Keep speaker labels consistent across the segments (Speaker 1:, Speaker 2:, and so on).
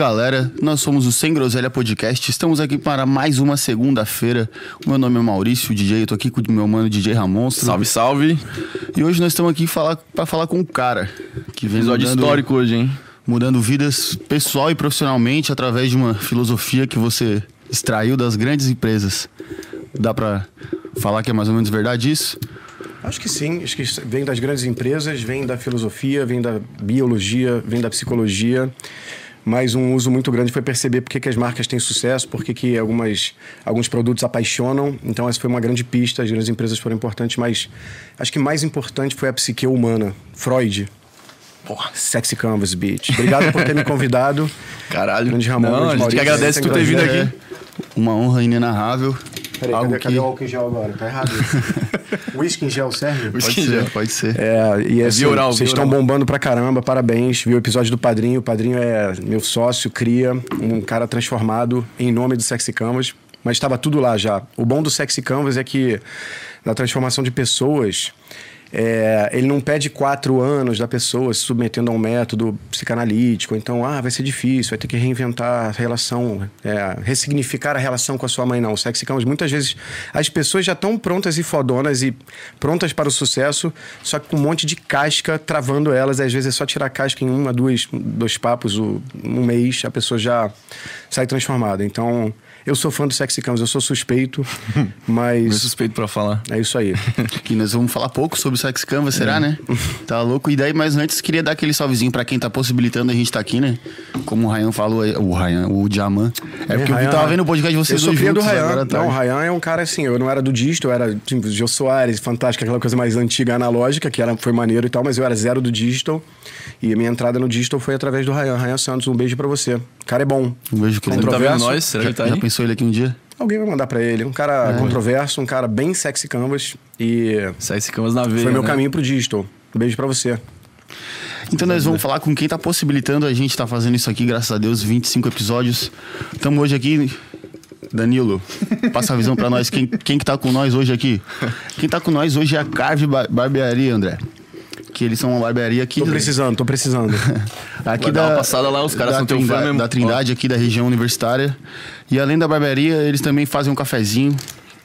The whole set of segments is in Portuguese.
Speaker 1: Salve galera, nós somos o Sem Groselha Podcast. Estamos aqui para mais uma segunda-feira. O meu nome é Maurício, DJ. Eu tô aqui com o meu mano DJ Ramon.
Speaker 2: Salve, salve.
Speaker 1: E hoje nós estamos aqui falar, para falar com um cara que vem
Speaker 2: Episódio
Speaker 1: mudando,
Speaker 2: histórico hoje, hein?
Speaker 1: mudando vidas pessoal e profissionalmente através de uma filosofia que você extraiu das grandes empresas. Dá pra falar que é mais ou menos verdade isso?
Speaker 3: Acho que sim, acho que vem das grandes empresas, vem da filosofia, vem da biologia, vem da psicologia. Mas um uso muito grande foi perceber por que, que as marcas têm sucesso, por que, que algumas, alguns produtos apaixonam. Então, essa foi uma grande pista, as grandes empresas foram importantes, mas acho que mais importante foi a psique humana. Freud. Porra, sexy canvas, bitch. Obrigado por ter me convidado.
Speaker 2: Caralho.
Speaker 3: Grande Ramon,
Speaker 2: Não, a gente que agradece
Speaker 3: sem
Speaker 2: tu ter vindo aqui.
Speaker 1: Uma honra inenarrável.
Speaker 3: Peraí,
Speaker 1: algo
Speaker 3: cadê,
Speaker 1: que...
Speaker 3: cadê o álcool em gel agora? Tá errado isso. Whisky em gel serve?
Speaker 1: Pode
Speaker 2: Whisky em
Speaker 1: ser,
Speaker 2: gel.
Speaker 1: pode ser.
Speaker 3: É, e assim,
Speaker 2: via oral,
Speaker 3: vocês estão bombando pra caramba, parabéns. Vi o episódio do Padrinho. O Padrinho é meu sócio, cria, um cara transformado em nome do Sexy Canvas. Mas estava tudo lá já. O bom do Sexy Canvas é que na transformação de pessoas, é, ele não pede quatro anos da pessoa se submetendo a um método psicanalítico. Então, ah, vai ser difícil, vai ter que reinventar a relação, é, ressignificar a relação com a sua mãe. Não, o Sexy Canvas, muitas vezes as pessoas já estão prontas e fodonas e prontas para o sucesso, só que com um monte de casca travando elas. Às vezes é só tirar a casca em uma, duas, dois papos, um mês, a pessoa já sai transformada. Então, eu sou fã do Sexy Canvas, eu sou suspeito, mas
Speaker 2: suspeito pra falar.
Speaker 3: é isso aí.
Speaker 1: Que nós vamos falar pouco sobre o Sex Canvas, será, né? Tá louco? E daí, mas antes, queria dar aquele salvezinho pra quem tá possibilitando a gente tá aqui, né? Como o Ryan falou, o Ryan, o Diamant. É porque eu
Speaker 3: Ryan-
Speaker 1: tava vendo o podcast de vocês
Speaker 3: Eu sou
Speaker 1: dois
Speaker 3: cria do Ryan.
Speaker 1: tarde.
Speaker 3: Não, o Ryan é um cara assim, eu não era do Disto, eu era tipo Jô Soares, fantástico, aquela coisa mais antiga, analógica, que era, foi maneiro e tal, mas eu era zero do Digital. E a minha entrada no Digital foi através do Ryan. Ryan Santos, um beijo pra você. O cara é bom.
Speaker 1: Um beijo que
Speaker 2: Ele tá vendo nós? Será que
Speaker 1: já,
Speaker 2: ele tá
Speaker 1: já
Speaker 2: aí?
Speaker 1: pensou ele aqui um dia?
Speaker 3: Alguém vai mandar pra ele. Um cara controverso, um cara bem sexy canvas. E
Speaker 2: esse camas na veia,
Speaker 3: foi meu
Speaker 2: né?
Speaker 3: caminho pro Digital. Um beijo pra você.
Speaker 1: Então nós vamos falar com quem tá possibilitando a gente tá fazendo isso aqui, graças a Deus, 25 episódios. Estamos hoje aqui. Danilo, passa a visão pra nós. Quem, quem que tá com nós hoje aqui? Quem tá com nós hoje é a Carve Bar- Barbearia, André. Que eles são uma barbearia aqui.
Speaker 3: Tô
Speaker 1: da-
Speaker 3: precisando, tô precisando.
Speaker 1: Aqui
Speaker 2: Vai dar uma passada lá, os caras
Speaker 1: da
Speaker 2: são teu fã mesmo.
Speaker 1: Da Trindade, aqui da região universitária. E além da barbearia, eles também fazem um cafezinho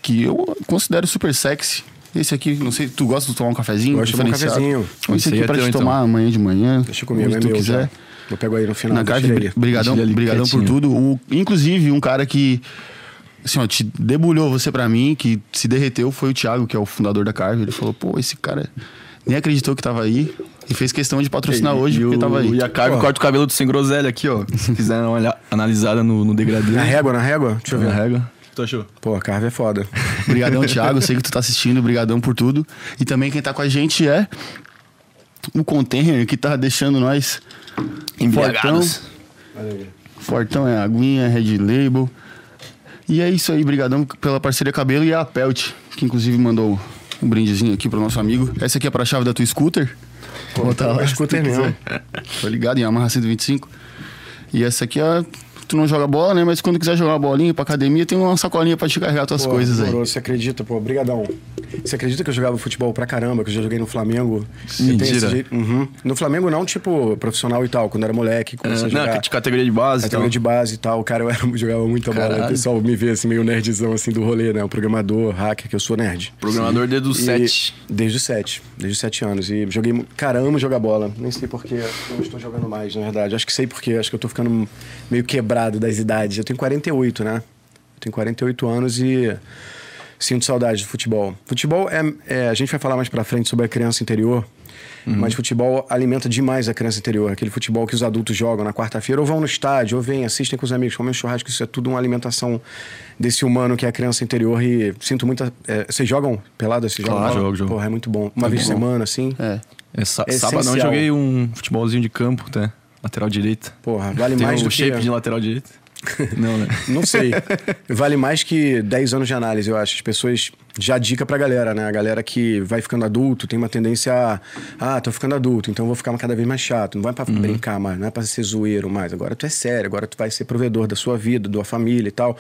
Speaker 1: que eu considero super sexy. Esse aqui, não sei, tu gosta de tomar um cafezinho?
Speaker 3: Gosto de tomar um cafezinho.
Speaker 1: Esse aqui
Speaker 2: é
Speaker 1: pra
Speaker 2: teu,
Speaker 1: te
Speaker 2: então.
Speaker 1: tomar amanhã de manhã.
Speaker 3: Deixa comigo,
Speaker 1: onde
Speaker 3: é
Speaker 1: tu
Speaker 3: meu
Speaker 1: quiser.
Speaker 3: já. Eu pego aí no final.
Speaker 1: Na
Speaker 3: aí.
Speaker 1: brigadão, brigadão por tudo. O, inclusive, um cara que assim, ó, te debulhou você pra mim, que se derreteu, foi o Thiago, que é o fundador da Carve. Ele falou, pô, esse cara nem acreditou que tava aí e fez questão de patrocinar
Speaker 2: E-
Speaker 1: hoje
Speaker 2: e
Speaker 1: porque
Speaker 2: o,
Speaker 1: tava aí.
Speaker 2: E a Carve
Speaker 3: Pô.
Speaker 2: corta o cabelo do sem groselha aqui, ó. Se quiser dar uma analisada no, no degradê.
Speaker 3: Na régua, na régua? Deixa eu ver.
Speaker 2: Na régua. Tu achou?
Speaker 3: Pô, a Carve é foda.
Speaker 1: Obrigadão, Thiago. Sei que tu tá assistindo. Obrigadão por tudo. E também quem tá com a gente é o Container, que tá deixando nós fortão.
Speaker 2: Embriagados.
Speaker 1: Fortão é aguinha, Red Label. E é isso aí. Obrigadão pela parceria Cabelo e a Pelt, que inclusive mandou um brindezinho aqui pro nosso amigo. Essa aqui é pra chave da tua scooter. Vou botar lá.
Speaker 3: é
Speaker 1: se tu
Speaker 3: scooter mesmo.
Speaker 1: Tô ligado, em Yamaha 125. E essa aqui é... Tu não joga bola, né? Mas quando quiser jogar uma bolinha pra academia, tem uma sacolinha pra te carregar tuas
Speaker 3: Pô,
Speaker 1: coisas aí.
Speaker 3: Você acredita, pô, brigadão. Você acredita que eu jogava futebol pra caramba, que eu já joguei no Flamengo? Eu
Speaker 2: Mentira.
Speaker 3: Uhum. No Flamengo não, tipo, profissional e tal, quando era moleque, comecei
Speaker 2: É,
Speaker 3: a
Speaker 2: não, de categoria de base.
Speaker 3: Categoria
Speaker 2: Então.
Speaker 3: de base e tal, cara, eu era, jogava muita bola.
Speaker 2: Caralho.
Speaker 3: O pessoal me vê assim, meio nerdzão assim do rolê, né? O programador, hacker, que eu sou nerd.
Speaker 2: Programador desde os
Speaker 3: E-
Speaker 2: 7.
Speaker 3: Desde os sete. Desde os sete anos. E joguei. mu- Cara, amo jogar bola. Nem sei porquê. Não estou jogando mais, na verdade. Acho que sei porquê. Acho que eu tô ficando meio quebrado das idades. Eu tenho 48, né? Eu tenho 48 anos e sinto saudade do futebol. Futebol é, é- A gente vai falar mais pra frente sobre a criança interior. Mas futebol alimenta demais a criança interior. Aquele futebol que os adultos jogam na quarta-feira, ou vão no estádio, ou vêm, assistem com os amigos, comem um churrasco. Isso é tudo uma alimentação desse humano que é a criança interior. E sinto muita. é, vocês jogam pelada? Vocês
Speaker 2: Claro, jogo, jogo.
Speaker 3: Porra, é muito bom. Uma vez por semana, assim.
Speaker 1: É.
Speaker 2: É,
Speaker 3: É
Speaker 2: sábado não, eu joguei um futebolzinho de campo, até. Lateral direita.
Speaker 3: Porra, vale
Speaker 2: Tem
Speaker 3: mais
Speaker 2: o
Speaker 3: do
Speaker 2: shape
Speaker 3: que.
Speaker 2: de lateral direita? Não, né?
Speaker 3: Não sei. vale mais que 10 anos de análise, eu acho. As pessoas já dica pra galera, né? A galera que vai ficando adulto tem uma tendência a. Ah, tô ficando adulto, então vou ficar cada vez mais chato. Não vai pra brincar mais, não é pra ser zoeiro mais. Agora tu é sério, agora tu vai ser provedor da sua vida, da sua família e tal.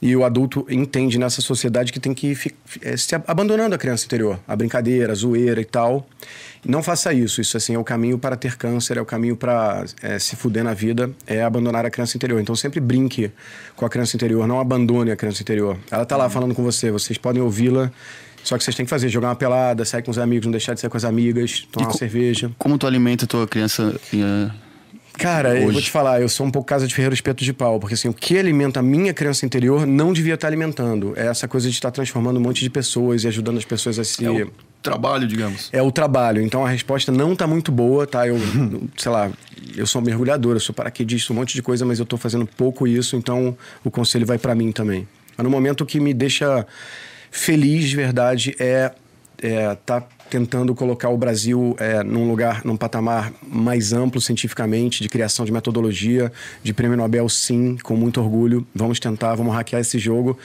Speaker 3: E o adulto entende nessa sociedade que tem que fi- é, se ab- abandonando a criança interior, a brincadeira, a zoeira e tal. Não faça isso. Isso assim é o caminho para ter câncer, é o caminho para é, se fuder na vida, é abandonar a criança interior. Então sempre brinque com a criança interior, não abandone a criança interior. Ela tá lá falando com você, vocês podem ouvi-la. Só que vocês têm que fazer, jogar uma pelada, sair com os amigos, não deixar de sair com as amigas, tomar uma cerveja.
Speaker 1: Como tu alimenta a tua criança eh,
Speaker 3: Cara, eu
Speaker 1: Hoje.
Speaker 3: vou te falar, eu sou um pouco casa de ferreiro espeto de pau, porque assim, o que alimenta a minha criança interior não devia estar alimentando. É essa coisa de estar transformando um monte de pessoas e ajudando as pessoas a se.
Speaker 2: É o trabalho, digamos.
Speaker 3: É o trabalho. Então a resposta não tá muito boa, tá? Eu, sei lá, eu sou mergulhador, eu sou paraquedista, um monte de coisa, mas eu tô fazendo pouco isso, então o conselho vai para mim também. Mas no momento que me deixa feliz de verdade é é, tá tentando colocar o Brasil é, num lugar, num patamar mais amplo cientificamente, de criação de metodologia, de prêmio Nobel, sim, com muito orgulho. Vamos tentar, vamos hackear esse jogo.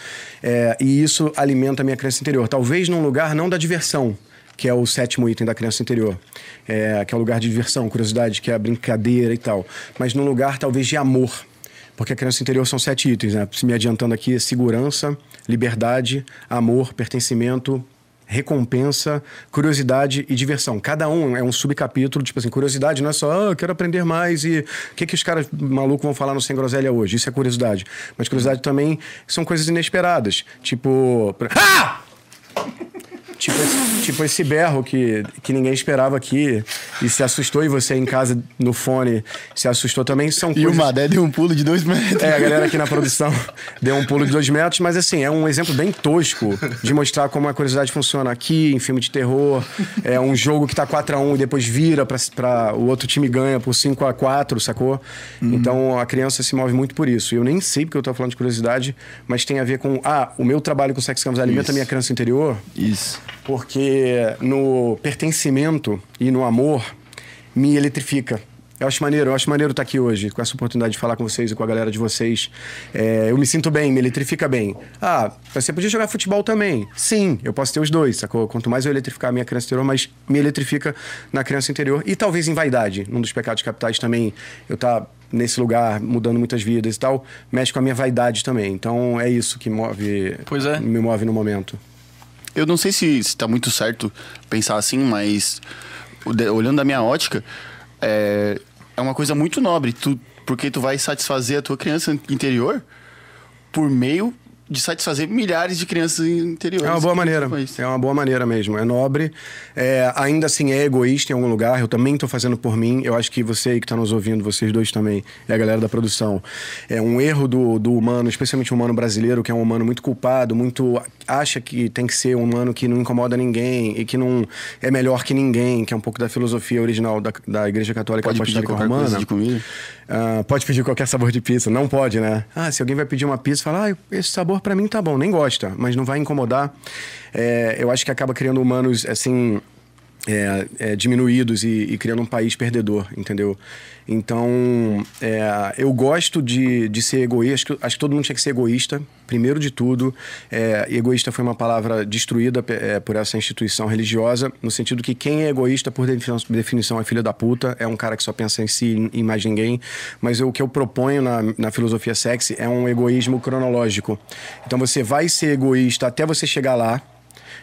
Speaker 3: É, e isso alimenta a minha criança interior. Talvez num lugar não da diversão, que é o sétimo item da criança interior, é, que é o lugar de diversão, curiosidade, que é a brincadeira e tal, mas num lugar talvez de amor. Porque a criança interior são sete itens, né? Se me adiantando aqui, segurança, liberdade, amor, pertencimento, recompensa, curiosidade e diversão. Cada um é um subcapítulo, tipo assim, curiosidade não é só, ah, eu quero aprender mais e o que, que os caras malucos vão falar no Sem Groselha hoje? Isso é curiosidade. Mas curiosidade também são coisas inesperadas. Tipo. Ah! Tipo esse, tipo esse berro que, que ninguém esperava aqui e se assustou, e você em casa no fone se assustou também. São
Speaker 1: E
Speaker 3: coisas...
Speaker 1: o Madé deu um pulo de dois metros.
Speaker 3: É, a galera aqui na produção deu um pulo de dois metros, mas assim, é um exemplo bem tosco de mostrar como a curiosidade funciona aqui, em filme de terror. É um jogo que tá 4x1 e depois vira pra, pra o outro time ganha por 5x4, sacou? Então a criança se move muito por isso. Eu nem sei porque eu tô falando de curiosidade, mas tem a ver com. Ah, o meu trabalho com Sex Campus alimenta a minha criança interior.
Speaker 2: Isso.
Speaker 3: Porque no pertencimento e no amor me eletrifica. Eu acho maneiro, eu acho maneiro estar aqui hoje, com essa oportunidade de falar com vocês e com a galera de vocês. É, eu me sinto bem, me eletrifica bem. Ah, você podia jogar futebol também. Sim, eu posso ter os dois, sacou? Quanto mais eu eletrificar a minha criança interior, mais me eletrifica na criança interior. E talvez em vaidade, num dos pecados capitais também, eu tá nesse lugar, mudando muitas vidas e tal, mexe com a minha vaidade também. Então é isso que move,
Speaker 2: Pois é.
Speaker 3: me move no momento.
Speaker 1: Eu não sei se está muito certo pensar assim, mas olhando da minha ótica, é, é uma coisa muito nobre, tu, porque tu vai satisfazer a tua criança interior por meio de satisfazer milhares de crianças interiores.
Speaker 3: É uma boa maneira.
Speaker 1: que-
Speaker 3: É uma boa maneira mesmo. É nobre. É, ainda assim é egoísta em algum lugar. Eu também estou fazendo por mim. Eu acho que você aí que está nos ouvindo, vocês dois também, e a galera da produção. É um erro do, do humano, especialmente o humano brasileiro, que é um humano muito culpado, muito. acha que tem que ser um humano que não incomoda ninguém e que não é melhor que ninguém, que é um pouco da filosofia original da, da Igreja Católica
Speaker 1: Pode pedir
Speaker 3: Apostólica
Speaker 1: coisa
Speaker 3: Romana.
Speaker 1: de comida.
Speaker 3: Ah, pode pedir qualquer sabor de pizza. Não pode, né? Ah, se alguém vai pedir uma pizza, fala, ah, esse sabor pra mim tá bom. Nem gosta, mas não vai incomodar. É, eu acho que acaba criando humanos, assim, é, é, diminuídos e, e criando um país perdedor, entendeu? Então, é, eu gosto de, de ser egoísta. Acho que, acho que todo mundo tinha que ser egoísta, primeiro de tudo. É, egoísta foi uma palavra destruída é, por essa instituição religiosa, no sentido que quem é egoísta, por definição, é filho da puta, é um cara que só pensa em si e em mais ninguém. Mas eu- o que eu proponho na, na filosofia sexy é um egoísmo cronológico. Então você vai ser egoísta até você chegar lá.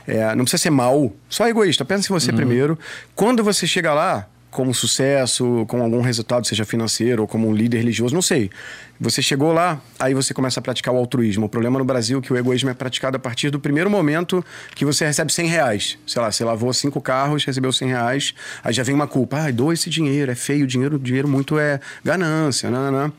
Speaker 3: É, não precisa ser mal, só egoísta. Pensa em você primeiro. Quando você chega lá, como sucesso, com algum resultado, seja financeiro ou como um líder religioso, não sei. Você chegou lá, aí você começa a praticar o altruísmo. O problema no Brasil é que o egoísmo é praticado a partir do primeiro momento que você recebe 100 reais. Sei lá, você lavou cinco carros, recebeu 100 reais, aí já vem uma culpa. Ah, dou esse dinheiro, é feio, dinheiro, dinheiro muito é ganância, né? né?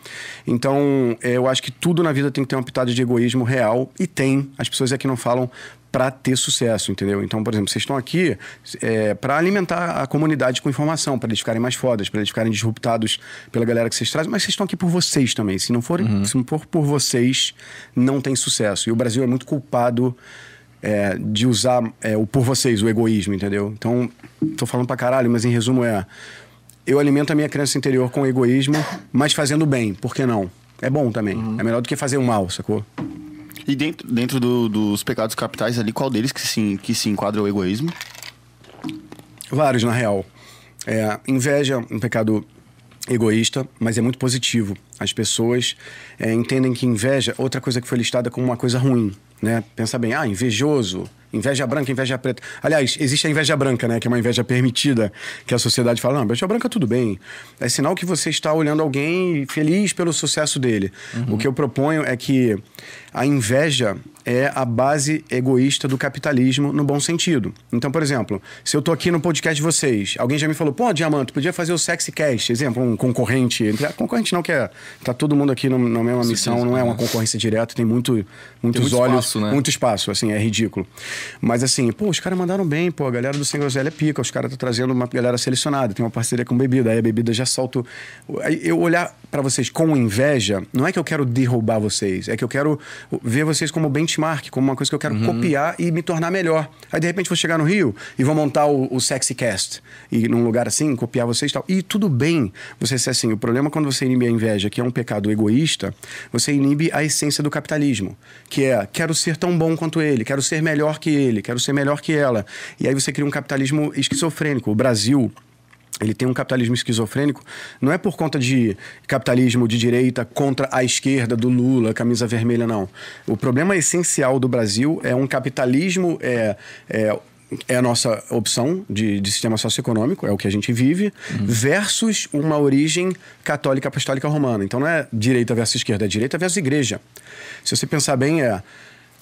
Speaker 3: Então, é, eu acho que tudo na vida tem que ter uma pitada de egoísmo real, e tem. As pessoas aqui não falam para ter sucesso, entendeu? Então, por exemplo, vocês estão aqui é, para alimentar a comunidade com informação, para eles ficarem mais fodas, para eles ficarem disruptados pela galera que vocês trazem, mas vocês estão aqui por vocês também. Se não for, se não for por vocês, não tem sucesso. E o Brasil é muito culpado é, de usar é, o por vocês, o egoísmo, entendeu? Então, tô falando pra caralho, mas em resumo é: eu alimento a minha criança interior com egoísmo, mas fazendo bem, por que não? É bom também. É melhor do que fazer o mal, sacou?
Speaker 1: E dentro, dentro do- dos pecados capitais ali, qual deles que se, que se enquadra o egoísmo?
Speaker 3: Vários, na real. É, inveja é um pecado egoísta, mas é muito positivo. As pessoas é, entendem que inveja, outra coisa que foi listada como uma coisa ruim, né? Pensa bem, ah, invejoso, inveja branca, inveja preta. Aliás, existe a inveja branca, né? Que é uma inveja permitida, que a sociedade fala, não, inveja branca tudo bem. É sinal que você está olhando alguém feliz pelo sucesso dele. O que eu proponho é que a inveja é a base egoísta do capitalismo no bom sentido. Então, por exemplo, se eu tô aqui no podcast de vocês, alguém já me falou, pô, Diamante, podia fazer o Sexy Cast, exemplo, um concorrente. entre- Concorrente não, que é. Tá todo mundo aqui no- na mesma missão, não é uma concorrência direta, tem muito, muitos
Speaker 2: muito
Speaker 3: olhos,
Speaker 2: espaço, né?
Speaker 3: muito espaço, assim, é ridículo. Mas assim, pô, os caras mandaram bem, pô, a galera do Sem Groselha é pica, os caras estão trazendo uma galera selecionada, tem uma parceria com bebida, aí a bebida já solta. Eu olhar pra vocês com inveja, não é que eu quero derrubar vocês, é que eu quero ver vocês como benchmark, como uma coisa que eu quero copiar e me tornar melhor. Aí de repente vou chegar no Rio e vou montar o, o Sexy Cast e num lugar assim, copiar vocês e tal. E tudo bem você ser assim. O problema é quando você inibe a inveja, que é um pecado egoísta, você inibe a essência do capitalismo, que é quero ser tão bom quanto ele, quero ser melhor que ele, quero ser melhor que ela. E aí você cria um capitalismo esquizofrênico. O Brasil ele tem um capitalismo esquizofrênico, não é por conta de capitalismo de direita contra a esquerda do Lula, camisa vermelha, não. O problema essencial do Brasil é um capitalismo. É, é, é a nossa opção de, de sistema socioeconômico, é o que a gente vive, versus uma origem católica apostólica romana. Então não é direita versus esquerda, é direita versus igreja. Se você pensar bem, é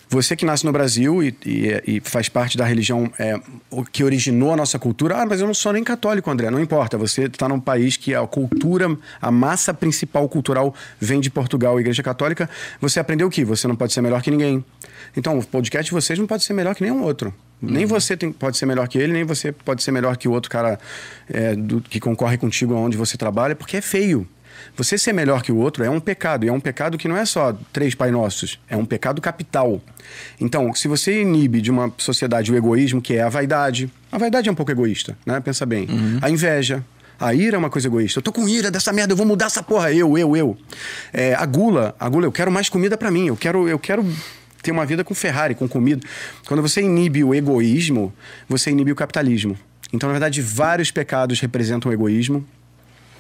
Speaker 3: você que nasce no Brasil e, e- e faz parte da religião é, o que originou a nossa cultura. Ah, mas eu não sou nem católico, André. Não importa. Você está num país que a cultura, a massa principal cultural vem de Portugal, a Igreja Católica. Você aprendeu o quê? Você não pode ser melhor que ninguém. Então, o podcast de vocês não pode ser melhor que nenhum outro. Nem você tem- pode ser melhor que ele, nem você pode ser melhor que o outro cara é, do- que concorre contigo onde você trabalha, porque é feio. Você ser melhor que o outro é um pecado. E é um pecado que não é só três Pai Nossos. É um pecado capital. Então, se você inibe de uma sociedade o egoísmo, que é a vaidade. A vaidade é um pouco egoísta, né? Pensa bem. A inveja. A ira é uma coisa egoísta. Eu tô com ira dessa merda, eu vou mudar essa porra. Eu, eu, eu. É, a gula. A gula, eu quero mais comida para mim. Eu quero, eu quero ter uma vida com Ferrari, com comida. Quando você inibe o egoísmo, você inibe o capitalismo. Então, na verdade, vários pecados representam o egoísmo.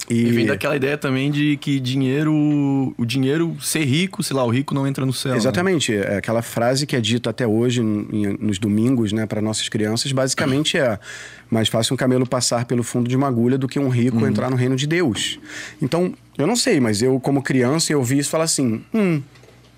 Speaker 2: E vem daquela ideia também de que dinheiro. O dinheiro ser rico, sei lá, o rico não entra no céu. né?
Speaker 3: Exatamente. É aquela frase que é dita até hoje em- nos domingos, né, para nossas crianças, basicamente é mais fácil um camelo passar pelo fundo de uma agulha do que um rico
Speaker 2: Uhum.
Speaker 3: entrar no reino de Deus. Então, eu não sei, mas eu, como criança, eu ouvi isso falar assim: hum,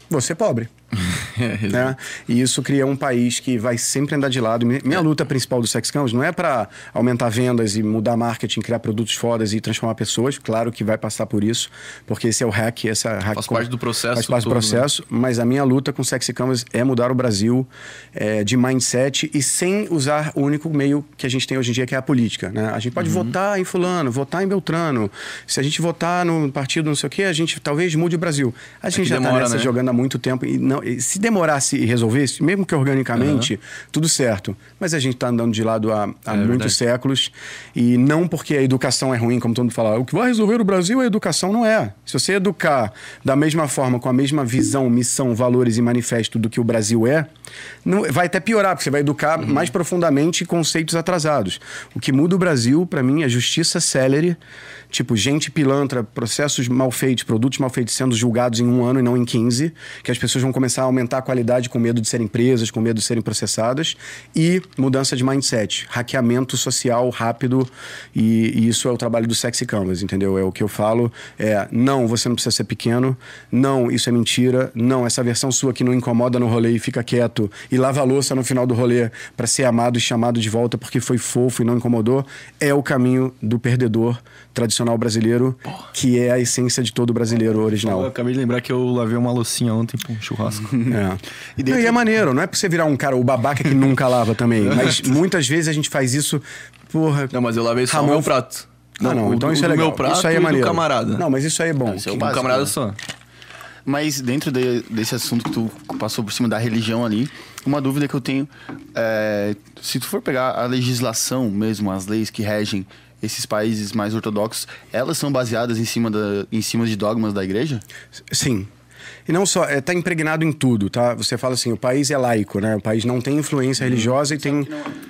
Speaker 3: você é pobre.
Speaker 2: É,
Speaker 3: né? E isso cria um país que vai sempre andar de lado. Mi- Minha luta principal do Sex Campus não é para aumentar vendas e mudar marketing, criar produtos fodas e transformar pessoas. Claro que vai passar por isso, porque esse é o hack, esse é hack
Speaker 2: Faz parte do processo
Speaker 3: Faz parte do
Speaker 2: todo, né?
Speaker 3: processo, mas a minha luta com Sexy Canvas é mudar o Brasil é, de mindset e sem usar o único meio que a gente tem hoje em dia, que é a política. Né? A gente pode
Speaker 2: Uhum.
Speaker 3: votar em fulano, votar em Beltrano. Se a gente votar no partido não sei o quê, a gente talvez mude o Brasil. A gente já está nessa
Speaker 2: né?
Speaker 3: jogando há muito tempo e não, e se demorasse e resolvesse, mesmo que organicamente, tudo certo. Mas a gente está andando de lado há, há
Speaker 2: É
Speaker 3: muitos
Speaker 2: verdade.
Speaker 3: séculos e não porque a educação é ruim, como todo mundo fala. O que vai resolver o Brasil é a educação, não é. Se você educar da mesma forma, com a mesma visão, missão, valores e manifesto do que o Brasil é, não, vai até piorar, porque você vai educar
Speaker 2: Uhum.
Speaker 3: mais profundamente conceitos atrasados. O que muda o Brasil, para mim, é justiça célere, tipo, gente pilantra, processos mal feitos, produtos mal feitos sendo julgados em um ano e não em 15, que as pessoas vão começar a aumentar a qualidade com medo de serem presas, com medo de serem processadas, e mudança de mindset, hackeamento social rápido, e, e isso é o trabalho do Sexy Canvas, entendeu? É o que eu falo, é, não, você não precisa ser pequeno, não, isso é mentira, não, essa versão sua que não incomoda no rolê e fica quieto, e lava a louça no final do rolê para ser amado e chamado de volta porque foi fofo e não incomodou, é o caminho do perdedor tradicional brasileiro, que é a essência de todo brasileiro
Speaker 2: Eu
Speaker 3: original.
Speaker 2: acabei de lembrar que eu lavei uma loucinha ontem pra um churrasco.
Speaker 3: É.
Speaker 1: E
Speaker 3: E,
Speaker 1: dentro-
Speaker 3: é maneiro, não é pra você virar um cara, o babaca que nunca lava também. Mas muitas vezes a gente faz isso, porra.
Speaker 2: Não, mas eu lavei só o
Speaker 3: Ramon-
Speaker 2: meu prato.
Speaker 3: Não, não,
Speaker 2: o
Speaker 3: então
Speaker 2: do-
Speaker 3: isso é legal.
Speaker 2: meu prato
Speaker 3: isso aí é maneiro.
Speaker 2: camarada.
Speaker 3: Não, mas isso aí é bom.
Speaker 1: Isso é o
Speaker 2: um
Speaker 1: básico,
Speaker 2: camarada
Speaker 1: né?
Speaker 2: só.
Speaker 1: Mas dentro de- desse assunto que tu passou por cima da religião ali, uma dúvida que eu tenho é, se tu for pegar a legislação mesmo, as leis que regem esses países mais ortodoxos, elas são baseadas em cima, da, em cima de dogmas da igreja?
Speaker 3: Sim. E não só, é, tá impregnado em tudo, tá? Você fala assim, o país é laico, né? O país não tem influência
Speaker 1: Uhum.
Speaker 3: religiosa e tem...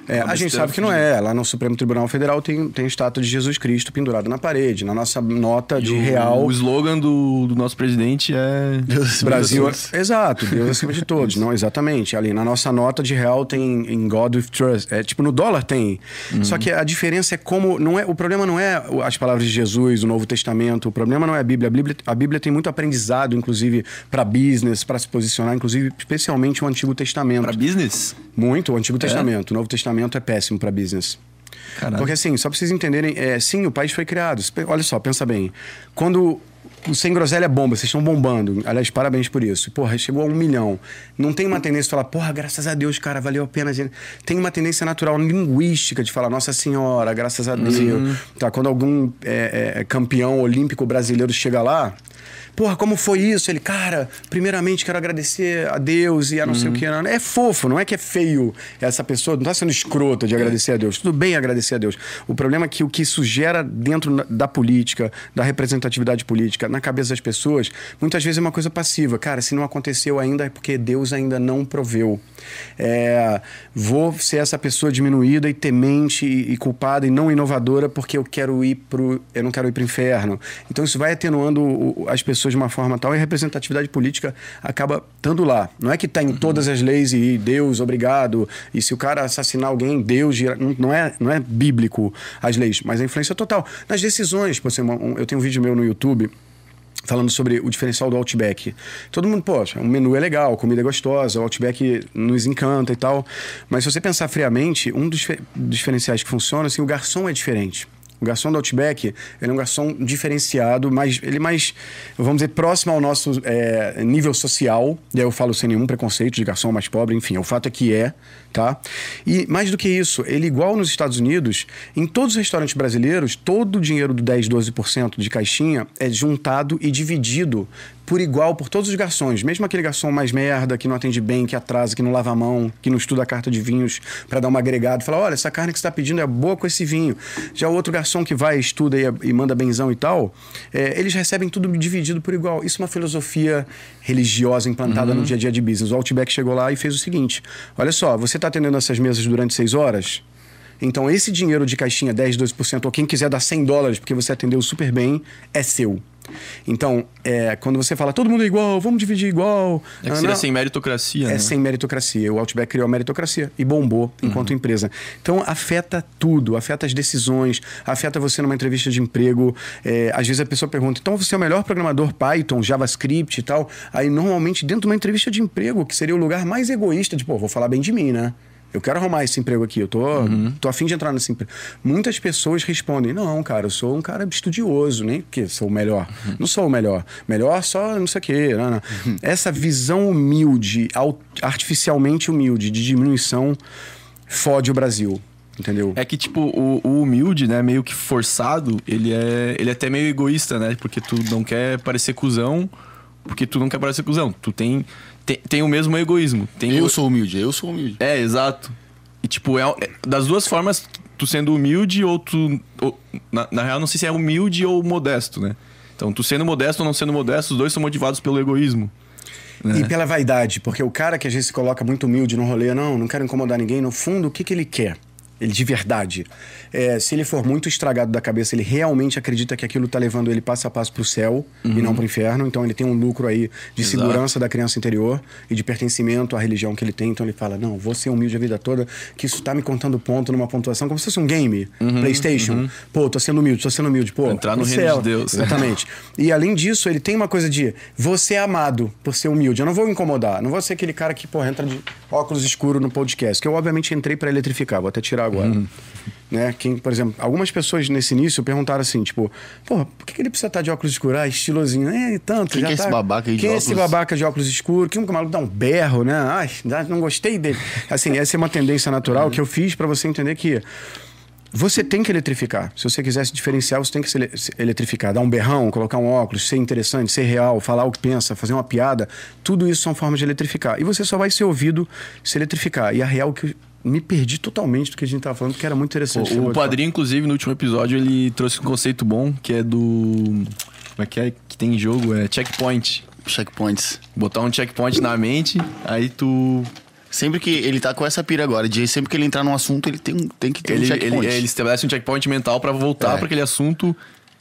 Speaker 3: É, a gente sabe que não é. Lá no Supremo Tribunal Federal tem, tem a estátua de Jesus Cristo pendurada na parede. Na nossa nota de
Speaker 2: o,
Speaker 3: real...
Speaker 2: O slogan do, do nosso presidente é.
Speaker 1: Deus
Speaker 3: Brasil, exato, Deus acima de todos, não exatamente. Ali na nossa nota de real tem em God with Trust, é tipo no dólar tem. Só que a diferença é como não é, o problema não é as palavras de Jesus, o Novo Testamento, o problema não é a Bíblia. A Bíblia, a Bíblia tem muito aprendizado, inclusive para business, para se posicionar, inclusive especialmente o Antigo Testamento.
Speaker 2: Pra business?
Speaker 3: Muito, o Antigo Testamento. O Novo Testamento é péssimo para business.
Speaker 2: Caralho.
Speaker 3: Porque assim, só pra vocês entenderem, é, sim, o país foi criado. Olha só, pensa bem. Quando o Sem Groselha é bomba, vocês estão bombando. Aliás, parabéns por isso. Porra, chegou a um milhão. Não tem uma tendência de falar, porra, graças a Deus, cara, valeu a pena. gente. Tem uma tendência natural linguística de falar, Nossa Senhora, graças a Deus. Tá, quando algum é, é, campeão olímpico brasileiro chega lá. Porra, como foi isso? Ele, cara, primeiramente quero agradecer a Deus e a não sei o que. não. É fofo, não é que é feio essa pessoa, não tá sendo escrota de agradecer a Deus. Tudo bem agradecer a Deus. O problema é que o que isso gera dentro da política, da representatividade política, na cabeça das pessoas, muitas vezes é uma coisa passiva. Cara, se não aconteceu ainda é porque Deus ainda não proveu. É, vou ser essa pessoa diminuída e temente e, e culpada e não inovadora porque eu quero ir pro. Eu não quero ir pro inferno. Então isso vai atenuando as pessoas de uma forma tal e a representatividade política acaba estando lá. Não é que está em todas as leis e Deus, obrigado. E se o cara assassinar alguém, Deus. Não- é, não é bíblico as leis, mas a influência total. Nas decisões, por exemplo, eu tenho um vídeo meu no YouTube falando sobre o diferencial do Outback. Todo mundo, poxa, o menu é legal, a comida é gostosa, o Outback nos encanta e tal. Mas se você pensar friamente, um dos dife- diferenciais que funciona, assim, o garçom é diferente. O garçom do Outback, ele é um garçom diferenciado, mas ele é mais, vamos dizer, próximo ao nosso é, nível social. E aí eu falo sem nenhum preconceito de garçom mais pobre, enfim, o fato é que é, tá? E mais do que isso, ele igual nos Estados Unidos, em todos os restaurantes brasileiros, todo o dinheiro do 10, 12% de caixinha é juntado e dividido por igual por todos os garçons, mesmo aquele garçom mais merda, que não atende bem, que atrasa, que não lava a mão, que não estuda a carta de vinhos para dar uma agregada, fala: olha, essa carne que você está pedindo é boa com esse vinho. Já o outro garçom que vai, estuda e, e manda benzão e tal, é, eles recebem tudo dividido por igual. Isso é uma filosofia religiosa implantada no dia a dia de business. O Outback chegou lá e fez o seguinte: olha só, você está atendendo essas mesas durante seis horas? Então, esse dinheiro de caixinha, 10, 12%, ou quem quiser dar 100 dólares porque você atendeu super bem, é seu. Então, é, quando você fala todo mundo é igual, vamos dividir igual.
Speaker 2: É que
Speaker 3: ah,
Speaker 2: seria sem meritocracia,
Speaker 3: é
Speaker 2: né?
Speaker 3: sem meritocracia. O Outback criou a meritocracia e bombou enquanto empresa. Então, afeta tudo, afeta as decisões, afeta você numa entrevista de emprego. É, às vezes a pessoa pergunta, então você é o melhor programador Python, JavaScript e tal. Aí, normalmente, dentro de uma entrevista de emprego, que seria o lugar mais egoísta de, pô, vou falar bem de mim, né? Eu quero arrumar esse emprego aqui, eu tô, tô afim de entrar nesse emprego. Muitas pessoas respondem: Não, cara, eu sou um cara estudioso, nem que sou o melhor. Não sou o melhor. Melhor só não sei o quê. Não, não. Essa visão humilde, artificialmente humilde, de diminuição, fode o Brasil. Entendeu?
Speaker 2: É que, tipo, o, o humilde, né, meio que forçado, ele é, ele é até meio egoísta, né? Porque tu não quer parecer cuzão, porque tu não quer parecer cuzão. Tu tem, tem, tem o mesmo egoísmo. Tem
Speaker 1: Eu
Speaker 2: o-
Speaker 1: sou humilde, eu sou humilde.
Speaker 2: É, exato. E, tipo, é, é- das duas formas, tu sendo humilde ou tu... ou- na, na real, não sei se é humilde ou modesto, né? Então, tu sendo modesto ou não sendo modesto, os dois são motivados pelo egoísmo.
Speaker 3: E pela vaidade, porque o cara que às vezes se coloca muito humilde no rolê, não, não quero incomodar ninguém, no fundo, o que, que ele quer? Ele de verdade. É, se ele for muito estragado da cabeça, ele realmente acredita que aquilo tá levando ele passo a passo pro céu e não pro inferno. Então ele tem um lucro aí de
Speaker 2: Exato.
Speaker 3: segurança da criança interior e de pertencimento à religião que ele tem. Então ele fala: Não, vou ser humilde a vida toda, que isso tá me contando ponto numa pontuação, como se fosse um game, PlayStation. Pô, tô sendo humilde, tô sendo humilde. Pô,
Speaker 2: Entrar no reino de
Speaker 3: céu.
Speaker 2: Deus.
Speaker 3: Exatamente. E além disso, ele tem uma coisa de você é amado por ser humilde. Eu não vou incomodar. Não vou ser aquele cara que, porra, entra de óculos escuros no podcast. Que eu, obviamente, entrei pra eletrificar. Vou até tirar agora. Né? Quem, por exemplo, algumas pessoas nesse início perguntaram assim, tipo, porra, por que, ele precisa estar de óculos escuros? Ah, estilosinho. É, tanto.
Speaker 1: Quem
Speaker 3: já
Speaker 1: que é
Speaker 3: tá...
Speaker 1: esse babaca aí de
Speaker 3: Quem é esse
Speaker 1: óculos?
Speaker 3: babaca de óculos escuros? Que o maluco dá um berro, né? Ai, não gostei dele. Assim, essa é uma tendência natural que eu fiz pra você entender que você tem que eletrificar. Se você quiser se diferenciar, você tem que se ele- se eletrificar. Dar um berrão, colocar um óculos, ser interessante, ser real, falar o que pensa, fazer uma piada. Tudo isso são formas de eletrificar. E você só vai ser ouvido se eletrificar. E a real que me perdi totalmente do que a gente estava falando, porque era muito interessante.
Speaker 2: O, o padrinho, inclusive, no último episódio, ele trouxe um conceito bom, que é do... Como é que é? Que tem em jogo? É checkpoint.
Speaker 1: Checkpoints.
Speaker 2: Botar um checkpoint na mente, aí tu.
Speaker 1: Sempre que ele tá com essa pira agora, de sempre que ele entrar num assunto, ele tem, tem que ter
Speaker 2: Ele,
Speaker 1: um
Speaker 2: ele,
Speaker 1: checkpoint.
Speaker 2: ele estabelece um checkpoint mental pra voltar
Speaker 1: É.
Speaker 2: pra aquele assunto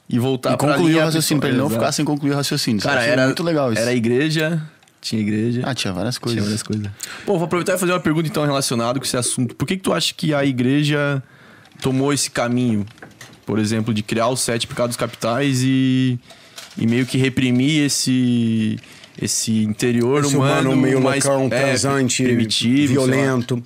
Speaker 2: e voltar
Speaker 1: e
Speaker 2: pra
Speaker 1: concluir o raciocínio, pra ele não ficar sem concluir o raciocínio.
Speaker 2: Cara,
Speaker 1: achei
Speaker 2: era
Speaker 1: muito legal isso.
Speaker 2: Era igreja, tinha igreja.
Speaker 1: Ah, tinha várias coisas.
Speaker 2: Tinha várias coisas. Pô, vou aproveitar e fazer uma pergunta então relacionada com esse assunto. Por que, que tu acha que a igreja tomou esse caminho, por exemplo, de criar os sete pecados capitais e, e meio que reprimir esse esse interior
Speaker 3: Esse
Speaker 2: humano,
Speaker 3: humano meio
Speaker 2: mais
Speaker 3: loucão,
Speaker 2: é,
Speaker 3: transante,
Speaker 2: primitivo, lá. Uhum.
Speaker 3: violento.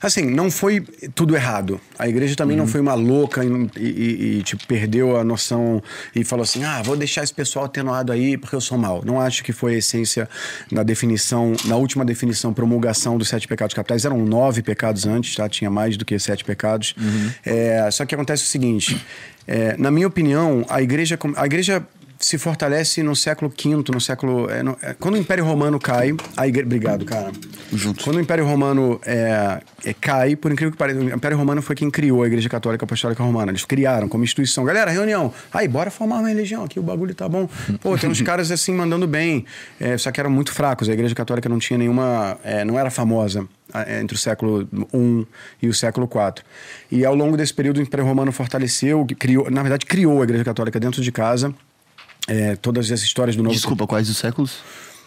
Speaker 3: Assim, não foi tudo errado. A igreja também
Speaker 2: Uhum.
Speaker 3: não foi uma louca e, e- e, tipo, perdeu a noção e falou assim: ah, vou deixar esse pessoal atenuado aí porque eu sou mal. Não acho que foi a essência na definição, na última definição, promulgação dos sete pecados capitais. Eram nove pecados antes, tá? Tinha mais do que sete pecados.
Speaker 2: Uhum.
Speaker 3: É, só que acontece o seguinte: é, na minha opinião, a igreja, a igreja se fortalece no século V, no século. é, no- é, quando o Império Romano cai, a igreja. Obrigado, cara.
Speaker 1: Junto.
Speaker 3: Quando o Império Romano é, é, cai, por incrível que pareça, o Império Romano foi quem criou a Igreja Católica Apostólica Romana. Eles criaram como instituição. Galera, reunião. Aí, bora formar uma religião aqui, o bagulho tá bom. Pô, tem uns caras assim mandando bem. É, só que eram muito fracos. A Igreja Católica não tinha nenhuma. é, não era famosa entre o século I e o século IV. E ao longo desse período, o Império Romano fortaleceu, criou, na verdade, criou a Igreja Católica dentro de casa. É, todas as histórias do Novo
Speaker 1: Desculpa, quais os séculos?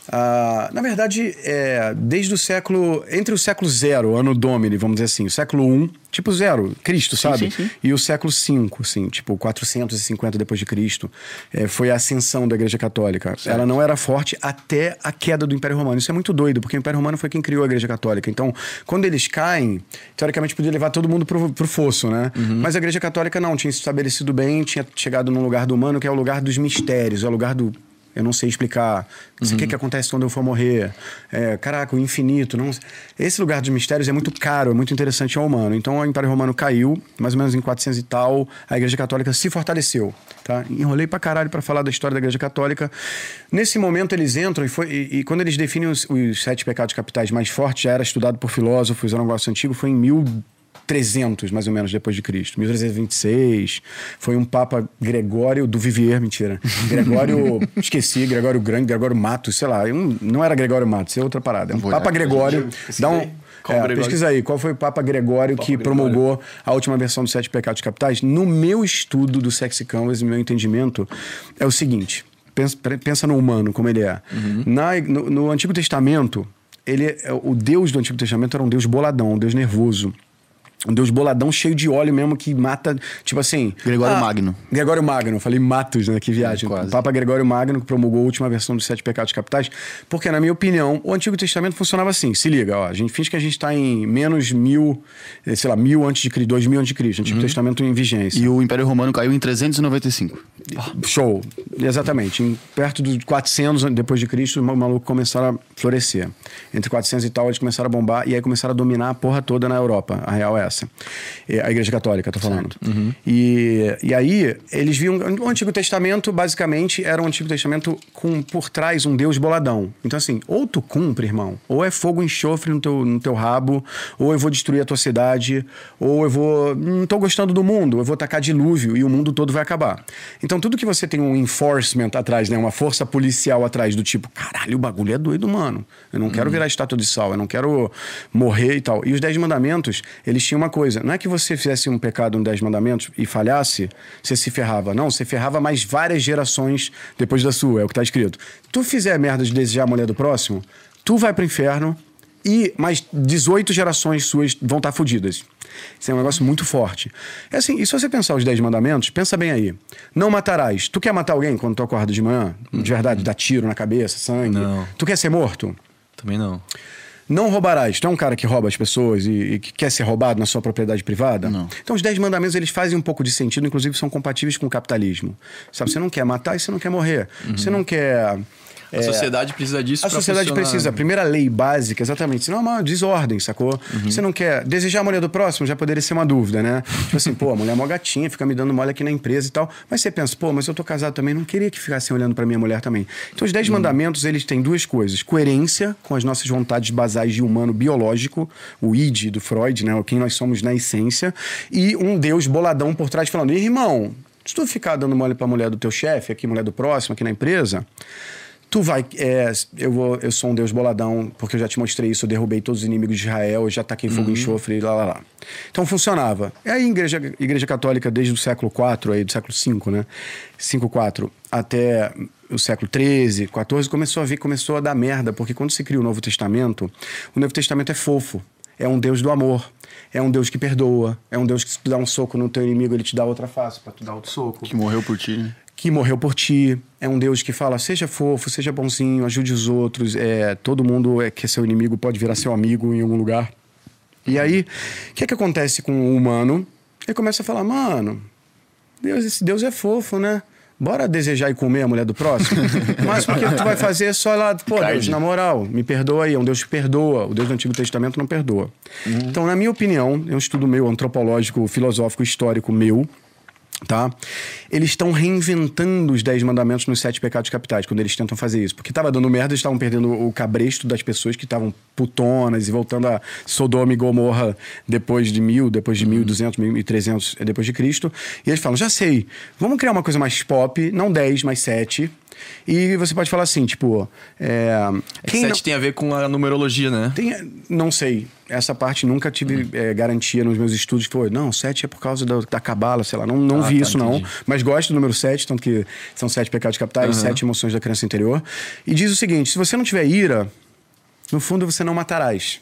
Speaker 3: Ah, na verdade, é, desde o século. Entre o século zero, ano Domini, vamos dizer assim, o século um, tipo zero, Cristo, sabe?
Speaker 1: sim, sim.
Speaker 3: E o século cinco, assim, tipo 450 depois de Cristo, é, foi a ascensão da Igreja Católica. Ela não era forte até a queda do Império Romano. Isso é muito doido, porque o Império Romano foi quem criou a Igreja Católica. Então, quando eles caem, teoricamente podia levar todo mundo pro, pro fosso, né? Mas a Igreja Católica não, tinha se estabelecido bem, tinha chegado num lugar do humano que é o lugar dos mistérios, é o lugar do eu não sei explicar. O que, que acontece quando eu for morrer? É, caraca, o infinito. Não... Esse lugar dos mistérios é muito caro, é muito interessante ao humano. Então o Império Romano caiu, mais ou menos em 400 e tal, a Igreja Católica se fortaleceu. Tá? Enrolei pra caralho pra falar da história da Igreja Católica. Nesse momento eles entram e, foi, e, e quando eles definem os, os sete pecados capitais mais fortes, já era estudado por filósofos, era um negócio antigo, foi em mil 300, mais ou menos, depois de Cristo. 1326. Foi um Papa Gregório do Vivier, mentira. Gregório, esqueci, Gregório Grande, Gregório Matos, sei lá. um- não era Gregório Matos, é outra parada. É um
Speaker 1: Vou
Speaker 3: Papa. Gregório. Dá um,
Speaker 2: Qual
Speaker 3: é, pesquisa aí, qual foi o Papa Gregório que
Speaker 2: Gregório.
Speaker 3: promulgou a última versão dos Sete Pecados Capitais? No meu estudo do Sexy Canvas, no meu entendimento, é o seguinte: pensa, pensa no humano, como ele é. Na- no, no Antigo Testamento, ele, o Deus do Antigo Testamento era um Deus boladão, um Deus nervoso. Um Deus boladão cheio de óleo mesmo que mata, tipo assim.
Speaker 1: Gregório Magno.
Speaker 3: Gregório Magno, falei Matos, né? Que viagem.
Speaker 1: É, quase.
Speaker 3: O Papa Gregório Magno que promulgou a última versão dos Sete Pecados Capitais, porque, na minha opinião, o Antigo Testamento funcionava assim. Se liga, ó, a gente finge que a gente está em menos mil, eh, sei lá, mil antes de Cristo, dois mil antes de Cristo, Antigo Testamento em vigência.
Speaker 1: Uhum. E o Império Romano caiu em 395.
Speaker 3: Show, exatamente. Em, perto dos 400 depois de Cristo, os malucos começaram a florescer. Entre 400 e tal, eles começaram a bombar e aí começaram a dominar a porra toda na Europa. A real é essa. É, A Igreja Católica, tô falando. E, e aí, eles viam. O Antigo Testamento, basicamente, era um Antigo Testamento com por trás um Deus boladão. Então, assim, ou tu cumpre, irmão, ou é fogo enxofre no teu, no teu rabo, ou eu vou destruir a tua cidade, ou eu vou. Não tô gostando do mundo, eu vou tacar dilúvio e o mundo todo vai acabar. Então, tudo que você tem um enforcement atrás, né? Uma força policial atrás do tipo, caralho, o bagulho é doido, mano. Eu não quero virar estátua de sal, eu não quero morrer e tal. E os Dez Mandamentos, eles tinham uma coisa: não é que você fizesse um pecado, um Dez Mandamentos, e falhasse, você se ferrava. Não, você ferrava mais várias gerações depois da sua, é o que tá escrito. Tu fizer merda de desejar a mulher do próximo, tu vai pro inferno e mais 18 gerações suas vão estar fodidas. Isso é um negócio muito forte. É assim, e se você pensar os 10 mandamentos, pensa bem aí. Não matarás. Tu quer matar alguém quando tu acorda de manhã? De verdade, dar tiro na cabeça, sangue?
Speaker 2: Não.
Speaker 3: Tu quer ser morto?
Speaker 2: Também não.
Speaker 3: Não roubarás. Tu é um cara que rouba as pessoas e, e que quer ser roubado na sua propriedade privada?
Speaker 1: Não.
Speaker 3: Então os 10 mandamentos eles fazem um pouco de sentido, inclusive são compatíveis com o capitalismo. Sabe, você não quer matar e você não quer morrer. Você não quer...
Speaker 2: A sociedade precisa disso
Speaker 3: A sociedade precisa. A primeira lei básica, exatamente. Senão é uma desordem, sacou?
Speaker 2: Uhum.
Speaker 3: Você não quer. Desejar a mulher do próximo já poderia ser uma dúvida, né? tipo assim, pô, a mulher é mó gatinha, fica me dando mole aqui na empresa e tal. Mas você pensa, pô, mas eu tô casado também, não queria que ficassem olhando pra minha mulher também. Então, os
Speaker 2: Uhum.
Speaker 3: dez mandamentos, eles têm duas coisas: coerência com as nossas vontades basais de humano biológico, o id do Freud, né? O quem nós somos na essência, e um Deus boladão por trás falando, irmão. Se tu ficar dando mole pra mulher do teu chefe, aqui, mulher do próximo, aqui na empresa, Tu vai. é, eu, vou, eu sou um Deus boladão, porque eu já te mostrei isso. Eu derrubei todos os inimigos de Israel, eu já taquei fogo em enxofre, lá, lá, lá. Então funcionava. E aí, a igreja, igreja Católica, desde o século IV, aí, do século V, né? 5, 4, até o século 13, 14, começou a ver, começou a dar merda, porque quando se cria o Novo Testamento, o Novo Testamento é fofo. É um Deus do amor. É um Deus que perdoa. É um Deus que se tu dá um soco no teu inimigo, ele te dá outra face pra tu dar outro soco
Speaker 1: Que morreu por ti, né?
Speaker 3: Que morreu por ti. É um Deus que fala: seja fofo, seja bonzinho, ajude os outros. É, todo mundo é que é seu inimigo pode virar seu amigo em algum lugar. E aí, o que é que acontece com o humano? Ele começa a falar: mano, Deus, esse Deus é fofo, né? Bora desejar e comer a mulher do próximo? Mas porque tu vai fazer só lá, pô, Deus, na moral, me perdoa aí, é um Deus que perdoa. O Deus do Antigo Testamento não perdoa. Então, na minha opinião, é um estudo meu antropológico, filosófico, histórico meu, tá? Eles estão reinventando os Dez Mandamentos nos Sete Pecados Capitais, quando eles tentam fazer isso. Porque tava dando merda, eles estavam perdendo o cabresto das pessoas que estavam putonas e voltando a Sodoma e Gomorra depois de mil, depois de mil e duzentos, mil e trezentos é, depois de Cristo. E eles falam, já sei, vamos criar uma coisa mais pop, não dez, mas sete. E você pode falar assim, tipo... É,
Speaker 2: É que
Speaker 3: quem não-
Speaker 2: sete tem a ver com a numerologia, né?
Speaker 3: tem, não sei. Essa parte nunca tive é, garantia nos meus estudos foi, não, sete é por causa da, da cabala, sei lá. Não, não
Speaker 2: Ah,
Speaker 3: vi
Speaker 2: tá,
Speaker 3: isso, não.
Speaker 2: entendi.
Speaker 3: Mas gosto do número sete, tanto que são sete pecados capitais, sete emoções da criança interior. E diz o seguinte: se você não tiver ira, no fundo você não matarás.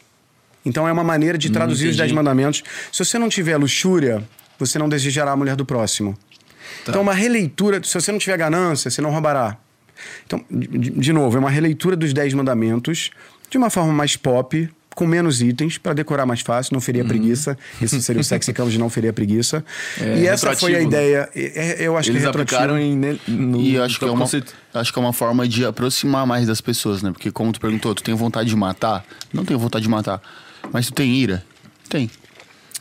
Speaker 3: Então é uma maneira de traduzir os
Speaker 2: entendi.
Speaker 3: dez mandamentos. Se você não tiver luxúria, você não desejará a mulher do próximo. Então, uma releitura. Se você não tiver ganância, você não roubará. Então, de, de novo, é uma releitura dos Dez Mandamentos de uma forma mais pop, com menos itens, para decorar mais fácil, não feria preguiça. Isso seria o sexy de não feria preguiça.
Speaker 2: É,
Speaker 3: e essa foi a
Speaker 2: né?
Speaker 3: ideia. É- eu acho
Speaker 2: Eles
Speaker 3: que é
Speaker 2: aplicaram em, ne- no,
Speaker 1: E acho que, é uma,
Speaker 2: conceito.
Speaker 1: acho que é uma forma de aproximar mais das pessoas, né? Porque como tu perguntou, tu tem vontade de matar? Não tenho vontade de matar. Mas tu tem ira? Tem.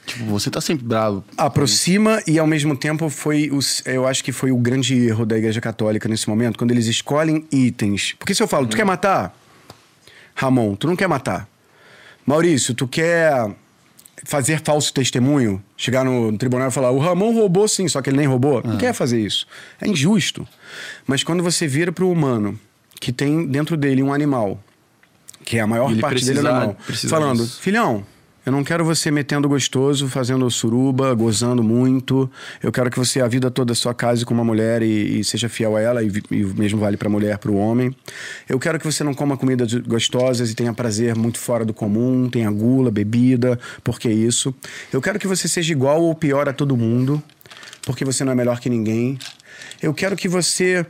Speaker 1: Tipo, você tá sempre bravo.
Speaker 3: aproxima e ao mesmo tempo foi os, eu acho que foi o grande erro da Igreja Católica nesse momento quando eles escolhem itens porque se eu falo tu quer matar Ramon tu não quer matar Maurício tu quer fazer falso testemunho? Chegar no tribunal e falar o Ramon roubou sim só que ele nem roubou. Não quer fazer isso. É injusto. Mas quando você vira pro humano que tem dentro dele um animal que é a maior
Speaker 2: Ele
Speaker 3: parte dele é animal falando
Speaker 2: disso.
Speaker 3: Filhão, eu não quero você metendo gostoso, fazendo suruba, gozando muito. Eu quero que você a vida toda só case com uma mulher e, e seja fiel a ela, e, e o mesmo vale pra mulher, pro homem. Eu quero que você não coma comidas gostosas e tenha prazer muito fora do comum, tenha gula, bebida, porque isso. Eu quero que você seja igual ou pior a todo mundo, porque você não é melhor que ninguém. Eu quero que você,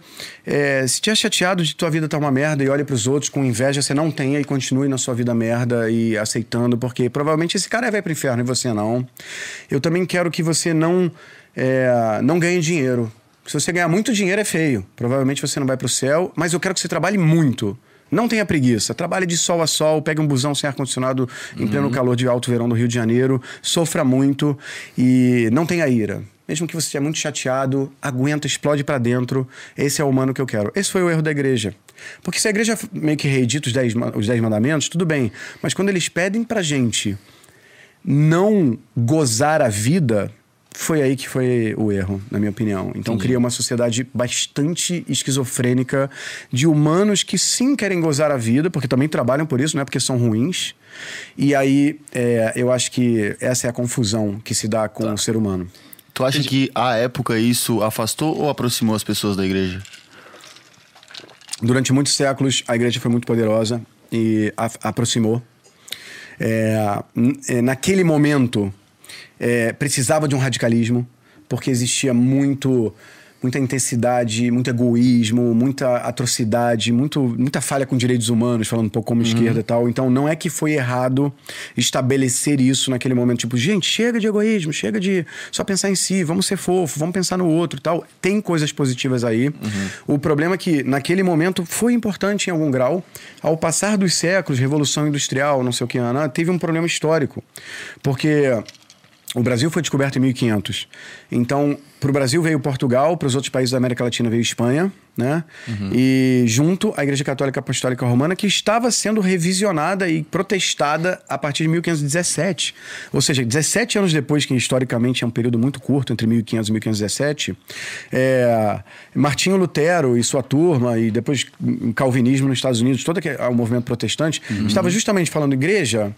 Speaker 3: é, se tiver chateado de tua vida tá uma merda e olhe pros outros com inveja, você não tenha e continue na sua vida merda e aceitando, porque provavelmente esse cara vai pro inferno e você não. Eu também quero que você não, é, não ganhe dinheiro. Se você ganhar muito dinheiro é feio. Provavelmente você não vai pro céu, mas eu quero que você trabalhe muito. Não tenha preguiça. Trabalhe de sol a sol, pegue um busão sem ar-condicionado em pleno calor de alto verão do Rio de Janeiro, sofra muito e não tenha ira. Mesmo que você esteja muito chateado, aguenta, explode pra dentro. Esse é o humano que eu quero. Esse foi o erro da igreja. Porque se a igreja meio que reedita os dez, os dez mandamentos, tudo bem. Mas quando eles pedem pra gente não gozar a vida, foi aí que foi o erro, na minha opinião. Então cria uma sociedade bastante esquizofrênica de humanos que sim querem gozar a vida, porque também trabalham por isso, não é porque são ruins. E aí é, eu acho que essa é a confusão que se dá com o ser humano.
Speaker 1: Tu acha que à época isso afastou ou aproximou as pessoas da igreja?
Speaker 3: Durante muitos séculos, a igreja foi muito poderosa e aproximou. É, é, naquele momento, é, precisava de um radicalismo, porque existia muito, muita intensidade, muito egoísmo, muita atrocidade, muito, muita falha com direitos humanos, falando um pouco como esquerda e tal. Então, não é que foi errado estabelecer isso naquele momento. Tipo, gente, chega de egoísmo, chega de só pensar em si, vamos ser fofo, vamos pensar no outro e tal. Tem coisas positivas aí. O problema é que, naquele momento, foi importante em algum grau. Ao passar dos séculos, Revolução Industrial, não sei o que, Ana, teve um problema histórico. Porque O Brasil foi descoberto em 1500. Então, para o Brasil veio Portugal, para os outros países da América Latina veio Espanha, né? E junto a Igreja Católica Apostólica Romana, que estava sendo revisionada e protestada a partir de 1517. Ou seja, 17 anos depois, que historicamente é um período muito curto, entre 1500 e 1517, é, Martinho Lutero e sua turma, e depois o calvinismo nos Estados Unidos, todo aquele- o movimento protestante, estava justamente falando, igreja,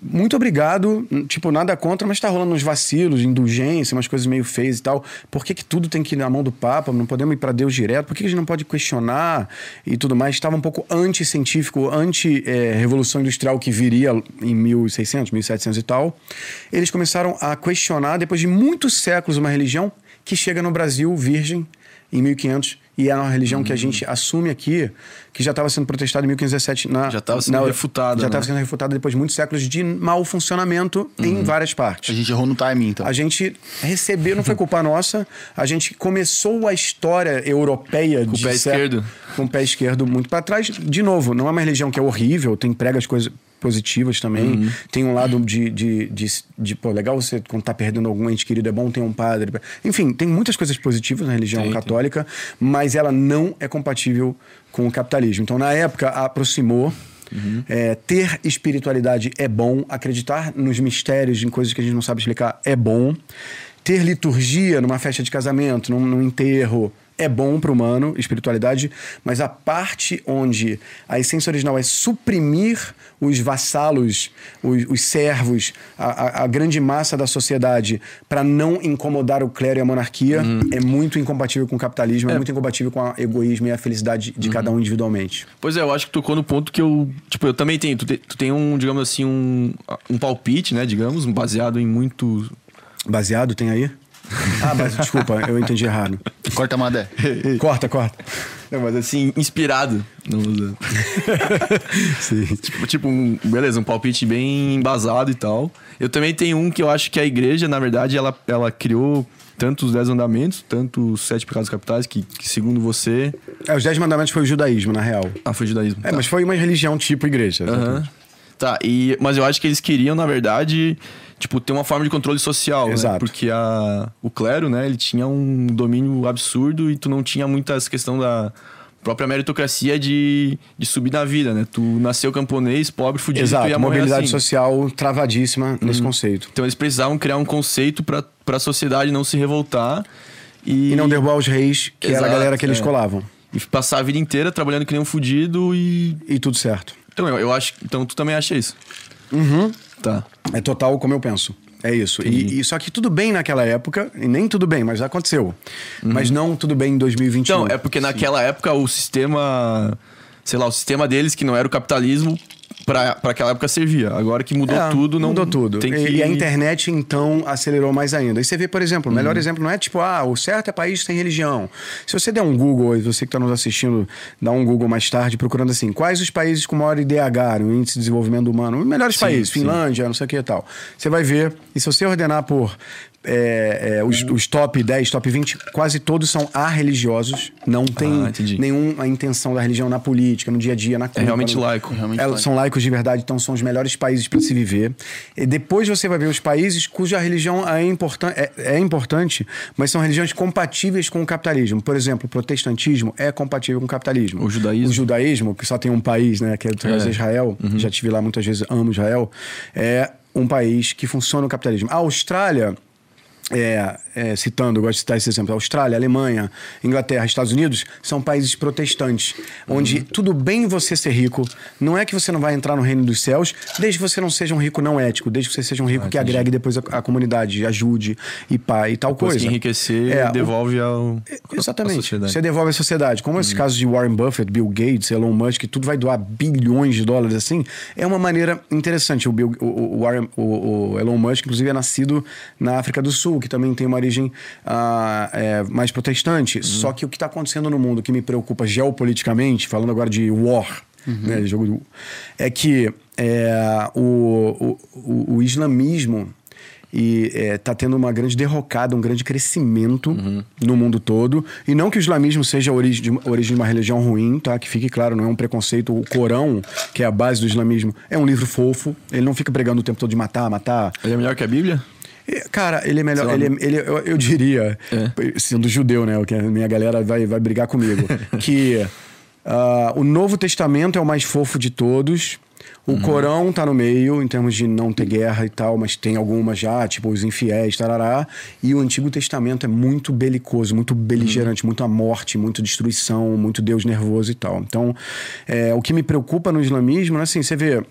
Speaker 3: muito obrigado, tipo, nada contra, mas tá rolando uns vacilos, indulgência, umas coisas meio feias e tal. Por que, que tudo tem que ir na mão do Papa? Não podemos ir para Deus direto? Por que, que a gente não pode questionar e tudo mais? Estava um pouco anti-científico, anti-revolução industrial que viria em 1600, 1700 e tal. Eles começaram a questionar, depois de muitos séculos, uma religião que chega no Brasil virgem em 1500 e é uma religião que a gente assume aqui, que já estava sendo protestada em 1517 na
Speaker 2: Já estava sendo
Speaker 3: na-
Speaker 2: refutada,
Speaker 3: Já estava
Speaker 2: né?
Speaker 3: sendo refutada depois de muitos séculos de mau funcionamento em várias
Speaker 1: A
Speaker 3: partes.
Speaker 1: gente errou no timing, então.
Speaker 3: A gente recebeu, não foi culpa nossa, a gente começou a história europeia
Speaker 2: Com o
Speaker 3: de
Speaker 2: pé
Speaker 3: sé-
Speaker 2: esquerdo.
Speaker 3: Com o pé esquerdo muito para trás. De novo, não é uma religião que é horrível, tem prega as coisas positivas também.
Speaker 2: Uhum.
Speaker 3: Tem um lado de, de, de, de, pô, legal você, quando tá perdendo algum ente querido, é bom ter um padre. Enfim, tem muitas coisas positivas na religião
Speaker 2: Tem, tem.
Speaker 3: católica, mas ela não é compatível com o capitalismo. Então, na época, aproximou.
Speaker 2: Uhum.
Speaker 3: É, ter espiritualidade é bom, acreditar nos mistérios, em coisas que a gente não sabe explicar, é bom. Ter liturgia numa festa de casamento, num, num enterro, é bom para o humano, espiritualidade, mas a parte onde a essência original é suprimir os vassalos, os, os servos, a, a- a grande massa da sociedade, para não incomodar o clero e a monarquia, é muito incompatível com o capitalismo, é, muito incompatível com o egoísmo e a felicidade de cada um individualmente.
Speaker 2: Pois é, eu acho que tocou no ponto que eu. Tipo, eu também tenho. Tu, te- tu tem um, digamos assim, um, um palpite, né? Digamos, baseado em muito.
Speaker 3: Baseado, tem aí? Ah, mas desculpa, eu entendi errado.
Speaker 1: Corta a Madé.
Speaker 3: Corta, corta.
Speaker 2: Não, mas assim, inspirado. no-
Speaker 3: Sim.
Speaker 2: tipo, tipo, um, beleza, um palpite bem embasado e tal. Eu também tenho um que eu acho que a igreja, na verdade, ela, ela criou tanto os Dez Mandamentos, tanto os Sete Pecados Capitais, que, que segundo você.
Speaker 3: É, os Dez Mandamentos foi o judaísmo, na real.
Speaker 2: Ah, foi o judaísmo.
Speaker 3: É,
Speaker 2: Tá.
Speaker 3: mas foi uma religião tipo igreja.
Speaker 2: Aham. Tá, e, mas eu acho que eles queriam, na verdade, tipo, ter uma forma de controle social, né?
Speaker 3: Exato.
Speaker 2: Porque a, o clero, né, ele tinha um domínio absurdo e tu não tinha muita essa questão da própria meritocracia de, de subir na vida, né? Tu nasceu camponês, pobre, fudido,
Speaker 3: Exato,
Speaker 2: ia morrer
Speaker 3: mobilidade
Speaker 2: assim.
Speaker 3: social travadíssima nesse conceito.
Speaker 2: Então eles precisavam criar um conceito pra para a sociedade não se revoltar e,
Speaker 3: E não derrubar os reis, que era a
Speaker 2: Exato,
Speaker 3: galera que eles
Speaker 2: é.
Speaker 3: colavam.
Speaker 2: e passar a vida inteira trabalhando que nem um fudido e...
Speaker 3: E tudo certo.
Speaker 2: Então eu, eu acho... Então tu também acha isso?
Speaker 3: Uhum.
Speaker 2: Tá.
Speaker 3: É total como eu penso. É isso. E, e só que tudo bem naquela época, e nem tudo bem, mas aconteceu. Mas não tudo bem em 2021.
Speaker 2: Então, é porque naquela época o sistema, sei lá, o sistema deles, que não era o capitalismo, pra aquela época servia. Agora que mudou
Speaker 3: É,
Speaker 2: tudo, não.
Speaker 3: Mudou tudo.
Speaker 2: Tem
Speaker 3: E-
Speaker 2: que...
Speaker 3: E, a internet, então, acelerou mais ainda. E você vê, por exemplo, o melhor exemplo não é tipo, ah, o certo é país sem religião. Se você der um Google, e você que está nos assistindo, dá um Google mais tarde, procurando assim, quais os países com maior IDH, o Índice de Desenvolvimento Humano, os melhores
Speaker 2: Sim,
Speaker 3: países,
Speaker 2: sim.
Speaker 3: Finlândia, não sei o que e tal. Você vai ver, e se você ordenar por é, é, os, os top 10, top 20, quase todos são arreligiosos. Não tem
Speaker 2: Ah,
Speaker 3: nenhuma intenção da religião na política, no dia a dia, na culpa.
Speaker 2: realmente
Speaker 3: no-
Speaker 2: laico.
Speaker 1: Realmente
Speaker 3: Elas
Speaker 1: laico.
Speaker 3: são laicos de verdade, então são os melhores países para se viver. E depois você vai ver os países cuja religião é, importan é, é importante, mas são religiões compatíveis com o capitalismo. Por exemplo, o protestantismo é compatível com o capitalismo.
Speaker 2: O judaísmo.
Speaker 3: O judaísmo, que só tem um país, né, que é,
Speaker 2: É.
Speaker 3: Israel, já tive lá muitas vezes, amo Israel, é um país que funciona o capitalismo. A Austrália é, é, citando, eu gosto de citar esse exemplo, Austrália, Alemanha, Inglaterra, Estados Unidos, são países protestantes, onde tudo bem você ser rico, não é que você não vai entrar no reino dos céus, desde que você não seja um rico não ético, desde que você seja um rico que agregue depois a, a comunidade, ajude e pá, e tal
Speaker 2: Depois
Speaker 3: coisa.
Speaker 2: que enriquecer,
Speaker 3: É, o-
Speaker 2: devolve ao.
Speaker 3: Exatamente.
Speaker 2: sociedade. Uhum.
Speaker 3: Você devolve à sociedade. Como esses casos de Warren Buffett, Bill Gates, Elon Musk, tudo vai doar bilhões de dólares assim, é uma maneira interessante. O, Bill, o, o, Warren- o- o Elon Musk, inclusive, é nascido na África do Sul, que também tem uma origem ah, é, mais protestante. Só que o que está acontecendo no mundo que me preocupa geopoliticamente, falando agora de war, né, jogo do, é que é, o, o, o, islamismo e está tendo uma grande derrocada, um grande crescimento no mundo todo. E não que o islamismo seja a origem de, a origem de uma religião ruim, tá? Que fique claro, não é um preconceito. O Corão, que é a base do islamismo, é um livro fofo. Ele não fica pregando o tempo todo de matar, matar.
Speaker 2: Ele é melhor que a Bíblia?
Speaker 3: É, Cara, ele é melhor. Ele, é- ele, eu, eu diria,
Speaker 2: É.
Speaker 3: sendo judeu, né? Que a minha galera vai, vai brigar comigo. que ah, o Novo Testamento é o mais fofo de todos. O
Speaker 2: Uhum.
Speaker 3: Corão tá no meio, em termos de não ter guerra e tal, mas tem algumas já, tipo os infiéis, tarará. E o Antigo Testamento é muito belicoso, muito beligerante,
Speaker 2: Uhum.
Speaker 3: muita morte, muita destruição, muito Deus nervoso e tal. Então, é, o que me preocupa no islamismo, né, assim, você vê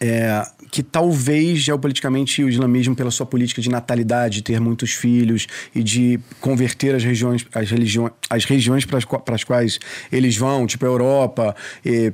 Speaker 3: é, que talvez geopoliticamente o islamismo, pela sua política de natalidade, ter muitos filhos e de converter as regiões, as religiões, as regiões para as, quais eles vão, tipo a Europa,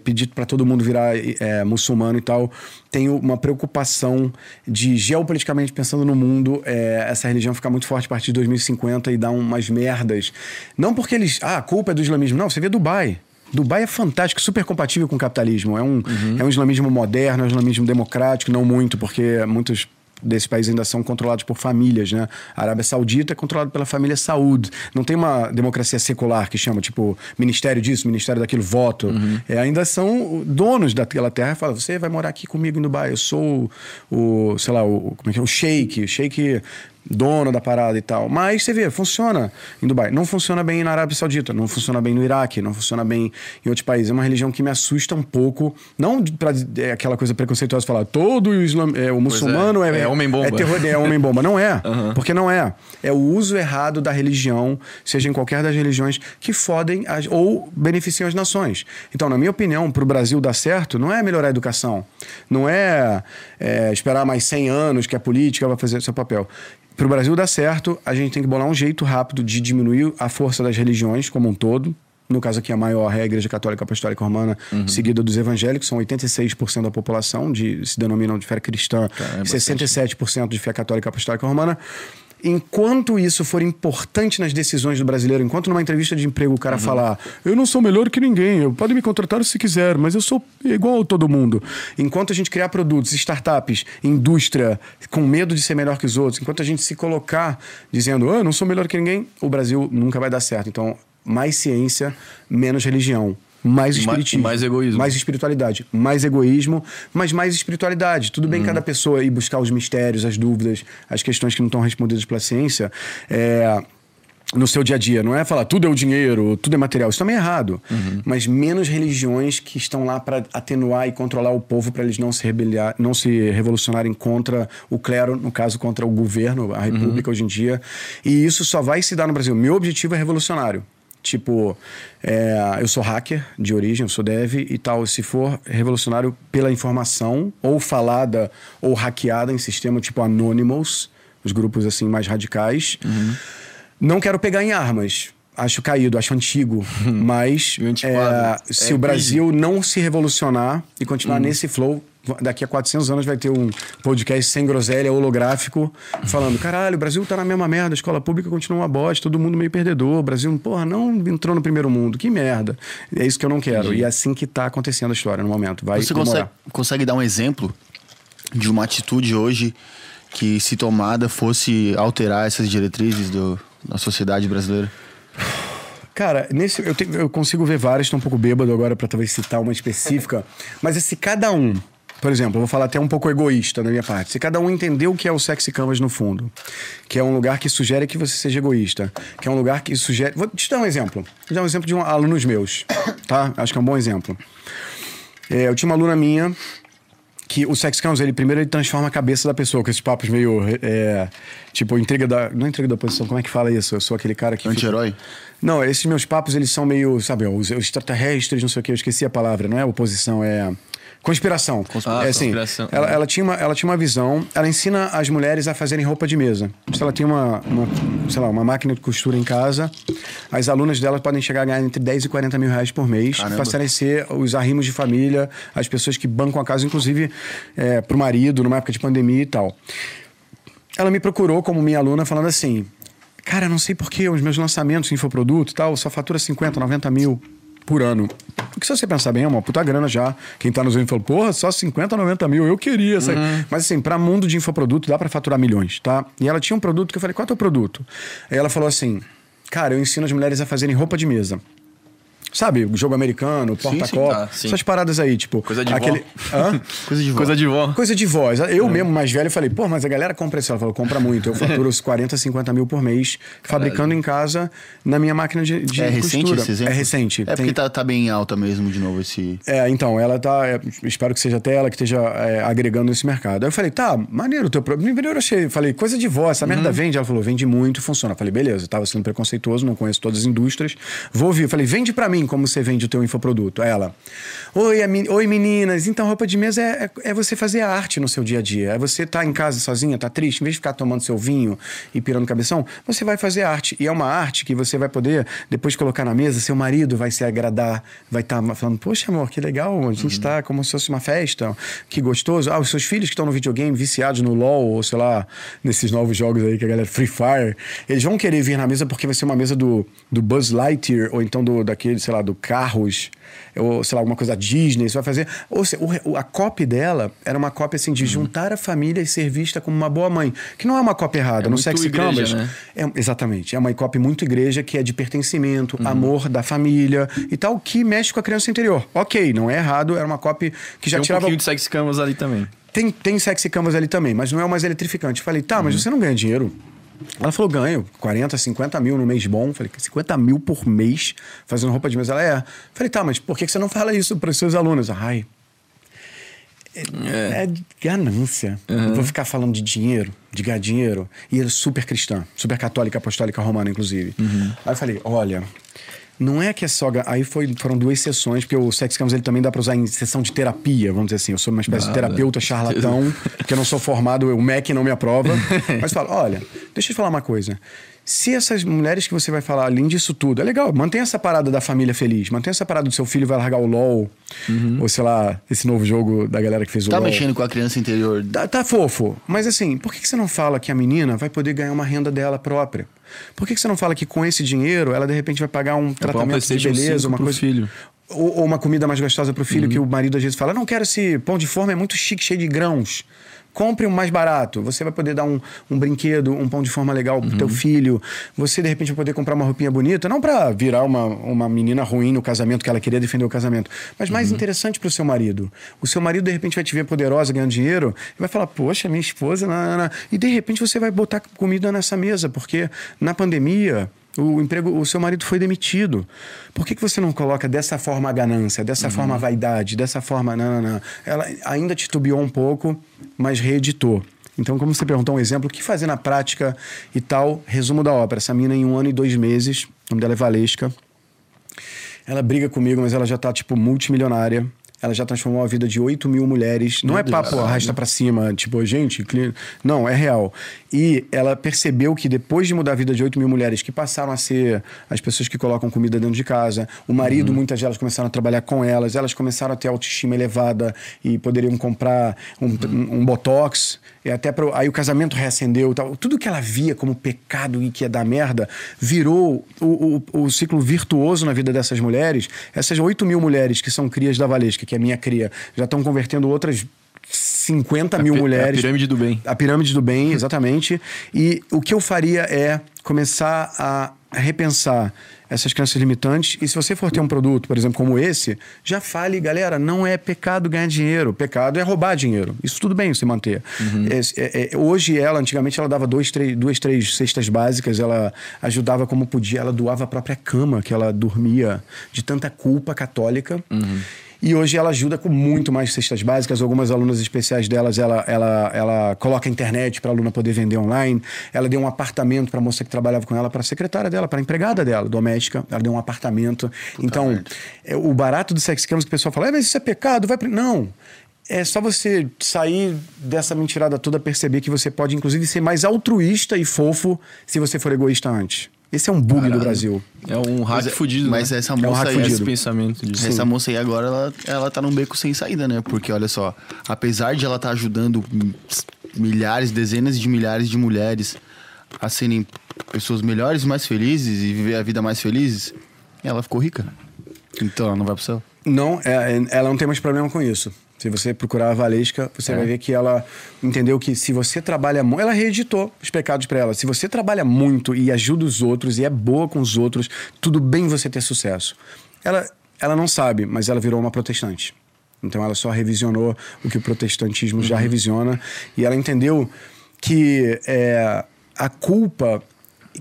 Speaker 3: pedir para todo mundo virar é, muçulmano e tal, tem uma preocupação de geopoliticamente pensando no mundo, é, essa religião ficar muito forte a partir de 2050 e dar umas merdas. Não porque eles, ah, a culpa é do islamismo, não. Você vê Dubai. Dubai é fantástico, super compatível com o capitalismo. É um, é um islamismo moderno, é um islamismo democrático, não muito, porque muitos desses países ainda são controlados por famílias, né? A Arábia Saudita é controlada pela família Saúde. Não tem uma democracia secular que chama, tipo, ministério disso, ministério daquilo, voto. É, ainda são donos daquela terra falam, você vai morar aqui comigo em Dubai, eu sou o, o, sei lá, o, como é que é? O sheik, o sheik dono da parada e tal. Mas você vê, funciona em Dubai. Não funciona bem na Arábia Saudita, não funciona bem no Iraque, não funciona bem em outros países. É uma religião que me assusta um pouco. Não para é aquela coisa preconceituosa falar todo o, islam, é, o muçulmano é,
Speaker 2: é homem-bomba.
Speaker 3: É, terror, é homem-bomba. Não é. Porque não é. É o uso errado da religião, seja em qualquer das religiões, que fodem as, ou beneficiam as nações. Então, na minha opinião, para o Brasil dar certo, não é melhorar a educação. Não é, é esperar mais 100 anos que a política vai fazer seu papel. Para o Brasil dar certo, a gente tem que bolar um jeito rápido de diminuir a força das religiões como um todo. No caso aqui, a maior é a Igreja Católica Apostólica Romana, seguida dos evangélicos, são 86% da população, de, se denominam de fé cristã,
Speaker 2: Caramba,
Speaker 3: e 67% de fé católica apostólica romana. Enquanto isso for importante nas decisões do brasileiro, enquanto numa entrevista de emprego o cara falar, eu não sou melhor que ninguém, eu pode me contratar se quiser, mas eu sou igual a todo mundo. Enquanto a gente criar produtos, startups, indústria, com medo de ser melhor que os outros, enquanto a gente se colocar dizendo, ah, eu não sou melhor que ninguém, o Brasil nunca vai dar certo. Então, mais ciência, menos religião. Mais
Speaker 2: ma-
Speaker 3: espiritismo.
Speaker 2: e mais egoísmo.
Speaker 3: Mais espiritualidade. Mais egoísmo, mas mais espiritualidade. Tudo
Speaker 2: Uhum.
Speaker 3: bem cada pessoa ir buscar os mistérios, as dúvidas, as questões que não estão respondidas pela ciência. É, no seu dia a dia, não é falar tudo é o dinheiro, tudo é material. Isso também é errado.
Speaker 2: Uhum.
Speaker 3: Mas menos religiões que estão lá para atenuar e controlar o povo para eles não se rebeliar, não se revolucionarem contra o clero, no caso contra o governo, a república
Speaker 2: Uhum.
Speaker 3: hoje em dia. E isso só vai se dar no Brasil. Meu objetivo é revolucionário. Tipo, é, eu sou hacker de origem, eu sou dev e tal. Se for revolucionário pela informação, ou falada ou hackeada em sistema tipo Anonymous, os grupos assim mais radicais. Não quero pegar em armas. Acho caído, acho antigo. Mas
Speaker 2: Meio antiquado.
Speaker 3: é, se
Speaker 2: É
Speaker 3: o Brasil não se revolucionar e continuar nesse flow, daqui a 400 anos vai ter um podcast sem groselha, holográfico, falando: caralho, o Brasil tá na mesma merda, a escola pública continua uma bosta, todo mundo meio perdedor, o Brasil, porra, não entrou no primeiro mundo, que merda. É isso que eu não quero. E é assim que tá acontecendo a história no momento. Vai
Speaker 1: Você consegue, consegue dar um exemplo de uma atitude hoje que, se tomada, fosse alterar essas diretrizes do, da sociedade brasileira?
Speaker 3: Cara, nesse, eu, tenho- eu consigo ver várias, estou um pouco bêbado agora para talvez citar uma específica, mas se cada um, por exemplo, eu vou falar até um pouco egoísta da minha parte, se cada um entender o que é o sexy canvas no fundo, que é um lugar que sugere que você seja egoísta, que é um lugar que sugere. Vou te dar um exemplo. Vou te dar um exemplo de um, alunos meus, tá? Acho que é um bom exemplo. É, eu tinha uma aluna minha que o sex canvas, ele primeiro ele transforma a cabeça da pessoa, com esses papos meio. é, tipo, intriga da. Não é intriga da oposição, como é que fala isso? Eu sou aquele cara que. fica-
Speaker 1: Anti-herói?
Speaker 3: Não, esses meus papos, eles são meio, sabe, os, os extraterrestres, não sei o que, eu esqueci a palavra, não é oposição, é. Conspiração.
Speaker 2: Ah,
Speaker 3: é assim,
Speaker 2: conspiração.
Speaker 3: Ela, ela, tinha uma, ela tinha uma visão, ela ensina as mulheres a fazerem roupa de mesa. Se ela tem uma, uma, sei lá, uma máquina de costura em casa, as alunas dela podem chegar a ganhar entre 10 e 40 mil reais por mês para fortalecer os arrimos de família, as pessoas que bancam a casa, inclusive é, pro marido, numa época de pandemia e tal. Ela me procurou como minha aluna falando assim: Cara, não sei porquê, os meus lançamentos, infoproduto e tal, só fatura 50, 90 mil por ano. Que se você pensar bem, é uma puta grana já. Quem tá nos vendo falou, porra, só 50, 90 mil, eu queria. aí." Mas assim, pra mundo de infoproduto dá pra faturar milhões, tá? E ela tinha um produto que eu falei, qual é o teu produto? Aí ela falou assim, cara, eu ensino as mulheres a fazerem roupa de mesa. Sabe, jogo americano, porta-copo,
Speaker 2: tá,
Speaker 3: essas paradas aí, tipo.
Speaker 2: Coisa de vó.
Speaker 3: Hã?
Speaker 1: Coisa de vó.
Speaker 2: Coisa de vó.
Speaker 3: Coisa de voz. Eu mesmo, mais velho, falei, pô, mas a galera compra isso. Ela falou, compra muito. Eu faturo os 40, 50 mil por mês, fabricando em casa na minha máquina de, de
Speaker 1: É recente
Speaker 3: costura.
Speaker 1: esse exemplo?
Speaker 3: É recente.
Speaker 1: É
Speaker 3: Tem-
Speaker 1: porque tá, tá bem alta mesmo de novo esse.
Speaker 3: É, então, ela tá. é, espero que seja até ela que esteja é, agregando nesse mercado. Aí eu falei, tá, maneiro o teu produto. Primeiro eu achei, falei, coisa de voz, essa
Speaker 1: Uhum.
Speaker 3: merda vende? Ela falou, vende muito, funciona. Eu falei, beleza, eu tava sendo preconceituoso, não conheço todas as indústrias. Vou ouvir. Eu falei, vende pra mim como você vende o teu infoproduto. Ela, oi, oi meninas, então roupa de mesa é, é, é você fazer arte no seu dia a dia. É você tá em casa sozinha, tá triste, em vez de ficar tomando seu vinho e pirando cabeção, você vai fazer arte. E é uma arte que você vai poder depois colocar na mesa, seu marido vai se agradar, vai estar falando, poxa amor, que legal, a gente tá como se fosse uma festa, que gostoso. Ah, os seus filhos que estão no videogame viciados no LoL, ou sei lá, nesses novos jogos aí que a galera, Free Fire, eles vão querer vir na mesa porque vai ser uma mesa do, do Buzz Lightyear, ou então do, daquele, sei lá, do Carros, ou sei lá, alguma coisa da Disney, você vai fazer. Ou seja, o- a copy dela era uma cópia assim de juntar a família e ser vista como uma boa mãe. Que não é uma cópia errada. no
Speaker 2: muito
Speaker 3: Sexy
Speaker 2: igreja, né?
Speaker 3: É, exatamente. É uma copy muito igreja que é de pertencimento, amor da família e tal, que mexe com a criança interior. Ok, não é errado, era uma copy que já
Speaker 2: Tem um
Speaker 3: tirava.
Speaker 2: pouquinho de sexy canvas ali também.
Speaker 3: Tem, tem sexy canvas ali também, mas não é o mais eletrificante. Falei, tá,
Speaker 2: Uhum.
Speaker 3: mas você não ganha dinheiro. Ela falou, ganho 40, 50 mil no mês bom. Falei, 50 mil por mês fazendo roupa de mesa? Ela é. Falei, tá, mas por que você não fala isso para os seus alunos? Ai, é, é ganância. Eu Vou ficar falando de dinheiro, de ganhar dinheiro. E ele é super cristã, super católica, apostólica romana, inclusive. Aí eu falei, olha, não é que é só. Aí foi, foram duas sessões, porque o Sex Campus ele também dá pra usar em sessão de terapia, vamos dizer assim. Eu sou uma espécie de terapeuta charlatão, porque eu não sou formado, o MEC não me aprova. Mas falo, olha, deixa eu te falar uma coisa. Se essas mulheres que você vai falar, além disso tudo, é legal, mantém essa parada da família feliz, mantém essa parada do seu filho vai largar o LOL, ou sei lá, esse novo jogo da galera que fez o
Speaker 1: Tá
Speaker 3: LOL.
Speaker 1: mexendo com a criança interior.
Speaker 3: Tá, tá fofo. Mas assim, por que você não fala que a menina vai poder ganhar uma renda dela própria? Por que que você não fala que com esse dinheiro ela de repente vai pagar um tratamento de beleza,
Speaker 2: 5
Speaker 3: uma coisa.
Speaker 2: filho.
Speaker 3: Ou, ou uma comida mais gostosa pro
Speaker 2: Uhum.
Speaker 3: filho, que o marido às vezes fala: não quero esse pão de forma, é muito chique, cheio de grãos. Compre um mais barato. Você vai poder dar um, um brinquedo, um pão de forma legal pro teu
Speaker 2: Uhum.
Speaker 3: filho. Você, de repente, vai poder comprar uma roupinha bonita, não pra virar uma, uma menina ruim no casamento, que ela queria defender o casamento, mas mais
Speaker 2: Uhum.
Speaker 3: interessante pro seu marido. O seu marido, de repente, vai te ver poderosa, ganhando dinheiro, e vai falar, poxa, minha esposa... Não, não, não. E, de repente, você vai botar comida nessa mesa, porque na pandemia... O emprego, o seu marido foi demitido. Por que, que você não coloca dessa forma a ganância, dessa forma a vaidade, dessa forma. Não, não, não. Ela ainda titubeou um pouco, mas reeditou. Então, como você perguntou um exemplo, o que fazer na prática e tal? Resumo da ópera. Essa mina, em um ano e dois meses, o nome dela é Valesca. Ela briga comigo, mas ela já tá, tipo, multimilionária. Ela já transformou a vida de 8 mil mulheres. Não é papo arrasta pra cima, tipo, gente, cli- não, é real. E ela percebeu que depois de mudar a vida de 8 mil mulheres, que passaram a ser as pessoas que colocam comida dentro de casa, o marido, muitas delas começaram a trabalhar com elas, elas começaram a ter autoestima elevada e poderiam comprar um, um botox. E até pro, aí o casamento reacendeu e tal. Tudo que ela via como pecado e que ia dar merda virou o, o, o ciclo virtuoso na vida dessas mulheres. Essas 8 mil mulheres que são crias da Valesca, que é minha cria, já estão convertendo outras 50 mil
Speaker 2: pi-
Speaker 3: mulheres.
Speaker 2: a pirâmide do bem.
Speaker 3: A pirâmide do bem, exatamente. E o que eu faria é começar a repensar essas crenças limitantes. E se você for ter um produto, por exemplo, como esse, já fale, galera, não é pecado ganhar dinheiro. Pecado é roubar dinheiro. Isso tudo bem você manter. É- é- é- hoje ela, antigamente, ela dava dois, três, duas, três cestas básicas, ela ajudava como podia, ela doava a própria cama que ela dormia de tanta culpa católica. E hoje ela ajuda com muito mais cestas básicas. Algumas alunas especiais delas, ela, ela, ela coloca a internet para a aluna poder vender online. Ela deu um apartamento para a moça que trabalhava com ela, para a secretária dela, para a empregada dela, doméstica. Ela deu um apartamento. então, é, o barato do sex campus que o pessoal fala, "É, mas isso é pecado, vai... pre-" Não. É só você sair dessa mentirada toda, perceber que você pode, inclusive, ser mais altruísta e fofo se você for egoísta antes. Esse é um bug do Brasil.
Speaker 2: É um hack
Speaker 1: Mas é-
Speaker 2: fudido,
Speaker 1: mas
Speaker 2: né?
Speaker 1: essa
Speaker 3: um
Speaker 1: moça
Speaker 3: hack
Speaker 1: aí-
Speaker 3: fudido.
Speaker 2: Esse pensamento disso.
Speaker 1: Essa moça aí agora, ela, ela tá num beco sem saída, né? Porque olha só, apesar de ela estar ajudando milhares, dezenas de milhares de mulheres a serem pessoas melhores, mais felizes e viver a vida mais felizes, ela ficou rica. Então ela não vai pro céu.
Speaker 3: Não, é- é- ela não tem mais problema com isso. Se você procurar a Valesca, você vai ver que ela entendeu que se você trabalha muito. Ela reeditou os pecados para ela. Se você trabalha muito e ajuda os outros e é boa com os outros, tudo bem você ter sucesso. Ela, ela não sabe, mas ela virou uma protestante. Então ela só revisionou o que o protestantismo já revisiona e ela entendeu que é, a culpa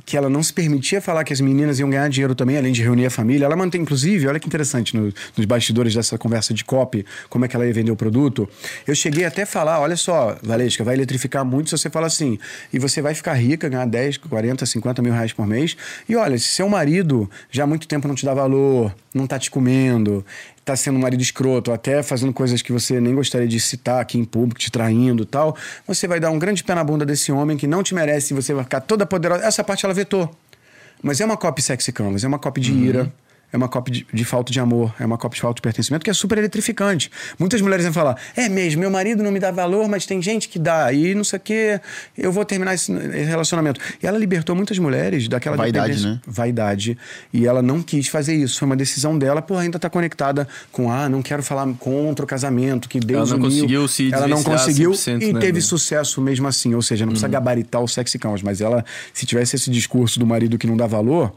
Speaker 3: que ela não se permitia falar que as meninas iam ganhar dinheiro também, além de reunir a família. Ela mantém, inclusive, olha que interessante, no- nos bastidores dessa conversa de copy, como é que ela ia vender o produto. Eu cheguei até a falar, olha só, Valesca, vai eletrificar muito se você fala assim, e você vai ficar rica, ganhar 10, 40, 50 mil reais por mês. E olha, se seu marido já há muito tempo não te dá valor, não tá te comendo, tá sendo um marido escroto, até fazendo coisas que você nem gostaria de citar aqui em público, te traindo e tal, você vai dar um grande pé na bunda desse homem que não te merece e você vai ficar toda poderosa. Essa parte ela vetou. Mas é uma copy sexy canvas, é uma copy de ira. É uma copy de, de falta de amor, é uma copy de falta de pertencimento que é super eletrificante. Muitas mulheres vão falar: é mesmo, meu marido não me dá valor, mas tem gente que dá, e não sei o quê, eu vou terminar esse relacionamento. E ela libertou muitas mulheres daquela
Speaker 1: Vaidade, né?
Speaker 3: vaidade. E ela não quis fazer isso. Foi uma decisão dela, por ainda tá conectada com, ah, não quero falar contra o casamento, que Deus
Speaker 2: Ela não
Speaker 3: uniu.
Speaker 2: conseguiu se
Speaker 3: Ela não conseguiu
Speaker 2: 100%,
Speaker 3: e
Speaker 2: né,
Speaker 3: teve
Speaker 2: do-
Speaker 3: sucesso mesmo assim. Ou seja, não precisa gabaritar o sexy count, mas ela, se tivesse esse discurso do marido que não dá valor,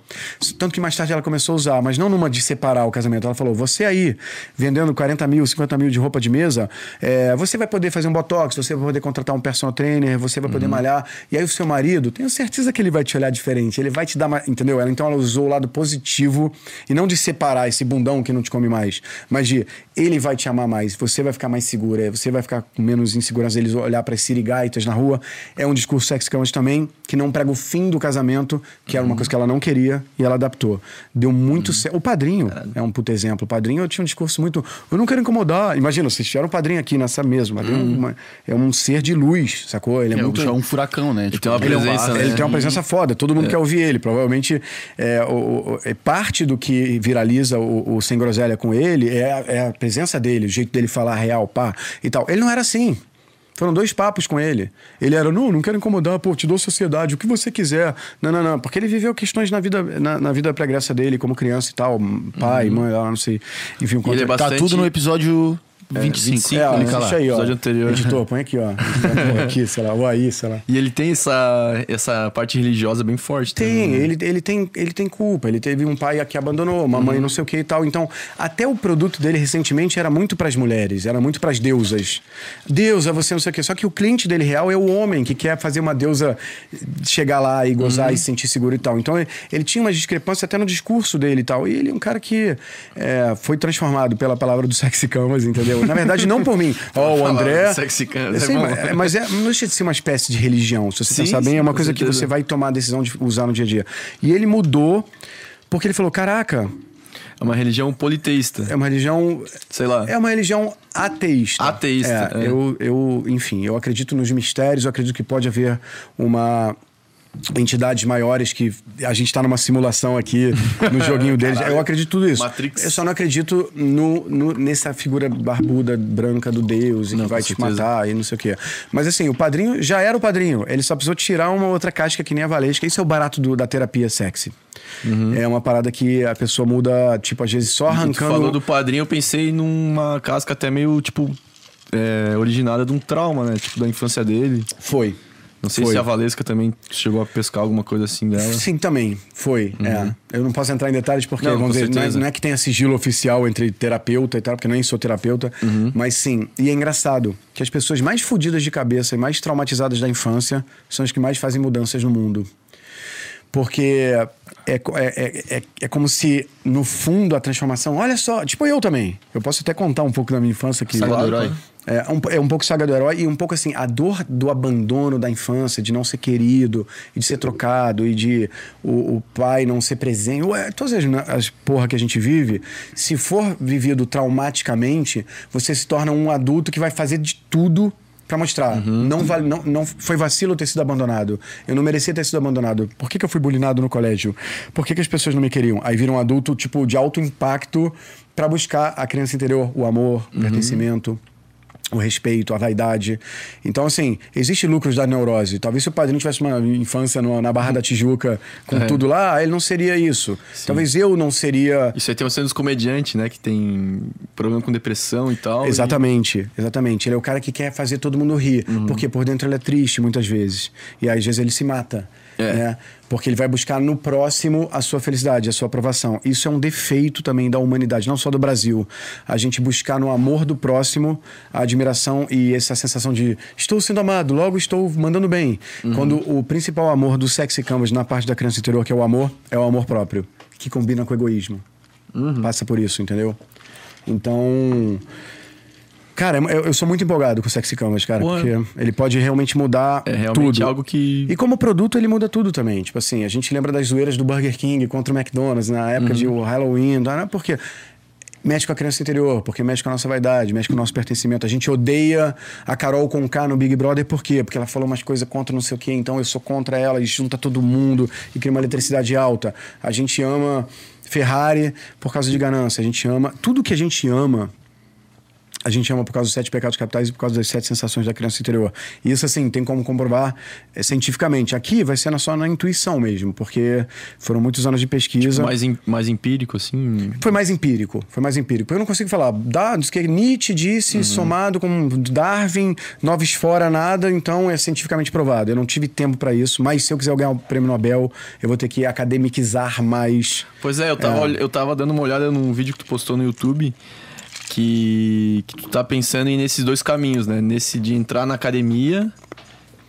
Speaker 3: tanto que mais tarde ela começou a usar, mas não numa de separar o casamento. Ela falou: você aí, vendendo 40 mil, 50 mil de roupa de mesa, é, você vai poder fazer um botox, você vai poder contratar um personal trainer, você vai poder malhar. E aí o seu marido, tenho certeza que ele vai te olhar diferente, ele vai te dar mais. Entendeu? Ela, então ela usou o lado positivo e não de separar esse bundão que não te come mais, mas de ele vai te amar mais, você vai ficar mais segura, você vai ficar com menos insegurança eles olhar para as sirigaitas na rua. É um discurso camas também, que não prega o fim do casamento, que era uma coisa que ela não queria e ela adaptou. Deu muito certo. O padrinho é um puto exemplo. O padrinho eu tinha um discurso muito. Eu não quero incomodar. Imagina, vocês tiveram um padrinho aqui nessa mesa. O padrinho é uma- é um ser de luz, sacou? Ele é,
Speaker 1: É,
Speaker 3: muito.
Speaker 1: é um furacão, né? Tipo,
Speaker 2: tem uma
Speaker 3: Ele, é um-
Speaker 2: presença, né?
Speaker 3: ele tem uma presença foda, todo mundo quer ouvir ele. Provavelmente é, o- o- é parte do que viraliza o, o Sem Groselha com ele é a, é a presença dele, o jeito dele falar real, pá, e tal. Ele não era assim. Foram dois papos com ele. Ele era, não, não quero incomodar, pô, te dou sociedade, o que você quiser. Não, não, não. Porque ele viveu questões na vida, na, na vida pregressa dele, como criança e tal, pai, mãe, lá, não sei. Enfim,
Speaker 2: Uhum. ele é
Speaker 3: contra-
Speaker 1: Tá
Speaker 2: bastante-
Speaker 1: tudo no episódio 25.
Speaker 2: 25,
Speaker 3: É, ó,
Speaker 2: clica lá,
Speaker 3: deixa aí, ó.
Speaker 2: episódio anterior.
Speaker 3: Editor, põe aqui, ó. Aqui, sei lá, ou aí, sei lá.
Speaker 2: E ele tem essa, essa parte religiosa bem forte.
Speaker 3: Tem,
Speaker 2: também, né?
Speaker 3: ele, ele, tem, ele tem culpa. Ele teve um pai que abandonou, uma mãe não sei o que e tal. Então, até o produto dele recentemente era muito para as mulheres, era muito para as deusas. Deusa, você não sei o que. Só que o cliente dele real é o homem que quer fazer uma deusa chegar lá e gozar e se sentir seguro e tal. Então, ele, ele tinha uma discrepância até no discurso dele e tal. E ele é um cara que é, foi transformado pela palavra do sexy camas, entendeu? Na verdade, não por mim. Ó, o
Speaker 2: palavra
Speaker 3: André.
Speaker 2: sexy é
Speaker 3: Sim, mas, é, não deixa de ser uma espécie de religião. Se você
Speaker 2: Sim,
Speaker 3: pensar bem,
Speaker 2: sim,
Speaker 3: é uma coisa que
Speaker 2: certeza.
Speaker 3: você vai tomar a decisão de usar no dia a dia. E ele mudou porque ele falou: caraca,
Speaker 2: É uma religião politeísta.
Speaker 3: é uma religião.
Speaker 2: Sei lá.
Speaker 3: É uma religião ateísta.
Speaker 2: Ateísta,
Speaker 3: É,
Speaker 2: é.
Speaker 3: Eu, eu, enfim, eu acredito nos mistérios, eu acredito que pode haver uma. Entidades maiores que a gente está numa simulação aqui no joguinho deles. Eu acredito tudo isso.
Speaker 2: Matrix.
Speaker 3: Eu só não acredito no, no- nessa figura barbuda, branca do Deus e
Speaker 2: Não,
Speaker 3: que vai te
Speaker 2: certeza.
Speaker 3: matar e não sei o quê. Mas assim, o padrinho já era o padrinho. Ele só precisou tirar uma outra casca que nem a Valesca. Isso é o barato do- da terapia sexy. É uma parada que a pessoa muda, tipo, às vezes só
Speaker 2: Uhum. Tu
Speaker 3: arrancando.
Speaker 2: falou do padrinho, eu pensei numa casca até meio, tipo, é, originada de um trauma, né? Tipo, da infância dele.
Speaker 3: Foi.
Speaker 2: Não sei
Speaker 3: Foi.
Speaker 2: se a Valesca também chegou a pescar alguma coisa assim dela.
Speaker 3: Sim, também. Foi. É. Eu não posso entrar em detalhes porque,
Speaker 2: Não,
Speaker 3: vamos dizer, não é, não é que tenha sigilo oficial entre terapeuta e tal, porque nem sou terapeuta. Mas sim. E é engraçado que as pessoas mais fodidas de cabeça e mais traumatizadas da infância são as que mais fazem mudanças no mundo. Porque é, é, é, é, é como se, no fundo, a transformação. Olha só, tipo eu também. Eu posso até contar um pouco da minha infância aqui.
Speaker 1: Saga do herói.
Speaker 3: É um, é um pouco saga do herói e um pouco assim, a dor do abandono da infância, de não ser querido, e de ser trocado, e de o, o pai não ser presente. Ué, todas as, as porra que a gente vive, se for vivido traumaticamente, você se torna um adulto que vai fazer de tudo pra mostrar. Não, vale, não, não foi vacilo ter sido abandonado. Eu não merecia ter sido abandonado. Por que, que eu fui bulinado no colégio? Por que, que as pessoas não me queriam? Aí vira um adulto, tipo, de alto impacto pra buscar a criança interior, o amor, o pertencimento o respeito, a vaidade. Então, assim, existe lucros da neurose. Talvez se o padrinho tivesse uma infância no- na Barra da Tijuca com
Speaker 2: É.
Speaker 3: tudo lá, ele não seria isso. Talvez eu não seria.
Speaker 2: Isso aí tem cena dos comediantes, né? Que tem problema com depressão e tal.
Speaker 3: Exatamente, exatamente. Ele é o cara que quer fazer todo mundo rir,
Speaker 2: Uhum.
Speaker 3: porque por dentro ele é triste muitas vezes. E às vezes ele se mata.
Speaker 2: É.
Speaker 3: Né? Porque ele vai buscar no próximo a sua felicidade, a sua aprovação. Isso é um defeito também da humanidade, não só do Brasil. A gente buscar no amor do próximo a admiração e essa sensação de estou sendo amado, logo estou mandando bem. Quando o principal amor do sexy canvas na parte da criança interior, que é o amor, é o amor próprio, que combina com o egoísmo. Passa por isso, entendeu? Então. Cara, eu, eu sou muito empolgado com o Sexy Canvas, cara,
Speaker 2: Pô,
Speaker 3: porque ele pode realmente mudar
Speaker 2: É realmente
Speaker 3: tudo.
Speaker 2: algo que.
Speaker 3: E como produto, ele muda tudo também. Tipo assim, a gente lembra das zoeiras do Burger King contra o McDonald's na época de o Halloween. Tá? Por quê? Mexe com a criança interior, porque mexe com a nossa vaidade, mexe com o nosso pertencimento. A gente odeia a Carol com K no Big Brother, por quê? Porque ela falou umas coisas contra não sei o quê, então eu sou contra ela e junta todo mundo e cria uma eletricidade alta. A gente ama Ferrari por causa de ganância. A gente ama. Tudo que a gente ama a gente ama por causa dos sete pecados capitais e por causa das sete sensações da criança interior. E isso, assim, tem como comprovar eh, cientificamente. Aqui vai ser só na intuição mesmo, porque foram muitos anos de pesquisa.
Speaker 2: Mais, em- mais empírico, assim.
Speaker 3: Foi mais empírico, foi mais empírico. Eu não consigo falar, dados que Nietzsche disse, somado com Darwin, noves fora nada, então é cientificamente provado. Eu não tive tempo para isso, mas se eu quiser ganhar o prêmio Nobel, eu vou ter que academicizar mais.
Speaker 2: Pois é, eu tava, olh- eu tava dando uma olhada num vídeo que tu postou no YouTube que, que tu tá pensando em nesses dois caminhos, né? Nesse de entrar na academia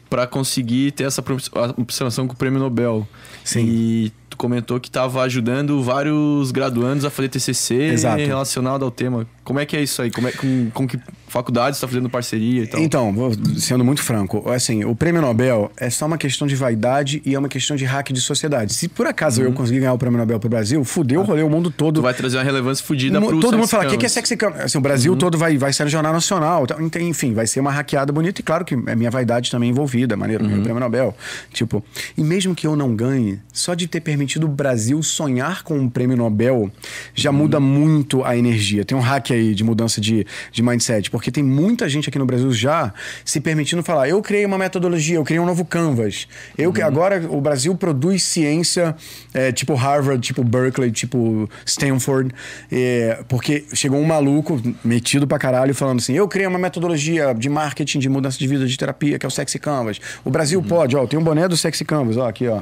Speaker 2: pra conseguir ter essa aproximação com o prêmio Nobel.
Speaker 3: Sim.
Speaker 2: E tu comentou que tava ajudando vários graduandos a fazer TCC
Speaker 3: Exato.
Speaker 2: relacionado ao tema. Como é que é isso aí? Como é, com, com que faculdades tu tá fazendo parceria e tal?
Speaker 3: Então, vou- sendo muito franco, assim, o prêmio Nobel é só uma questão de vaidade e é uma questão de hack de sociedade. Se por acaso eu conseguir ganhar o prêmio Nobel pro Brasil, fudeu o rolê, o mundo todo.
Speaker 2: Tu vai trazer uma relevância fodida
Speaker 3: Mo-
Speaker 2: pro
Speaker 3: todo mundo fala, o que, que é sexy canvas? Assim, o Brasil todo vai, vai ser no Jornal Nacional. Então, enfim, vai ser uma hackeada bonita. E claro que é minha vaidade também envolvida, maneiro, ganhei o prêmio Nobel. Tipo, e mesmo que eu não ganhe, só de ter permitido o Brasil sonhar com um prêmio Nobel já muda muito a energia. Tem um hack aí de mudança de, de mindset, porque tem muita gente aqui no Brasil já se permitindo falar: eu criei uma metodologia, eu criei um novo canvas. Eu, que Agora o Brasil produz ciência é, tipo Harvard, tipo Berkeley, tipo Stanford, é, porque chegou um maluco metido pra caralho falando assim: eu criei uma metodologia de marketing, de mudança de vida, de terapia, que é o Sexy Canvas. O Brasil pode, ó, tem um boné do Sexy Canvas, ó, aqui, ó.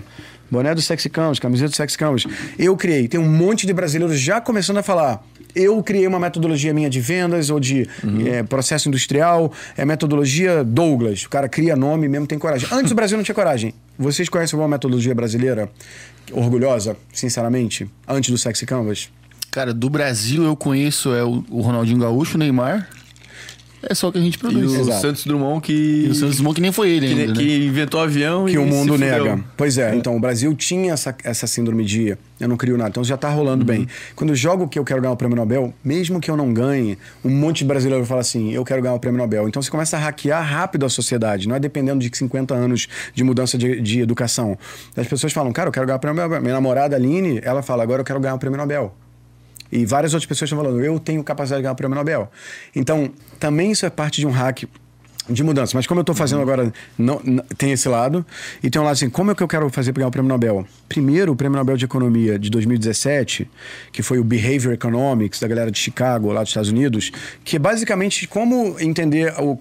Speaker 3: Boné do Sexy Canvas, camiseta do Sexy Canvas. Eu criei. Tem um monte de brasileiros já começando a falar. Eu criei uma metodologia minha de vendas ou de eh, processo industrial. É metodologia Douglas. O cara cria nome mesmo, tem coragem. Antes o Brasil não tinha coragem. Vocês conhecem alguma metodologia brasileira orgulhosa, sinceramente, antes do Sexy Canvas?
Speaker 1: Cara, do Brasil eu conheço é o, o Ronaldinho Gaúcho, o Neymar. É só o que a gente
Speaker 2: E
Speaker 1: produz.
Speaker 2: o
Speaker 3: Exato.
Speaker 2: Santos Drummond que,
Speaker 1: E o Santos Dumont que nem foi ele
Speaker 2: que,
Speaker 1: ainda, né?
Speaker 2: que inventou o avião
Speaker 3: que
Speaker 2: e
Speaker 3: o mundo
Speaker 2: se fudeu.
Speaker 3: nega. Pois é, então o Brasil tinha essa, essa síndrome de eu não crio nada, então já tá rolando bem. Quando eu jogo que eu quero ganhar o prêmio Nobel, mesmo que eu não ganhe, um monte de brasileiro fala assim: eu quero ganhar o prêmio Nobel. Então você começa a hackear rápido a sociedade, não é dependendo de 50 anos de mudança de, de educação. As pessoas falam, cara, eu quero ganhar o prêmio Nobel. Minha namorada Aline, ela fala, agora eu quero ganhar o prêmio Nobel. E várias outras pessoas estão falando, eu tenho capacidade de ganhar o prêmio Nobel. Então, também isso é parte de um hack de mudança. Mas como eu estou fazendo agora, não, não- tem esse lado. E tem um lado assim, como é que eu quero fazer para ganhar o prêmio Nobel? Primeiro, o prêmio Nobel de Economia de 2017, que foi o Behavior Economics, da galera de Chicago, lá dos Estados Unidos, que é basicamente como entender o,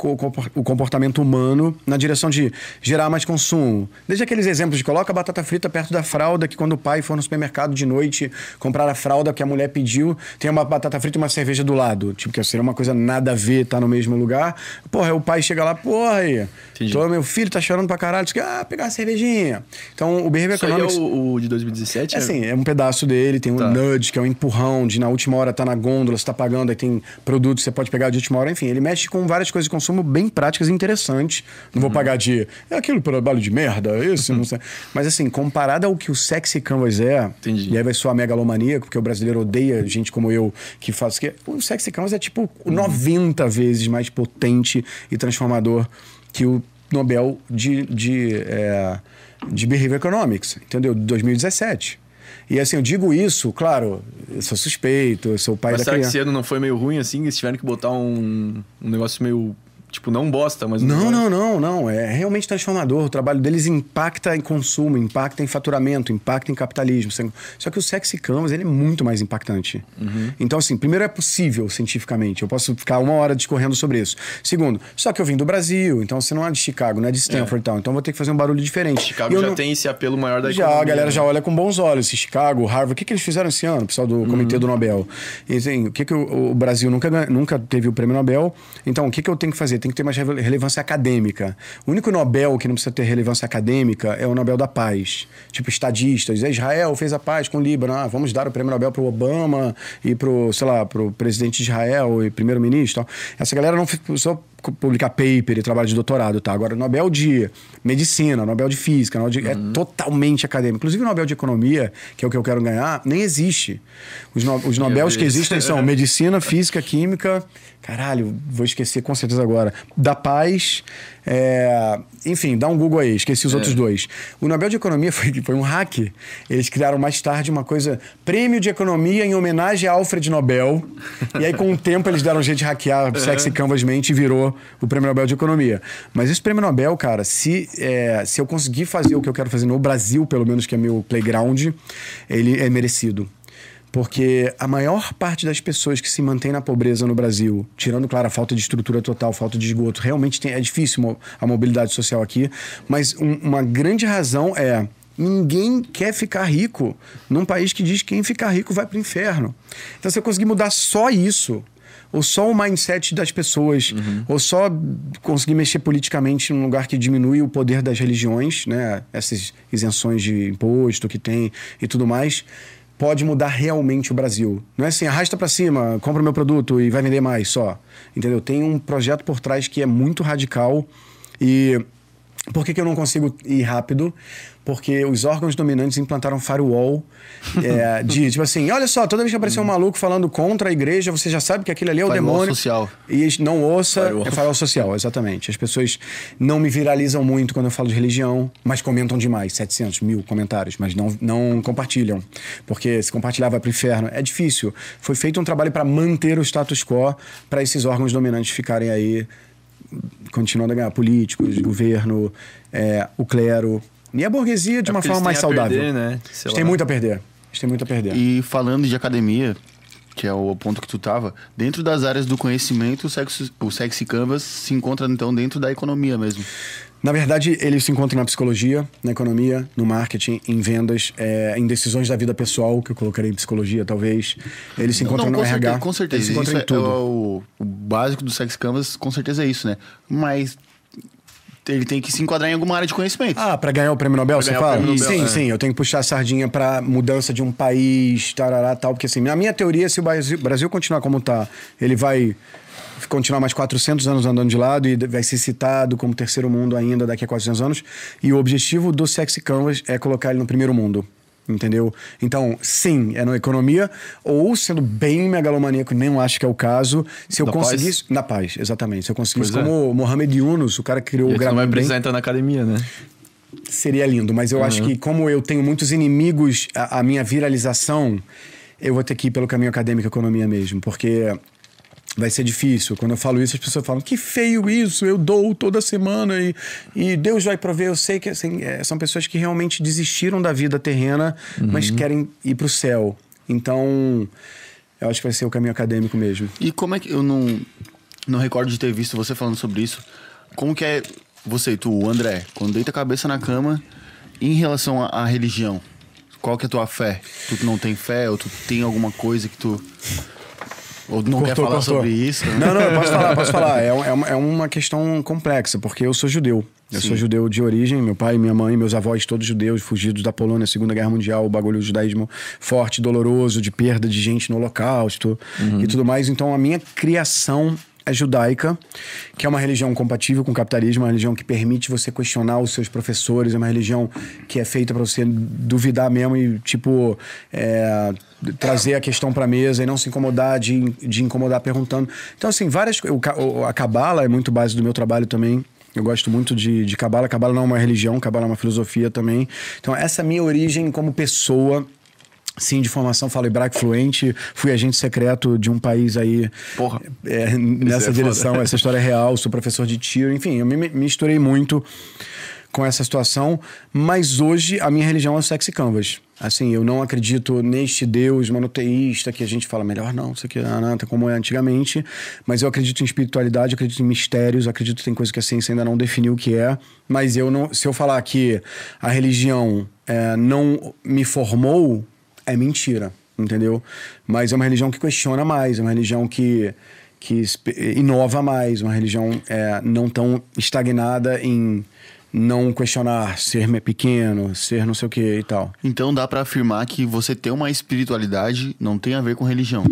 Speaker 3: o comportamento humano na direção de gerar mais consumo. Desde aqueles exemplos de coloca a batata frita perto da fralda, que quando o pai for no supermercado de noite comprar a fralda que a mulher pediu, tem uma batata frita e uma cerveja do lado. Tipo, que seria uma coisa nada a ver, tá no mesmo lugar. Porra, aí o pai chega lá, porra aí.
Speaker 2: Entendi.
Speaker 3: Tô, meu filho tá chorando pra caralho. Diz que, ah, pegar uma cervejinha. Então, o Behavior
Speaker 2: Isso aí é
Speaker 3: Economics...
Speaker 2: o, o de 2017?
Speaker 3: É assim, é um pedaço dele, tem um
Speaker 2: Tá.
Speaker 3: nudge, que é um empurrão de na última hora tá na gôndola, você tá pagando, aí tem produto que você pode pegar de última hora, enfim, ele mexe com várias coisas de consumo bem práticas e interessantes. Não
Speaker 2: Uhum.
Speaker 3: vou pagar de é aquilo trabalho de merda, isso, não sei. Mas assim, comparado ao que o Sexy Canvas é,
Speaker 2: Entendi.
Speaker 3: e aí vai soar megalomaníaco, porque o brasileiro odeia gente como eu que faz que o Sexy Canvas é tipo
Speaker 2: Uhum.
Speaker 3: 90 vezes mais potente e transformador que o Nobel de, de, é, de Behavior Economics, entendeu? De 2017. E assim, eu digo isso, claro, eu sou suspeito, eu sou o pai
Speaker 2: Mas
Speaker 3: da
Speaker 2: será que
Speaker 3: criança.
Speaker 2: esse ano não foi meio ruim assim? Eles tiveram que botar um, um negócio meio Tipo, não bosta, mas.
Speaker 3: Não, não, não, não. É realmente transformador. O trabalho deles impacta em consumo, impacta em faturamento, impacta em capitalismo. Só que o Sexy Canvas ele é muito mais impactante.
Speaker 2: Uhum.
Speaker 3: Então, assim, primeiro é possível cientificamente. Eu posso ficar uma hora discorrendo sobre isso. Segundo, só que eu vim do Brasil, então você não é de Chicago, não é de Stanford e tal. Então eu vou ter que fazer um barulho diferente.
Speaker 2: Chicago já
Speaker 3: não-
Speaker 2: tem esse apelo maior da
Speaker 3: já,
Speaker 2: economia,
Speaker 3: a galera
Speaker 2: né?
Speaker 3: já olha com bons olhos. Esse Chicago, Harvard, o que, que eles fizeram esse ano, o pessoal do Comitê
Speaker 2: Uhum.
Speaker 3: do Nobel? E, assim, o que, que o, o Brasil nunca, nunca teve o prêmio Nobel? Então, o que, que eu tenho que fazer? Tem que ter mais rele- relevância acadêmica. O único Nobel que não precisa ter relevância acadêmica é o Nobel da Paz. Tipo, estadistas. Israel fez a paz com o Líbano. Ah, vamos dar o prêmio Nobel pro Obama e pro, sei lá, pro presidente de Israel e primeiro-ministro. Essa galera não só publicar paper e trabalho de doutorado, tá? Agora, Nobel de medicina, Nobel de física, Nobel de- é totalmente acadêmico. Inclusive, o Nobel de economia, que é o que eu quero ganhar, nem existe. Os, no, os Nobels que existem são medicina, física, química, caralho, vou esquecer com certeza agora. Da paz, é, enfim, dá um Google aí, esqueci os outros dois. O Nobel de Economia foi, foi um hack. Eles criaram mais tarde uma coisa, prêmio de economia em homenagem a Alfred Nobel. e aí, com o tempo, eles deram jeito de hackear Sexy Canvas Mente e virou o prêmio Nobel de Economia. Mas esse prêmio Nobel, cara, se, é, se eu conseguir fazer o que eu quero fazer no Brasil, pelo menos que é meu playground, ele é merecido. Porque a maior parte das pessoas que se mantém na pobreza no Brasil, tirando, claro, a falta de estrutura total, falta de esgoto, realmente tem- é difícil a mobilidade social aqui, mas um- uma grande razão é. Ninguém quer ficar rico num país que diz que quem ficar rico vai para o inferno. Então, se eu conseguir mudar só isso, ou só o mindset das pessoas, ou só conseguir mexer politicamente num lugar que diminui o poder das religiões, né? Essas isenções de imposto que tem e tudo mais, pode mudar realmente o Brasil. Não é assim, arrasta para cima, compra o meu produto e vai vender mais só. Entendeu? Tem um projeto por trás que é muito radical e por que, que eu não consigo ir rápido? Porque os órgãos dominantes implantaram firewall é, de tipo assim: olha só, toda vez que aparecer um maluco falando contra a igreja, você já sabe que aquilo ali é o
Speaker 1: Firewall
Speaker 3: demônio.
Speaker 1: social.
Speaker 3: E não ouça.
Speaker 2: Firewall.
Speaker 3: É firewall social, exatamente. As pessoas não me viralizam muito quando eu falo de religião, mas comentam demais 700 mil comentários, mas não, não compartilham. Porque se compartilhar vai pro inferno. É difícil. Foi feito um trabalho para manter o status quo, para esses órgãos dominantes ficarem aí continuando a ganhar políticos, governo, é, o clero e a burguesia de
Speaker 2: É
Speaker 3: uma forma mais
Speaker 2: eles a
Speaker 3: saudável.
Speaker 2: perder, né?
Speaker 3: Eles
Speaker 2: Sei
Speaker 3: têm muito a perder. Eles têm muito a perder.
Speaker 1: E falando de academia, que é o ponto que tu tava, dentro das áreas do conhecimento, o Sexy, o sexy Canvas se encontra então dentro da economia mesmo.
Speaker 3: Na verdade, ele se encontra na psicologia, na economia, no marketing, em vendas, é, em decisões da vida pessoal, que eu colocaria em psicologia, talvez. Ele se encontra
Speaker 1: Não,
Speaker 3: no
Speaker 1: com
Speaker 3: RH.
Speaker 1: certeza, com certeza.
Speaker 3: Ele se encontra
Speaker 1: Isso
Speaker 3: em
Speaker 1: é-
Speaker 3: tudo.
Speaker 1: é o, o básico do Sex Canvas, com certeza é isso, né? Mas ele tem que se enquadrar em alguma área de conhecimento.
Speaker 3: Ah, pra ganhar o prêmio Nobel,
Speaker 2: Pra
Speaker 3: você fala?
Speaker 2: Nobel,
Speaker 3: sim,
Speaker 2: é.
Speaker 3: sim. Eu tenho que puxar a sardinha pra mudança de um país, tarará, tal. Porque assim, na minha teoria, se o Brasil, Brasil continuar como tá, ele vai continuar mais 400 anos andando de lado e vai ser citado como terceiro mundo ainda daqui a 400 anos. E o objetivo do Sexy Canvas é colocar ele no primeiro mundo. Entendeu? Então, sim, é na economia, ou sendo bem megalomaníaco, nem acho que é o caso. Se eu
Speaker 2: Na paz?
Speaker 3: conseguisse. Na paz, exatamente. Se eu conseguisse,
Speaker 2: Pois é.
Speaker 3: como o Mohamed Yunus, o cara que criou
Speaker 2: E
Speaker 3: o
Speaker 2: tu não vai precisar entrar na academia, né?
Speaker 3: seria lindo, mas eu acho que como eu tenho muitos inimigos, a, a minha viralização, eu vou ter que ir pelo caminho acadêmico e economia mesmo, porque vai ser difícil. Quando eu falo isso, as pessoas falam que feio isso, eu dou toda semana e, e Deus vai prover. Eu sei que assim, é, são pessoas que realmente desistiram da vida terrena, mas querem ir para o céu. Então, eu acho que vai ser o caminho acadêmico mesmo.
Speaker 1: E como é que eu não não recordo de ter visto você falando sobre isso? Como que é você, tu, o André, quando deita a cabeça na cama em relação à, à religião? Qual que é a tua fé? Tu não tem fé ou tu tem alguma coisa que tu ou não quer
Speaker 3: Cortou,
Speaker 1: falar
Speaker 3: cortou.
Speaker 1: sobre isso? né?
Speaker 3: Não, não, eu posso falar, posso falar. É, é uma- é uma questão complexa, porque eu sou judeu. Eu
Speaker 1: Sim.
Speaker 3: sou judeu de origem, meu pai, minha mãe, meus avós, todos judeus, fugidos da Polônia, Segunda Guerra Mundial, o bagulho do judaísmo forte, doloroso, de perda de gente no Holocausto e tudo mais. Então, a minha criação judaica, que é uma religião compatível com o capitalismo, uma religião que permite você questionar os seus professores, é uma religião que é feita para você duvidar mesmo e, tipo, é, trazer a questão para mesa e não se incomodar de, de incomodar perguntando. Então, assim, várias. o a Cabala é muito base do meu trabalho também. Eu gosto muito de, de Cabala. Cabala não é uma religião, Cabala é uma filosofia também. Então, essa minha origem como pessoa Sim, de formação, falo hebraico fluente, fui agente secreto de um país aí
Speaker 2: Porra.
Speaker 3: é, nessa
Speaker 2: é
Speaker 3: direção,
Speaker 2: foda.
Speaker 3: essa história é real, sou professor de tiro, enfim, eu me misturei muito com essa situação, mas hoje a minha religião é o sexy canvas. Assim, eu não acredito neste Deus monoteísta que a gente fala melhor não, isso aqui não, não, como é antigamente, mas eu acredito em espiritualidade, acredito em mistérios, acredito que tem coisa que a ciência ainda não definiu o que é, mas eu não, se eu falar que a religião é, não me formou, é mentira, entendeu? Mas é uma religião que questiona mais, é uma religião que, que inova mais, uma religião é, não tão estagnada em não questionar ser pequeno, ser não sei o que e tal.
Speaker 1: Então dá pra afirmar que você ter uma espiritualidade não tem a ver com religião.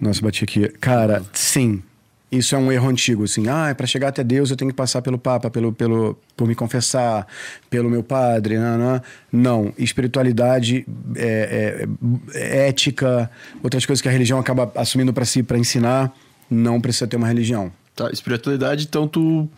Speaker 3: Nossa, bati aqui. Cara, sim. Isso é um erro antigo, assim. Ah, para chegar até Deus eu tenho que passar pelo Papa, pelo, pelo, por me confessar, pelo meu padre. Não, não. não. espiritualidade, é, é- é ética, outras coisas que a religião acaba assumindo para si para ensinar, não precisa ter uma religião.
Speaker 2: Tá, espiritualidade, então tu.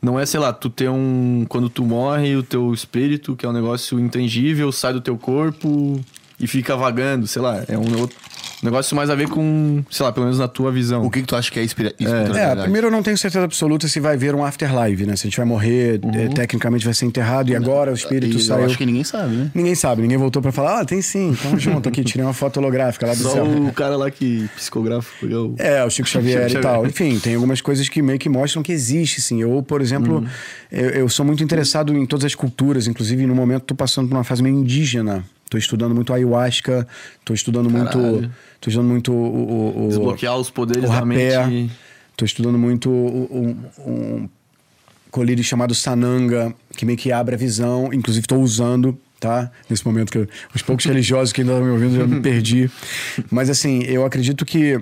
Speaker 2: Não é, sei lá, tu ter um. Quando tu morre, o teu espírito, que é um negócio intangível, sai do teu corpo e fica vagando, sei lá. É um outro- negócio mais a ver com, sei lá, pelo menos na tua visão.
Speaker 1: O que, que tu acha que é espiri-
Speaker 3: É,
Speaker 1: espiritualidade?
Speaker 3: primeiro eu não tenho certeza absoluta se vai ver um afterlife, né? Se a gente vai morrer, é, tecnicamente vai ser enterrado e agora o espírito
Speaker 1: E
Speaker 3: saiu.
Speaker 1: Eu acho que ninguém sabe, né?
Speaker 3: Ninguém sabe, ninguém voltou pra falar, ah, tem sim, tamo junto aqui, tirei uma foto holográfica lá do
Speaker 2: Só
Speaker 3: céu.
Speaker 2: o cara lá que psicografa. eu-
Speaker 3: É, o Chico Xavier
Speaker 2: Chico
Speaker 3: e tal.
Speaker 2: Xavier.
Speaker 3: Enfim, tem algumas coisas que meio que mostram que existe, sim. Eu, por exemplo,
Speaker 2: Uhum.
Speaker 3: eu, eu sou muito interessado em todas as culturas, inclusive no momento tô passando por uma fase meio indígena. Tô estudando muito ayahuasca, tô estudando muito.
Speaker 2: Caralho.
Speaker 3: Tô estudando muito o. o-
Speaker 2: Desbloquear os poderes
Speaker 3: o
Speaker 2: da
Speaker 3: rapé.
Speaker 2: mente.
Speaker 3: Tô estudando muito um, um colírio chamado Sananga, que meio que abre a visão. Inclusive, estou usando, tá? Nesse momento que eu- os poucos religiosos que ainda estão me ouvindo já me perdi. Mas assim, eu acredito que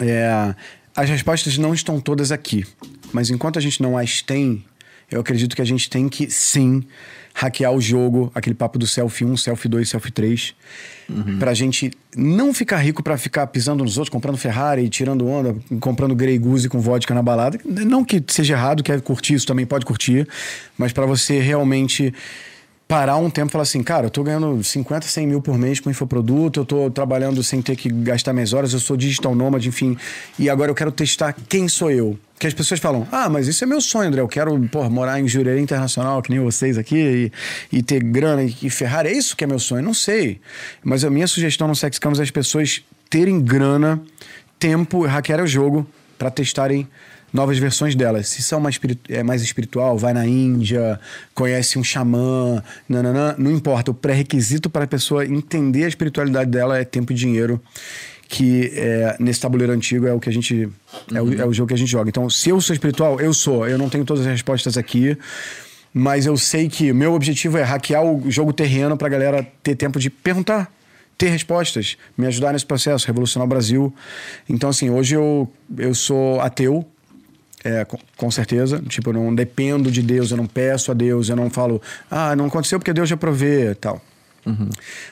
Speaker 3: é, as respostas não estão todas aqui. Mas enquanto a gente não as tem, eu acredito que a gente tem que sim hackear o jogo, aquele papo do selfie 1, selfie 2, selfie 3, pra gente não ficar rico pra ficar pisando nos outros, comprando Ferrari, tirando onda, comprando Grey Goose com vodka na balada. Não que seja errado, quer curtir isso também pode curtir, mas pra você realmente parar um tempo e falar assim, cara, eu tô ganhando 50, 100 mil por mês com infoproduto, eu tô trabalhando sem ter que gastar minhas horas, eu sou digital nômade, enfim, e agora eu quero testar quem sou eu. Que as pessoas falam, ah, mas isso é meu sonho, André, eu quero, porra, morar em Jurerê Internacional, que nem vocês aqui, e, e ter grana e, e Ferrari, é isso que é meu sonho? Não sei. Mas a minha sugestão no Sex Campus é as pessoas terem grana, tempo, hackear o jogo para testarem novas versões delas. Se são mais, espiri- é, mais espiritual, vai na Índia, conhece um xamã, nananã, não importa. O pré-requisito para a pessoa entender a espiritualidade dela é tempo e dinheiro, que é, nesse tabuleiro antigo é o que a gente. É, o, é o jogo que a gente joga. Então, se eu sou espiritual, eu sou. Eu não tenho todas as respostas aqui. Mas eu sei que meu objetivo é hackear o jogo terreno pra galera ter tempo de perguntar ter respostas, me ajudar nesse processo, revolucionar o Brasil. Então, assim, hoje eu, eu sou ateu, é, com, com certeza. Tipo, eu não dependo de Deus, eu não peço a Deus, eu não falo, ah, não aconteceu porque Deus já provê tal.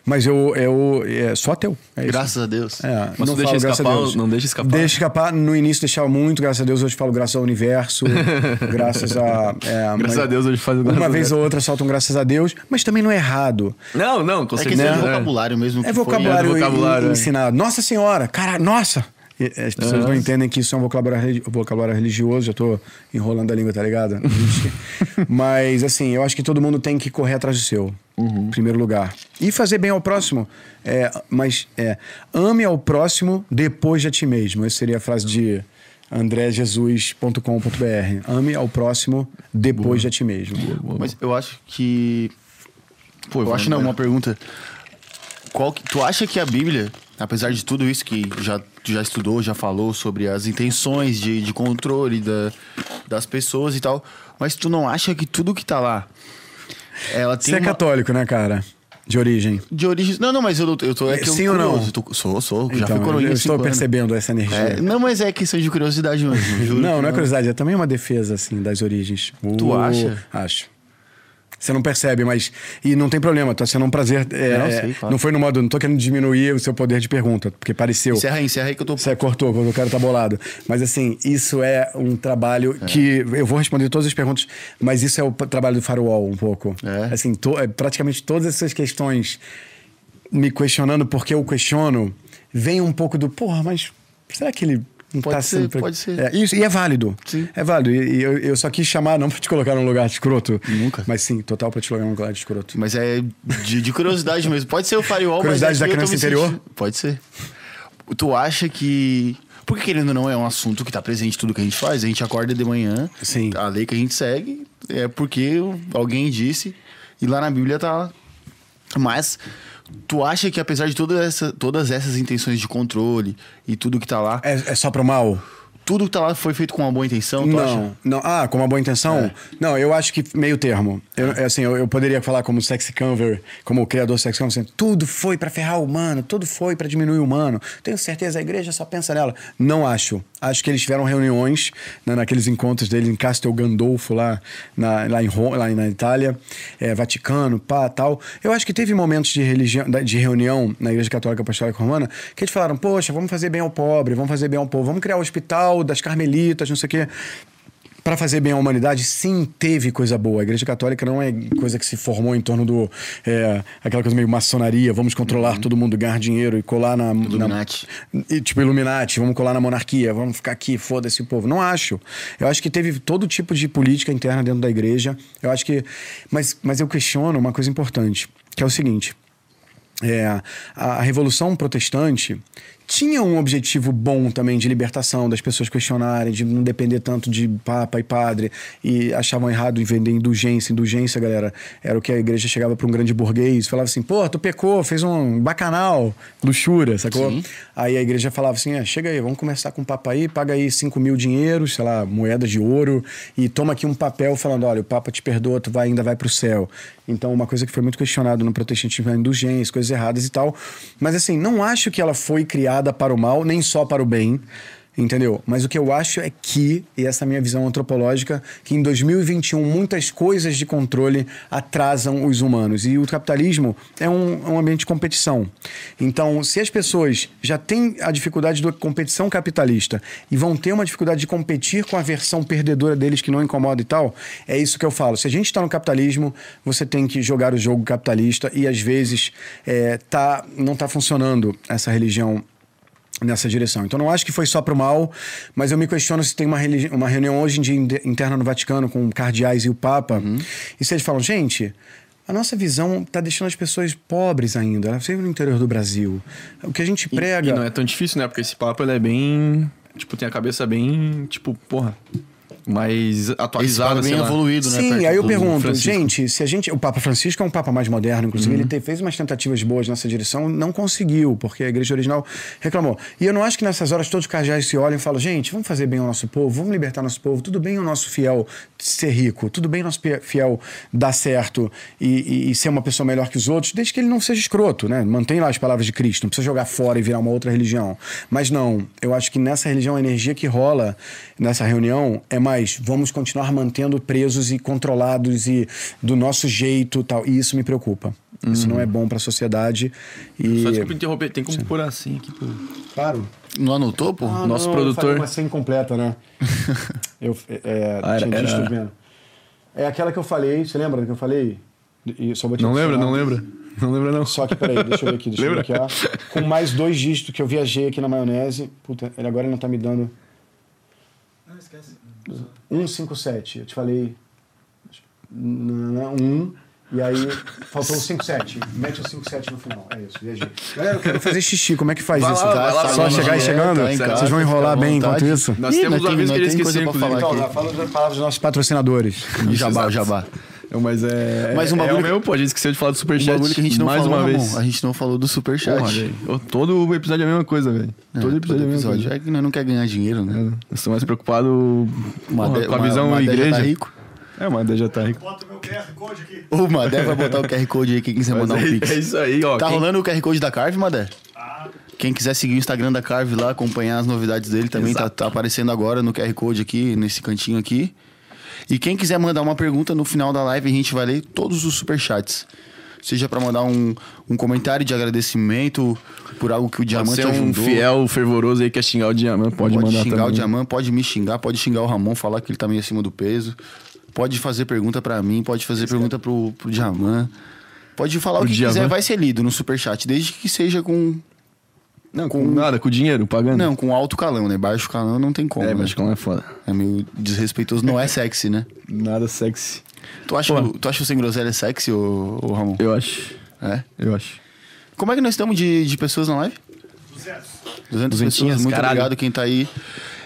Speaker 3: Mas eu, eu é, sou ateu. É isso.
Speaker 1: Graças a Deus.
Speaker 3: É,
Speaker 2: Mas
Speaker 3: não
Speaker 2: deixa
Speaker 3: falo graças a
Speaker 2: escapar,
Speaker 3: Deus.
Speaker 2: não deixa escapar?
Speaker 3: Deixa escapar. No início deixava muito, graças a Deus. Hoje falo graças ao universo. graças a. é,
Speaker 2: Graças
Speaker 3: mas-
Speaker 2: a Deus hoje faz
Speaker 3: Uma vez ou outra soltam graças a Deus, mas também não é errado.
Speaker 2: Não, não, com
Speaker 1: É
Speaker 2: certeza.
Speaker 1: questão de
Speaker 2: né?
Speaker 1: vocabulário mesmo.
Speaker 3: É
Speaker 1: que foi-
Speaker 3: vocabulário,
Speaker 2: é do vocabulário,
Speaker 3: en-
Speaker 2: é.
Speaker 3: ensinado. Nossa Senhora, cara, nossa! E As pessoas
Speaker 2: É.
Speaker 3: não entendem que isso é um vocabulário, vocabulário religioso, já tô enrolando a língua, tá ligado? Mas, assim, eu acho que todo mundo tem que correr atrás do seu, em primeiro lugar. E fazer bem ao próximo. É, mas, é, ame ao próximo depois de a ti mesmo. Essa seria a frase de andrejesus.com.br. Ame ao próximo depois de a ti mesmo.
Speaker 1: Mas eu acho que. Pô, eu acho não, uma pergunta. Qual que- tu acha que a Bíblia, apesar de tudo isso que já, tu já estudou, já falou sobre as intenções de, de controle da, das pessoas e tal, mas tu não acha que tudo que tá lá. Ela tem
Speaker 3: Você é
Speaker 1: uma-
Speaker 3: católico, né, cara? De origem.
Speaker 1: de origem. Não, não, mas eu, eu tô. É que eu
Speaker 3: Sim ou não?
Speaker 1: tô- sou, sou. já
Speaker 3: Então,
Speaker 1: fui coroinha
Speaker 3: eu estou
Speaker 1: anos.
Speaker 3: percebendo essa energia.
Speaker 1: É, não, mas é questão de curiosidade mesmo. juro
Speaker 3: Não,
Speaker 1: que
Speaker 3: não é curiosidade, é também uma defesa, assim, das origens.
Speaker 1: Tu
Speaker 3: Uh,
Speaker 1: acha?
Speaker 3: Acho. Você não percebe, mas. E não tem problema, tá sendo um prazer. é,
Speaker 1: Não,
Speaker 3: é,
Speaker 1: sei, claro.
Speaker 3: não foi no modo. Não tô querendo diminuir o seu poder de pergunta, porque pareceu.
Speaker 1: Encerra aí, encerra aí que eu tô.
Speaker 3: Você cortou, quando o cara tá bolado. Mas assim, isso é um trabalho que. Eu vou responder todas as perguntas, mas isso é o trabalho do firewall um pouco.
Speaker 1: É.
Speaker 3: Assim, to- é, praticamente todas essas questões me questionando porque eu questiono, vem um pouco do, porra, mas será que ele
Speaker 1: Pode
Speaker 3: tá
Speaker 1: ser,
Speaker 3: sempre...
Speaker 1: pode ser.
Speaker 3: É, isso, e é válido.
Speaker 1: Sim.
Speaker 3: É válido. E, e eu, eu só quis chamar, não pra te colocar num lugar de escroto.
Speaker 1: Nunca.
Speaker 3: Mas sim, total pra te colocar num lugar de escroto.
Speaker 1: Mas é de, de curiosidade mesmo. Pode ser o firewall,
Speaker 3: Curiosidade
Speaker 1: mas é
Speaker 3: da criança interior?
Speaker 1: sentindo- Pode ser. Tu acha que... Porque querendo ou não, é um assunto que tá presente em tudo que a gente faz. A gente acorda de manhã,
Speaker 3: Sim.
Speaker 1: a lei que a gente segue é porque alguém disse e lá na Bíblia tá. Mas tu acha que apesar de toda essa, todas essas intenções de controle e tudo que tá lá,
Speaker 3: É, é só pro mal?
Speaker 1: Tudo que tá lá foi feito com uma boa intenção?
Speaker 3: Não,
Speaker 1: acha?
Speaker 3: não. Ah, com uma boa intenção?
Speaker 1: É.
Speaker 3: Não, eu acho que meio termo. Eu, é assim, eu, eu poderia falar como sexy conver, como o criador sexy conver, assim, tudo foi pra ferrar o humano, tudo foi pra diminuir o humano. Tenho certeza, a igreja só pensa nela. Não acho. Acho que eles tiveram reuniões né, naqueles encontros deles em Castel Gandolfo, lá, na, lá, em Roma, lá na Itália, é, Vaticano, pá, tal. Eu acho que teve momentos de, religião, de reunião na Igreja Católica Apostólica Romana que eles falaram, poxa, vamos fazer bem ao pobre, vamos fazer bem ao povo, vamos criar o hospital das carmelitas, não sei o quê. Para fazer bem à humanidade, sim, teve coisa boa. A Igreja Católica não é coisa que se formou em torno do. é, aquela coisa meio maçonaria, vamos controlar todo mundo, ganhar dinheiro e colar na. na
Speaker 1: Illuminati.
Speaker 3: e, tipo, Illuminati, vamos colar na monarquia, vamos ficar aqui, foda-se o povo. Não acho. Eu acho que teve todo tipo de política interna dentro da igreja. Eu acho que. Mas, mas eu questiono uma coisa importante, que é o seguinte. É, a, a Revolução Protestante tinha um objetivo bom também de libertação, das pessoas questionarem, de não depender tanto de papa e padre, e achavam errado em vender indulgência. Indulgência, galera, era o que a igreja chegava para um grande burguês, falava assim, pô, tu pecou, fez um bacanal, luxúria, sacou?
Speaker 1: Sim.
Speaker 3: Aí a igreja falava assim, é, chega aí, vamos conversar com o papa aí, paga aí 5 mil dinheiros, sei lá, moedas de ouro, e toma aqui um papel falando, olha, o papa te perdoa, tu vai, ainda vai pro céu. Então, uma coisa que foi muito questionado no protestantismo é a indulgência, coisas erradas e tal. Mas assim, não acho que ela foi criada para o mal, nem só para o bem. Entendeu? Mas o que eu acho é que, e essa é a minha visão antropológica, que em 2021 muitas coisas de controle atrasam os humanos. E o capitalismo é um, um ambiente de competição. Então, se as pessoas já têm a dificuldade da competição capitalista e vão ter uma dificuldade de competir com a versão perdedora deles que não incomoda e tal, é isso que eu falo. Se a gente está no capitalismo, você tem que jogar o jogo capitalista e às vezes é, tá, não está funcionando essa religião nessa direção. Então não acho que foi só pro mal, mas eu me questiono se tem uma, uma reunião hoje em dia interna no Vaticano com cardeais e o Papa, e se eles falam, gente, a nossa visão está deixando as pessoas pobres ainda, elas sempre no interior do Brasil. O que a gente
Speaker 2: E-
Speaker 3: prega...
Speaker 2: E, não é tão difícil, né? Porque esse papo ele é bem. Tipo, tem a cabeça bem. Tipo, porra. Mais atualizada, sei
Speaker 1: bem evoluído, né?
Speaker 3: Sim, aí eu pergunto,
Speaker 1: Francisco.
Speaker 3: gente, se a gente. O Papa Francisco é um Papa mais moderno, inclusive,
Speaker 1: Uhum.
Speaker 3: ele te- fez umas tentativas boas nessa direção, não conseguiu, porque a igreja original reclamou. E eu não acho que nessas horas todos os cardeais se olham e falam, gente, vamos fazer bem ao nosso povo, vamos libertar nosso povo, tudo bem o nosso fiel ser rico, tudo bem o nosso fiel dar certo e, e- e ser uma pessoa melhor que os outros, desde que ele não seja escroto, né? Mantém lá as palavras de Cristo, não precisa jogar fora e virar uma outra religião. Mas não, eu acho que nessa religião a energia que rola nessa reunião é mais, vamos continuar mantendo presos e controlados e do nosso jeito tal. E isso me preocupa. Isso não é bom para a sociedade. E...
Speaker 2: Só desculpa interromper, tem como pôr assim aqui, pô.
Speaker 3: Claro.
Speaker 1: Não anotou, pô?
Speaker 3: Ah,
Speaker 2: Nosso
Speaker 3: não,
Speaker 2: produtor-
Speaker 3: Eu falei uma senha incompleta, né? eu é,
Speaker 2: Ah, era-
Speaker 3: tinha visto
Speaker 2: era-
Speaker 3: vendo. É aquela que eu falei, você lembra que eu falei? E só vou te
Speaker 2: Não lembra, não lembra? Não lembra, não.
Speaker 3: Só que, peraí, deixa eu ver aqui, deixa
Speaker 2: Lembra?
Speaker 3: eu ver aqui, ó. Com mais dois dígitos que eu viajei aqui na maionese. Puta, ele agora não tá me dando.
Speaker 4: Não, esquece.
Speaker 3: 157. Eu te falei. Não, um. E aí faltou o 57. Mete o 57 no final. É isso, viajei. Galera, eu quero fazer xixi. Como é que faz
Speaker 2: Vai
Speaker 3: isso?
Speaker 2: lá, vai lá,
Speaker 3: Só
Speaker 2: lá,
Speaker 3: chegar e chegando?
Speaker 1: Tá casa,
Speaker 3: Vocês vão enrolar bem enquanto isso?
Speaker 2: Nós
Speaker 1: Ih,
Speaker 2: temos
Speaker 1: tem-
Speaker 2: vez que ele esqueceu, inclusive.
Speaker 1: aqui.
Speaker 3: Então, fala das palavras dos nossos patrocinadores.
Speaker 1: Jabá, jabá.
Speaker 2: Mas é.
Speaker 1: Mas um
Speaker 2: é
Speaker 1: bagulho
Speaker 2: o meu, pô. A gente esqueceu de falar do
Speaker 1: Um
Speaker 2: Superchat.
Speaker 1: bagulho que a gente não
Speaker 2: mais
Speaker 1: falou,
Speaker 2: uma
Speaker 1: Ramon,
Speaker 2: vez.
Speaker 1: A gente não falou do superchat.
Speaker 2: Porra, Todo episódio é a mesma coisa, velho.
Speaker 1: É,
Speaker 2: todo episódio é a mesma coisa.
Speaker 1: É que nós não quer ganhar dinheiro, né?
Speaker 2: Eu estou mais preocupado porra,
Speaker 1: Madé-
Speaker 2: com a
Speaker 1: uma-
Speaker 2: visão
Speaker 1: Madé já
Speaker 2: igreja.
Speaker 1: tá rico.
Speaker 2: É, o Madé já tá rico.
Speaker 4: Bota o meu QR Code aqui.
Speaker 1: O Madé vai botar o QR Code aí, quem quiser
Speaker 2: Mas
Speaker 1: mandar um
Speaker 2: é,
Speaker 1: pix.
Speaker 2: é isso aí, ó.
Speaker 1: Tá
Speaker 2: Quem-
Speaker 1: rolando o QR Code da Carve, Madé?
Speaker 4: Ah,
Speaker 1: Quem quiser seguir o Instagram da Carve lá, acompanhar as novidades dele, também tá, tá aparecendo agora no QR Code aqui, nesse cantinho aqui. E quem quiser mandar uma pergunta no final da live, a gente vai ler todos os superchats. Seja pra mandar um, um comentário de agradecimento por algo que o
Speaker 2: Pode
Speaker 1: Diamante
Speaker 2: ser um
Speaker 1: ajudou.
Speaker 2: fiel fervoroso aí que quer xingar o Diamante. Pode,
Speaker 1: Pode,
Speaker 2: mandar
Speaker 1: xingar
Speaker 2: também.
Speaker 1: o Diamante, pode me xingar, pode xingar o Ramon, falar que ele tá meio acima do peso. Pode fazer pergunta pra mim, pode fazer pergunta pro, pro Diamante. Pode falar o,
Speaker 2: O
Speaker 1: que
Speaker 2: Djavan?
Speaker 1: quiser, vai ser lido no superchat, desde que seja com.
Speaker 2: Não, com nada, com dinheiro, pagando.
Speaker 1: Não, com alto calão, né? Baixo calão não tem como.
Speaker 2: É,
Speaker 1: né?
Speaker 2: mas não é foda.
Speaker 1: É meio desrespeitoso, não é sexy, né?
Speaker 2: Nada sexy.
Speaker 1: Tu acha,
Speaker 2: Pô.
Speaker 1: tu acha o Sem Groselha sexy, ô, ô Ramon?
Speaker 2: Eu acho.
Speaker 1: É?
Speaker 2: Eu acho.
Speaker 1: Como é que nós estamos de, de pessoas na live?
Speaker 4: 200.
Speaker 1: 200
Speaker 2: Duzentinhas,
Speaker 1: pessoas, muito
Speaker 2: caralho.
Speaker 1: obrigado quem tá aí.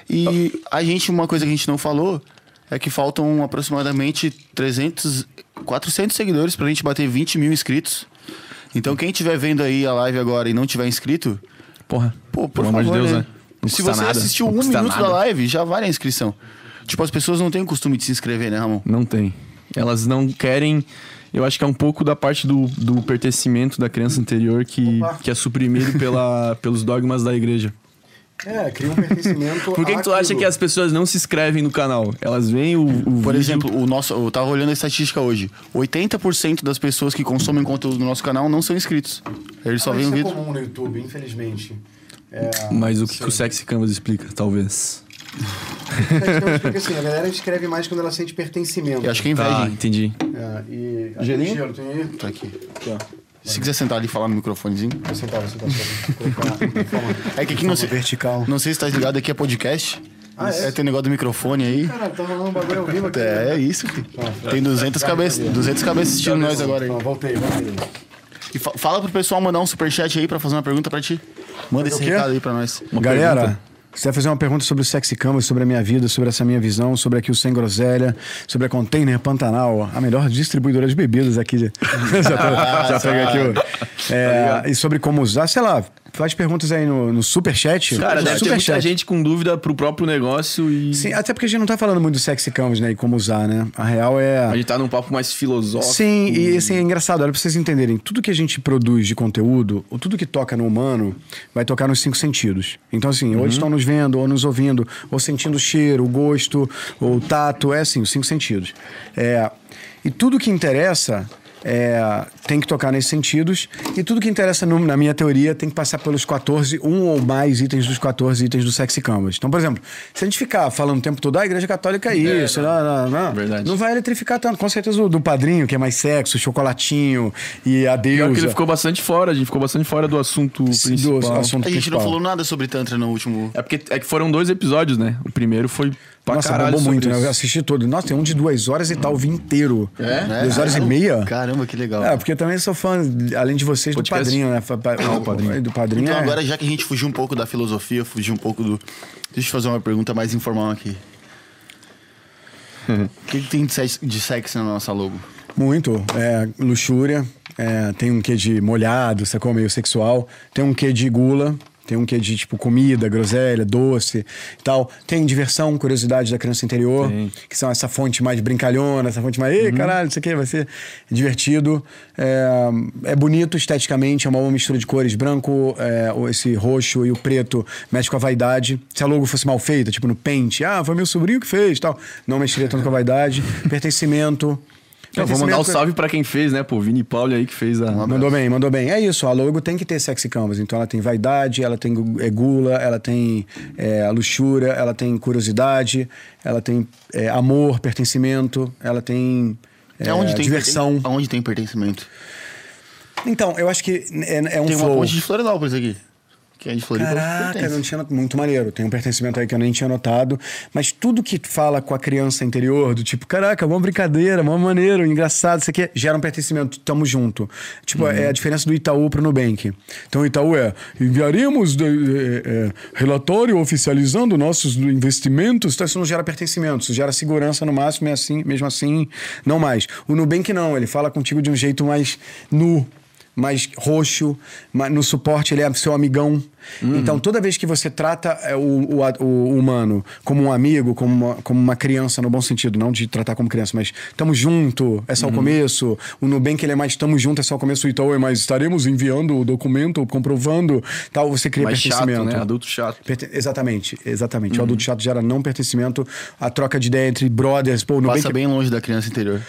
Speaker 1: E a gente, uma coisa que a gente não falou é que faltam aproximadamente 300, 400 seguidores pra gente bater 20 mil inscritos. Então quem estiver vendo aí a live agora e não tiver inscrito,
Speaker 2: Porra.
Speaker 1: pô, por
Speaker 2: Pelo amor
Speaker 1: favor,
Speaker 2: de Deus,
Speaker 1: né?
Speaker 2: né?
Speaker 1: Se você
Speaker 2: nada.
Speaker 1: assistiu um minuto da
Speaker 2: nada.
Speaker 1: live, já vale a inscrição. Tipo, as pessoas não têm o costume de se inscrever, né, Ramon?
Speaker 2: Não tem. Elas não querem. Eu acho que é um pouco da parte do, do pertencimento da criança interior que,
Speaker 3: Opa.
Speaker 2: que é suprimido pela, pelos dogmas da igreja.
Speaker 3: É, cria um pertencimento.
Speaker 2: Por que, que tu acha que as pessoas não se inscrevem no canal? Elas veem o, o
Speaker 1: Por
Speaker 2: vídeo-
Speaker 1: exemplo, o nosso, eu tava olhando a estatística hoje. 80% das pessoas que consomem conteúdo no nosso canal não são inscritos. Eles só veem o
Speaker 3: Isso é
Speaker 1: vídeo.
Speaker 3: comum no YouTube, infelizmente. É,
Speaker 2: Mas o que, que o Sexy Canvas explica, talvez.
Speaker 3: porque assim, a galera escreve mais quando ela sente pertencimento.
Speaker 1: Eu acho que é inveja.
Speaker 2: Tá, entendi.
Speaker 3: É, e...
Speaker 1: Gelinho?
Speaker 3: Gelo, tem aí?
Speaker 1: Tá aqui.
Speaker 3: Aqui, ó.
Speaker 1: Se quiser sentar ali e falar no microfonezinho.
Speaker 3: Vou sentar, vou sentar.
Speaker 1: É que aqui não sei.
Speaker 3: vertical.
Speaker 1: Não sei se tá ligado, aqui é podcast.
Speaker 3: Ah, é?
Speaker 1: tem negócio do microfone aí.
Speaker 3: Caralho, tá rolando um bagulho ao vivo aqui.
Speaker 1: É, é isso, filho. Tem 200 cabeças, 200 cabeças assistindo nós agora aí.
Speaker 3: Não, voltei, voltei.
Speaker 1: E fa- fala pro pessoal mandar um superchat aí pra fazer uma pergunta pra ti. Manda esse recado aí pra nós.
Speaker 3: Galera,
Speaker 2: pergunta?
Speaker 3: Se quiser fazer uma pergunta sobre o Sexy Canvas, sobre a minha vida, sobre essa minha visão, sobre aqui o Sem Groselha, sobre a Container Pantanal, a melhor distribuidora de bebidas aqui. já
Speaker 1: Ah,
Speaker 3: tô- já pega aqui o... É, e sobre como usar, sei lá, faz perguntas aí no, no Superchat.
Speaker 2: Cara, deve ter muita gente com dúvida pro próprio negócio e.
Speaker 3: Sim, até porque a gente não tá falando muito do Sexy Canvas, né, e como usar, né? A real é...
Speaker 2: A gente tá num papo mais filosófico.
Speaker 3: Sim, e assim, é engraçado, olha pra vocês entenderem, tudo que a gente produz de conteúdo, ou tudo que toca no humano, vai tocar nos cinco sentidos. Então, assim, ou eles estão nos vendo, ou nos ouvindo, ou sentindo o cheiro, o gosto, ou o tato, é assim, os cinco sentidos. É, e tudo que interessa é, tem que tocar nesses sentidos, e tudo que interessa no- na minha teoria tem que passar pelos 14, um ou mais itens dos 14 itens do Sexy Canvas. Então, por exemplo, se a gente ficar falando o tempo todo, ah, a igreja católica é isso, não, não, não,
Speaker 2: Verdade.
Speaker 3: não vai eletrificar tanto. Com certeza o do padrinho, que é mais sexo, chocolatinho e
Speaker 2: Pior
Speaker 3: adeus.
Speaker 2: que ele ficou bastante fora, a gente ficou bastante fora do assunto principal.
Speaker 3: do assunto
Speaker 1: A gente não
Speaker 3: principal.
Speaker 1: falou nada sobre Tantra no último.
Speaker 2: É porque é que foram dois episódios, né? O primeiro foi pra
Speaker 3: Nossa,
Speaker 2: caralho
Speaker 3: muito, né? Eu assisti todo. Nossa, tem um de duas horas e tal, o vi inteiro.
Speaker 1: É?
Speaker 3: Duas horas e meia.
Speaker 1: Caramba, que legal.
Speaker 3: É, porque eu também sou fã, além de vocês, do
Speaker 2: Podcast?
Speaker 3: padrinho, né? Pa-
Speaker 2: Ah, o Padrinho.
Speaker 3: Do padrinho.
Speaker 1: Então
Speaker 3: é-
Speaker 1: agora, já que a gente fugiu um pouco da filosofia, fugiu um pouco do. Deixa eu fazer uma pergunta mais informal aqui. O que, que tem de sexy na nossa logo?
Speaker 3: Muito. É, luxúria. é, tem um quê de molhado, sacou? Meio sexual. Tem um quê de gula. Tem um quê de, tipo, comida, groselha, doce e tal. Tem diversão, curiosidade da criança interior.
Speaker 2: Tem.
Speaker 3: Que são essa fonte mais brincalhona, essa fonte mais... Ei, caralho, isso aqui vai ser divertido. É, é bonito esteticamente, é uma boa mistura de cores. Branco, é, esse roxo e o preto mexe com a vaidade. Se a logo fosse mal feita, tipo no pente. Ah, foi meu sobrinho que fez tal. Não mexeria tanto com a vaidade. Pertencimento...
Speaker 2: Eu vou mandar um salve pra quem fez, né? Pô, Vini Pauli aí que fez a.
Speaker 3: Mandou bem, mandou bem. É isso, a logo tem que ter sexy canvas. Então ela tem vaidade, ela tem é, gula, ela tem é, a luxúria, ela tem curiosidade, ela tem é, amor, pertencimento, ela tem é,
Speaker 1: Aonde tem
Speaker 3: diversão.
Speaker 1: perten- Aonde tem pertencimento?
Speaker 3: Então, eu acho que é, é um
Speaker 1: Tem uma
Speaker 3: flow.
Speaker 1: ponte de Florianópolis aqui. Que é de Florianópolis.
Speaker 3: Caraca, não tinha muito maneiro. Tem um pertencimento aí que eu nem tinha notado. Mas tudo que fala com a criança interior, do tipo, caraca, uma brincadeira, uma maneiro, engraçado, isso aqui, gera um pertencimento, tamo junto. Tipo, é a diferença do Itaú pro Nubank. Então o Itaú é, enviaremos de- é, é, relatório oficializando nossos investimentos. Então isso não gera pertencimento, isso gera segurança no máximo, e assim, mesmo assim, não mais. O Nubank não, ele fala contigo de um jeito mais nu mais roxo, mas no suporte ele é seu amigão. Então, toda vez que você trata é, o, o, o humano como um amigo, como uma, como uma criança, no bom sentido, não de tratar como criança, mas tamo junto, é só o começo. O Nubank ele é mais tamo junto, é só o começo. O Itaú é mais estaremos enviando o documento, comprovando, tal. Você cria
Speaker 2: Mais chato,
Speaker 3: pertencimento.
Speaker 2: né? Adulto chato.
Speaker 3: Perte- Exatamente, exatamente. O adulto chato gera não pertencimento, a troca de ideia entre brothers. Pô, Nubank
Speaker 1: Passa bem longe da criança interior.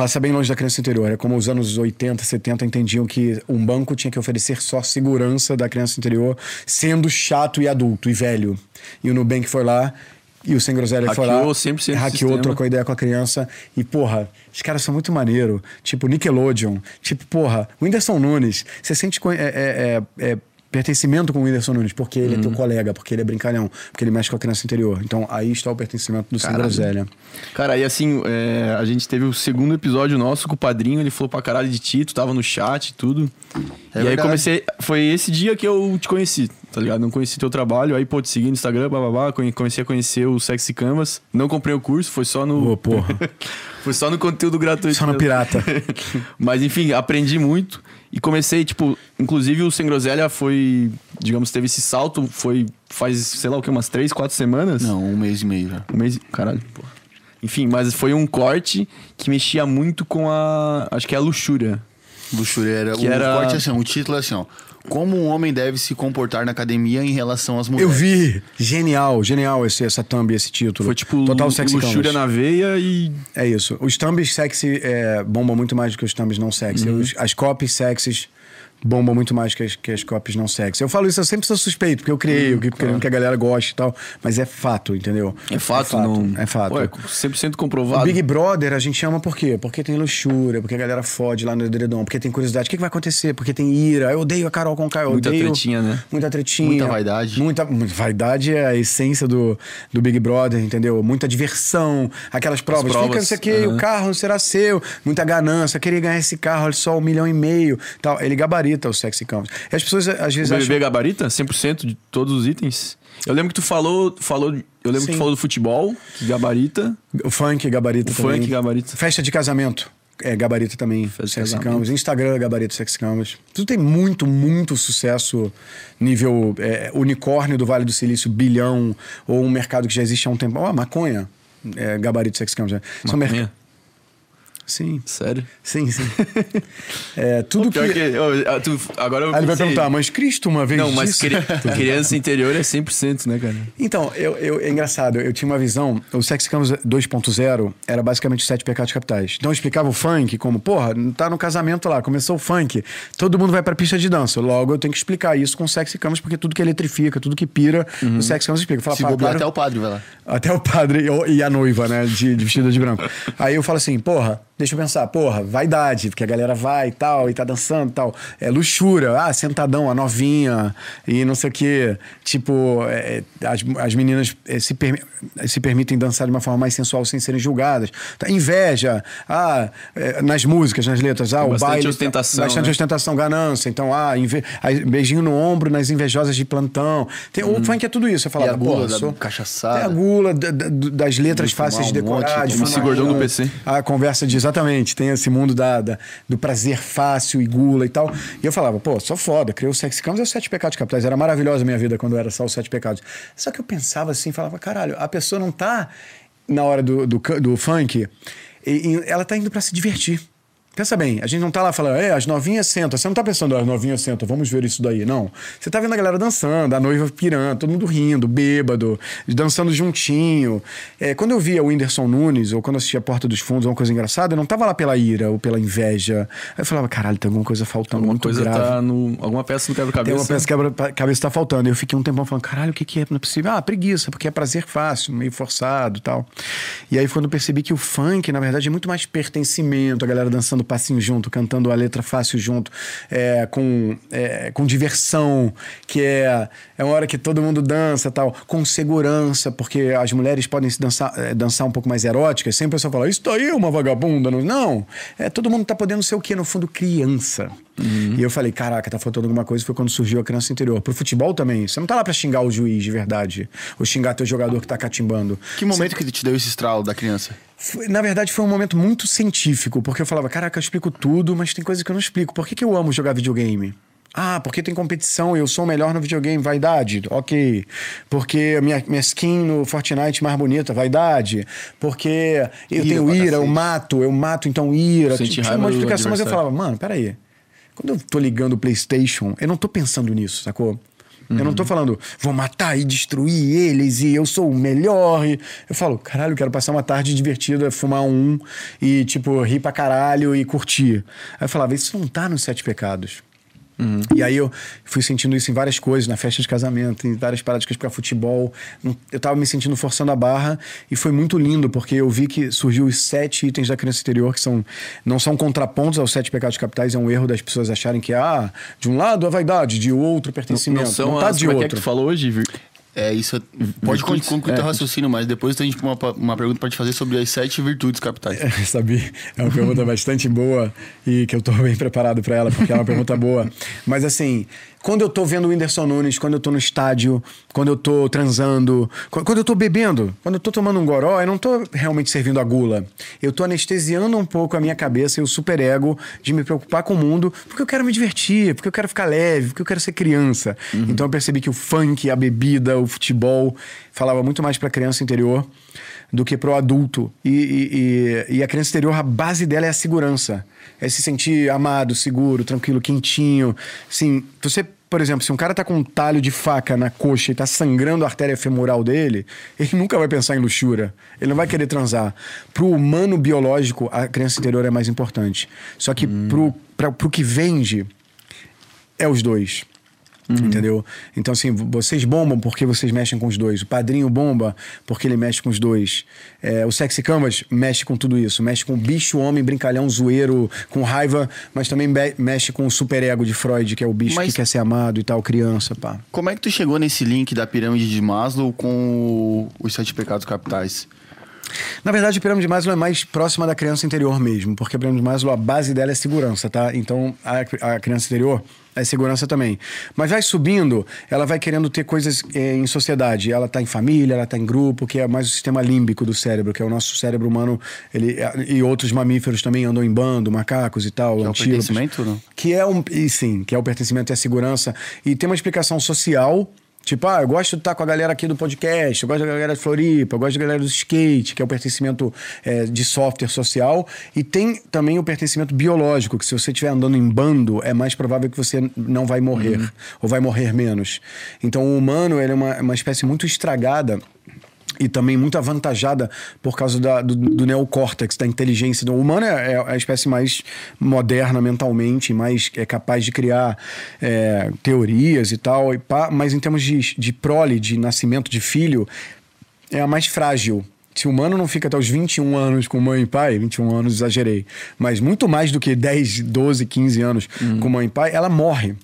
Speaker 3: Passa bem longe da criança interior. É como os anos 80, 70 entendiam que um banco tinha que oferecer só segurança da criança interior, sendo chato e adulto e velho. E o Nubank foi lá E o Sem Groselha foi lá,
Speaker 2: Hackeou 100% do
Speaker 3: hackeou, trocou ideia com a criança. E, porra, os caras são muito maneiro. Tipo, Nickelodeon. Tipo, porra, Whindersson Nunes. Você sente é, é, é, é, pertencimento com o Whindersson Nunes, porque ele é
Speaker 2: Uhum.
Speaker 3: teu colega, porque ele é brincalhão, porque ele mexe com a criança interior. Então, aí está o pertencimento do Sem. Groselha.
Speaker 2: Cara, aí assim, é, a gente teve o segundo episódio nosso com o padrinho, ele falou pra caralho de ti, tu tava no chat e tudo. e aí
Speaker 1: verdade.
Speaker 2: comecei. Foi esse dia que eu te conheci, tá ligado? Não conheci teu trabalho, aí, pô, te segui no Instagram, bababá, comecei a conhecer o Sexy Canvas. Não comprei o curso, foi só no.
Speaker 3: Ô, porra.
Speaker 2: foi só no conteúdo gratuito.
Speaker 3: Só no pirata.
Speaker 2: Mas enfim, aprendi muito e comecei, tipo, inclusive o Sem Groselha foi, digamos, teve esse salto, foi faz, sei lá o que, umas três, quatro semanas.
Speaker 1: Não, um mês e meio já.
Speaker 2: Um mês. Caralho, pô. Enfim, mas foi um corte que mexia muito com a. Acho que é a luxúria.
Speaker 1: Luxúria era.
Speaker 2: Que
Speaker 1: o
Speaker 2: era-
Speaker 1: corte assim, o título é assim, ó. Como um homem deve se comportar na academia em relação às
Speaker 3: Eu
Speaker 1: mulheres.
Speaker 3: vi. Genial, genial esse, essa thumb, esse título.
Speaker 2: Foi tipo
Speaker 3: Total Sexy
Speaker 2: luxúria na veia e.
Speaker 3: É isso. Os thumbs sexy é, bombam muito mais do que os thumbs não sexy.
Speaker 2: Uhum.
Speaker 3: Os- as copies sexys bombam muito mais que as, que as copies não sexy. Eu falo isso, eu sempre sou suspeito, porque eu criei, eu querendo que a galera goste e tal. Mas é fato, entendeu?
Speaker 2: É fato, não.
Speaker 3: É fato.
Speaker 2: Pô, é 100%
Speaker 3: O
Speaker 2: comprovado.
Speaker 3: Big Brother a gente ama por quê? Porque tem luxúria, porque a galera fode lá no edredom, porque tem curiosidade. O que, que vai acontecer? Porque tem ira. Eu odeio a Carol com eu
Speaker 2: Muita
Speaker 3: odeio...
Speaker 2: tretinha, né?
Speaker 3: Muita tretinha.
Speaker 1: Muita vaidade.
Speaker 3: Muita, muita vaidade é a essência do, do Big Brother, entendeu? Muita diversão, aquelas provas.
Speaker 2: provas,
Speaker 3: Fica não sei o quê, o carro não será seu. Muita ganância, queria ganhar esse carro, olha só, um milhão e meio. Tal. Ele gabarita o Sexy Canvas. E as pessoas às
Speaker 2: O
Speaker 3: vezes
Speaker 2: BBB
Speaker 3: acham...
Speaker 2: gabarita 100% de todos os itens. Eu lembro que tu falou, falou eu lembro que
Speaker 3: Sim.
Speaker 2: tu falou do futebol, que gabarita,
Speaker 3: O funk gabarita
Speaker 2: o
Speaker 3: também.
Speaker 2: funk gabarita.
Speaker 3: Festa de casamento. É, gabarita também,
Speaker 2: Festa
Speaker 3: Sexy. Canvas. Instagram, gabarito Sexy Canvas. Tudo tem muito, muito sucesso nível é, unicórnio do Vale do Silício, bilhão, ou um mercado que já existe há um tempo. Ó, maconha, é, gabarito Sexy Canvas.
Speaker 2: Maconha?
Speaker 3: Sim,
Speaker 2: Sério?
Speaker 3: sim, sim. é, tudo
Speaker 2: Pior
Speaker 3: que...
Speaker 2: que, ah, tu- agora eu
Speaker 3: Aí ele vai perguntar, mas Cristo uma vez
Speaker 2: Não, mas cri- criança interior é 100%, né, cara?
Speaker 3: Então, eu, eu- é engraçado, eu tinha uma visão, o Sex Canvas 2.0 era basicamente os sete pecados capitais. Então eu explicava o funk como, porra, tá no casamento lá, começou o funk, todo mundo vai pra pista de dança. Logo eu tenho que explicar isso com o Sex Canvas, porque tudo que eletrifica, tudo que pira, o Sex Canvas explica.
Speaker 1: Se
Speaker 3: "Fala,
Speaker 1: bobear,
Speaker 3: claro-
Speaker 1: até o padre vai lá.
Speaker 3: até o padre e- e a noiva, né? De, de vestida de branco. Aí eu falo assim, porra, deixa eu pensar, porra, vaidade, porque a galera vai e tal, e tá dançando e tal. É luxúria, ah, sentadão, a novinha, e não sei o quê. Tipo, é, as, as meninas é, se, permi- se permitem dançar de uma forma mais sensual sem serem julgadas. Tá, Inveja, ah, é, nas músicas, nas letras, ah, o
Speaker 2: Bastante
Speaker 3: baile.
Speaker 2: ostentação,
Speaker 3: Bastante
Speaker 2: né?
Speaker 3: ostentação, ganância. Então, ah, inve- aí, beijinho no ombro nas invejosas de plantão. Tem, O funk é tudo isso. Eu falava,
Speaker 1: E a gula
Speaker 3: porra,
Speaker 1: da
Speaker 3: sou...
Speaker 1: cachaçada.
Speaker 3: É a gula da- da- das letras fáceis de
Speaker 1: um monte,
Speaker 3: decorar. de fumar
Speaker 2: Gordão do PC.
Speaker 3: A conversa de, exatamente, tem esse mundo da, da- do prazer fácil e gula e tal. E eu falava, pô, sou foda, criei o Sex Campos e os Sete Pecados Capitais. Era maravilhosa a minha vida quando era só os Sete Pecados. Só que eu pensava assim, falava, caralho, a pessoa não tá na hora do, do, do funk, e- e ela tá indo pra se divertir. Pensa bem, a gente não tá lá falando, é, as novinhas sentam. Você não tá pensando, "Ah, as novinhas sentam, vamos ver isso daí. Não. Você tá vendo a galera dançando, a noiva pirando, todo mundo rindo, bêbado, dançando juntinho. É, quando eu via o Whindersson Nunes, ou quando eu assistia Porta dos Fundos, uma coisa engraçada, eu não tava lá pela ira ou pela inveja. Aí eu falava, caralho, tem alguma coisa faltando
Speaker 2: Alguma
Speaker 3: muito
Speaker 2: coisa
Speaker 3: grave.
Speaker 2: tá no. Alguma peça no
Speaker 3: Tem
Speaker 2: quebra-cabeça.
Speaker 3: uma peça quebra-cabeça tá faltando. Eu fiquei um tempão falando, caralho, o que, que é? Não é possível. Ah, preguiça, porque é prazer fácil, meio forçado tal. E aí, quando eu percebi que o funk, na verdade, é muito mais pertencimento, a galera dançando passinho junto, cantando a letra fácil junto, é, com, é, com diversão, que é, é uma hora que todo mundo dança e tal, com segurança, porque as mulheres podem se dançar, é, dançar um pouco mais eróticas. Sempre o pessoal fala, isso daí é uma vagabunda. Não, não. É, todo mundo tá podendo ser o quê? No fundo, criança. E eu falei, caraca, tá faltando alguma coisa. Foi quando surgiu a criança interior. Pro futebol também. Você não tá lá pra xingar o juiz de verdade. Ou xingar teu jogador que tá catimbando.
Speaker 1: Que momento que te deu esse estralo da criança?
Speaker 3: Foi- na verdade, foi um momento muito científico, porque eu falava, caraca, eu explico tudo, mas tem coisas que eu não explico. Por que, que eu amo jogar videogame? Ah, porque tem competição eu sou o melhor no videogame, vaidade, ok. Porque minha, minha skin no Fortnite mais bonita, vaidade. Porque eu
Speaker 1: Ira
Speaker 3: tenho ira, eu mato, eu mato, então ira.
Speaker 2: Sente
Speaker 3: Tinha uma explicação, mas eu falava, mano, peraí. Quando eu tô ligando o PlayStation, eu não tô pensando nisso, sacou? Eu não tô falando, vou matar e destruir eles e eu sou o melhor. E eu falo, caralho, quero passar uma tarde divertida, fumar um e, tipo, rir pra caralho e curtir. Aí eu falava, isso não tá nos Sete Pecados. E aí eu fui sentindo isso em várias coisas, na festa de casamento, em várias práticas para futebol. Eu tava me sentindo forçando a barra e foi muito lindo, porque eu vi que surgiu os sete itens da criança interior, que são não são contrapontos aos sete pecados capitais, é um erro das pessoas acharem que, ah, de um lado a vaidade, de outro pertencimento.
Speaker 2: Não são
Speaker 3: tá
Speaker 2: as,
Speaker 3: de
Speaker 2: como é que é
Speaker 3: outro.
Speaker 2: que tu falou hoje?
Speaker 1: É, isso. é- Pode
Speaker 2: Virtudes?
Speaker 1: concluir
Speaker 3: É.
Speaker 1: teu raciocínio, mas depois tem tipo, uma, uma pergunta pra te fazer sobre as sete virtudes capitais.
Speaker 3: Sabia? É uma pergunta bastante boa e que eu tô bem preparado para ela, porque é uma pergunta boa. Mas assim, quando eu tô vendo o Whindersson Nunes, quando eu tô no estádio, quando eu tô transando, qu- quando eu tô bebendo, quando eu tô tomando um goró, eu não tô realmente servindo a gula. Eu tô anestesiando um pouco a minha cabeça e o superego de me preocupar com o mundo, porque eu quero me divertir, porque eu quero ficar leve, porque eu quero ser criança. Então eu percebi que o funk, a bebida, o futebol falava muito mais pra criança interior do que pro adulto. E, e- e- a criança interior, a base dela é a segurança. É se sentir amado, seguro, tranquilo, quentinho. Assim, você, por exemplo, se um cara tá com um talho de faca na coxa e tá sangrando a artéria femoral dele, ele nunca vai pensar em luxúria. Ele não vai querer transar. Pro humano biológico, a criança interior é mais importante. Só que pro, pra, pro que vende, é os dois. Entendeu? Então, assim, vocês bombam porque vocês mexem com os dois. O padrinho bomba porque ele mexe com os dois. É, o Sexy Canvas mexe com tudo isso. Mexe com o bicho, homem, brincalhão, zoeiro, com raiva, mas também me- mexe com o superego de Freud, que é o bicho
Speaker 1: Mas-
Speaker 3: que quer ser amado e tal, criança, pá.
Speaker 1: Como é que tu chegou nesse link da pirâmide de Maslow com os sete pecados capitais?
Speaker 3: Na verdade, a pirâmide de Maslow é mais próxima da criança interior mesmo, porque a pirâmide de Maslow, a base dela é segurança, tá? Então, a, a criança interior é segurança também. Mas vai subindo, ela vai querendo ter coisas eh, em sociedade. Ela tá em família, ela tá em grupo, que é mais o sistema límbico do cérebro, que é o nosso cérebro humano, ele, e outros mamíferos também andam em bando, macacos e tal,
Speaker 1: Que é o pertencimento, não?
Speaker 3: Que é um. E sim, que é o pertencimento e a segurança. E tem uma explicação social. Tipo, ah, eu gosto de estar com a galera aqui do podcast, eu gosto da galera de Floripa, eu gosto da galera do skate, que é o pertencimento eh, de software social. E tem também o pertencimento biológico, que se você estiver andando em bando, é mais provável que você não vai morrer, ou vai morrer menos. Então o humano ele é uma, uma espécie muito estragada e também muito avantajada por causa da- do, do neocórtex, da inteligência. O humano é, é a espécie mais moderna mentalmente, mais é capaz de criar é, teorias e tal, e pá, mas em termos de, de prole, de nascimento de filho, é a mais frágil. Se o humano não fica até os 21 anos com mãe e pai, 21 anos exagerei, mas muito mais do que 10, 12, 15 anos com mãe e pai, ela morre.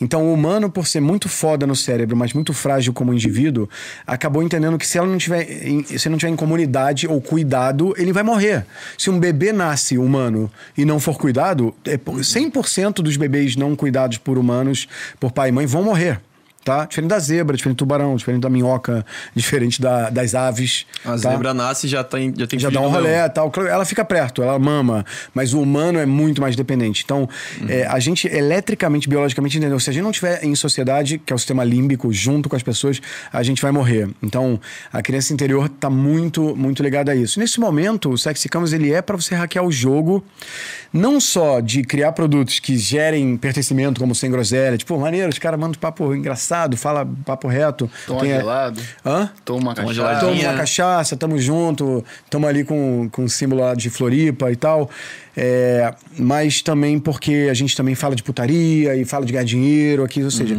Speaker 3: Então o humano, por ser muito foda no cérebro, mas muito frágil como indivíduo, acabou entendendo que se ela não tiver em, se não tiver em comunidade ou cuidado, ele vai morrer. Se um bebê nasce humano e não for cuidado, é por- 100% dos bebês não cuidados por humanos, por pai e mãe, vão morrer. Tá? Diferente da zebra, diferente do tubarão, diferente da minhoca, diferente da- das aves.
Speaker 2: A
Speaker 3: tá?
Speaker 2: zebra nasce e já, tá em- já tem
Speaker 3: já dá um e tal. Ela fica perto, ela mama, mas o humano é muito mais dependente. Então, é, a gente eletricamente, biologicamente entendeu. Se a gente não tiver em sociedade, que é o sistema límbico, junto com as pessoas, a gente vai morrer. Então, a criança interior tá muito, muito ligada a isso. Nesse momento, o Sexy Canvas, ele é para você hackear o jogo, não só de criar produtos que gerem pertencimento, como sem groselha, tipo, maneiro, os caras mandam papo engraçado, fala papo reto.
Speaker 1: Toma
Speaker 3: Tem
Speaker 1: gelado.
Speaker 3: Hã?
Speaker 1: Toma cachaça.
Speaker 3: Toma uma cachaça, tamo junto, tamo ali com, com o símbolo lá de Floripa e tal. É, mas também porque a gente também fala de putaria e fala de ganhar dinheiro aqui. Ou seja,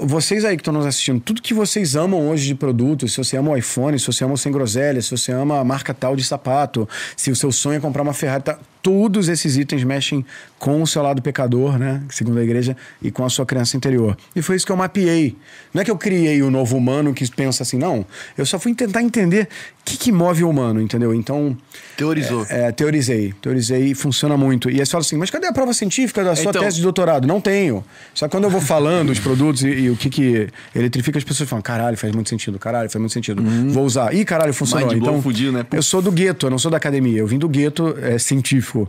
Speaker 3: vocês aí que estão nos assistindo, tudo que vocês amam hoje de produtos, se você ama o iPhone, se você ama o Sem Groselha, se você ama a marca tal de sapato, se o seu sonho é comprar uma Ferrari, tá, todos esses itens mexem com o seu lado pecador, né? Segundo a igreja, e com a sua criança interior. E foi isso que eu mapeei. Não é que eu criei o novo humano que pensa assim, não. Eu só fui tentar entender o que, que move o humano, entendeu? Então.
Speaker 1: Teorizou.
Speaker 3: É, teorizei, teorizei e funciona muito. E aí você fala assim, mas cadê a prova científica da sua
Speaker 2: Então-
Speaker 3: tese de doutorado? Não tenho. Só que quando eu vou falando os produtos e, e o que que eletrifica, as pessoas falam, caralho, faz muito sentido, caralho, faz muito sentido. Vou usar. Ih, caralho, funcionou.
Speaker 2: Mind
Speaker 3: Então,
Speaker 2: fudido, né?
Speaker 3: eu sou do gueto, eu não sou da academia. Eu vim do gueto é, científico.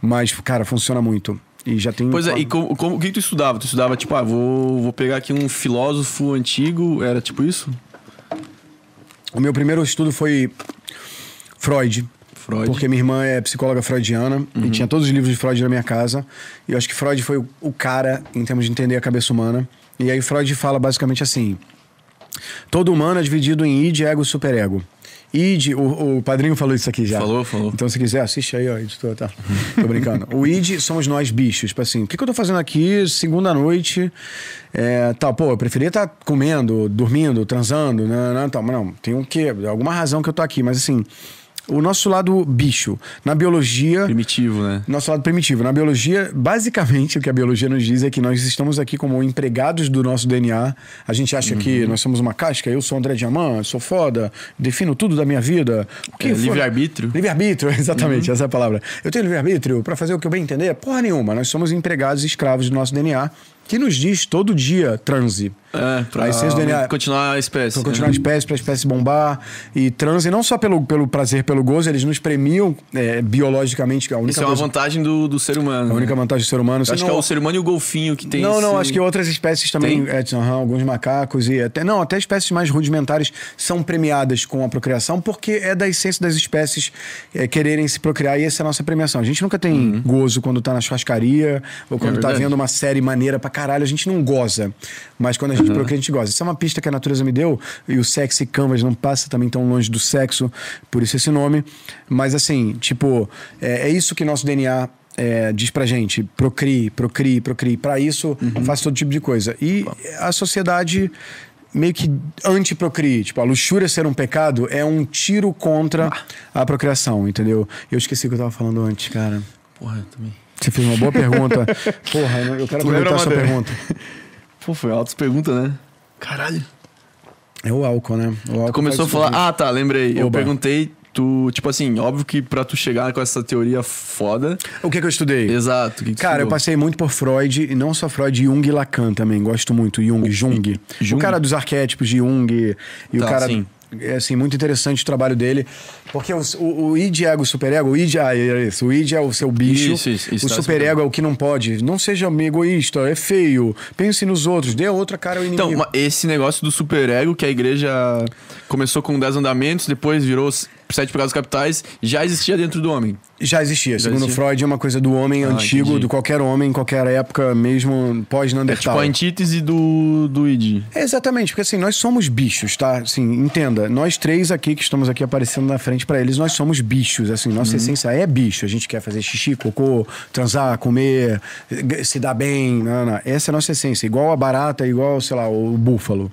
Speaker 3: Mas, cara, funciona muito. E já tem...
Speaker 2: Pois é, e como, como- o que que tu estudava? Tu estudava, tipo, ah, vou, vou pegar aqui um filósofo antigo, era tipo isso?
Speaker 3: O meu primeiro estudo foi Freud.
Speaker 2: Freud.
Speaker 3: Porque minha irmã é psicóloga freudiana
Speaker 2: Uhum.
Speaker 3: e tinha todos os livros de Freud na minha casa. E eu acho que Freud foi o, o cara em termos de entender a cabeça humana. E aí Freud fala basicamente assim: todo humano é dividido em id, ego e superego. Id, o, o padrinho falou isso aqui já.
Speaker 2: Falou, falou.
Speaker 3: Então, se quiser, assiste aí, ó, editor, tá? Tô brincando. o id somos nós bichos. Tipo assim, o que, que eu tô fazendo aqui segunda noite? É, tal, pô, eu preferia estar comendo, dormindo, transando, não, não, tal, mas não, tem um quê? Alguma razão que eu tô aqui, mas assim, o nosso lado bicho, na biologia.
Speaker 2: Primitivo, né?
Speaker 3: Nosso lado primitivo. Na biologia, basicamente, o que a biologia nos diz é que nós estamos aqui como empregados do nosso DNA. A gente acha
Speaker 2: Uhum.
Speaker 3: que nós somos uma casca, eu sou André Diamant, sou foda, defino tudo da minha vida. O que
Speaker 2: É, livre-arbítrio.
Speaker 3: Livre-arbítrio, exatamente, essa é a palavra. Eu tenho livre-arbítrio pra fazer o que eu bem entender? Porra nenhuma. Nós somos empregados escravos do nosso DNA, que nos diz todo dia transe.
Speaker 2: É, pra
Speaker 3: DNA
Speaker 2: continuar a espécie.
Speaker 3: Pra continuar a espécie, pra espécie bombar e transe, não só pelo, pelo prazer, pelo gozo, eles nos premiam é, biologicamente. A única
Speaker 2: Isso é uma
Speaker 3: coisa-
Speaker 2: vantagem do, do ser humano.
Speaker 3: a única
Speaker 2: né?
Speaker 3: vantagem do ser humano.
Speaker 2: Acho que é o ser humano e o golfinho que tem
Speaker 3: Não, não,
Speaker 2: esse-
Speaker 3: acho que outras espécies também, é, aham, alguns macacos e até não, até espécies mais rudimentares são premiadas com a procriação porque é da essência das espécies é, quererem se procriar e essa é a nossa premiação. A gente nunca tem gozo quando tá na churrascaria ou quando tá
Speaker 2: Uhum. É verdade.
Speaker 3: vendo uma série maneira pra caralho, a gente não goza. Mas quando a gente procria, a gente goza. Isso é uma pista que a natureza me deu e o sexy canvas não passa também tão longe do sexo, por isso esse nome. Mas assim, tipo, é, é isso que nosso DNA é, diz pra gente: procrie, procrie, procrie. Pra isso, faça todo tipo de coisa. E a sociedade meio que anti-procrie. Tipo, a luxúria ser um pecado é um tiro contra a procriação, entendeu? Eu esqueci o que eu tava falando antes, cara.
Speaker 2: Porra, eu também.
Speaker 3: Você fez uma boa pergunta. Porra, eu quero
Speaker 2: Tu
Speaker 3: aproveitar a sua pergunta.
Speaker 2: Pô, foi altas perguntas, né? Caralho.
Speaker 3: É o álcool, né? O álcool
Speaker 2: Tu começou a falar. Ah, tá, lembrei. Eu
Speaker 3: Oba.
Speaker 2: perguntei, tu, tipo assim, óbvio que pra tu chegar com essa teoria foda.
Speaker 3: O que, que eu estudei?
Speaker 2: Exato. o que que
Speaker 3: Cara, eu
Speaker 2: estudou?
Speaker 3: passei muito por Freud, e não só Freud, Jung e Lacan também. Gosto muito. Jung, Jung.
Speaker 2: Jung?
Speaker 3: O cara dos arquétipos de Jung. E o
Speaker 2: Tá,
Speaker 3: cara.
Speaker 2: sim.
Speaker 3: É assim, muito interessante o trabalho dele. Porque o, o, o id, ego, superego, o id, ah, é isso. O id é o seu bicho.
Speaker 2: Isso, isso, isso,
Speaker 3: o
Speaker 2: tá
Speaker 3: superego é o que não pode. Não seja egoísta, é feio. Pense nos outros, dê a outra cara ao inimigo.
Speaker 2: Então, esse negócio do superego que a igreja começou com 10 andamentos, depois virou sete pecados capitais, já existia dentro do homem.
Speaker 3: Já existia. Segundo
Speaker 2: existia?
Speaker 3: Freud, é uma coisa do homem
Speaker 2: Ah,
Speaker 3: antigo,
Speaker 2: entendi.
Speaker 3: do qualquer homem, em qualquer época, mesmo
Speaker 2: É tipo a antítese do, do id.
Speaker 3: É, exatamente, porque assim, nós somos bichos, tá? Assim, entenda, nós três aqui que estamos aqui aparecendo na frente pra eles, nós somos bichos, assim, nossa
Speaker 2: Uhum.
Speaker 3: essência é bicho. A gente quer fazer xixi, cocô, transar, comer, se dar bem, não, não. essa é a nossa essência, igual a barata, igual, sei lá, o búfalo.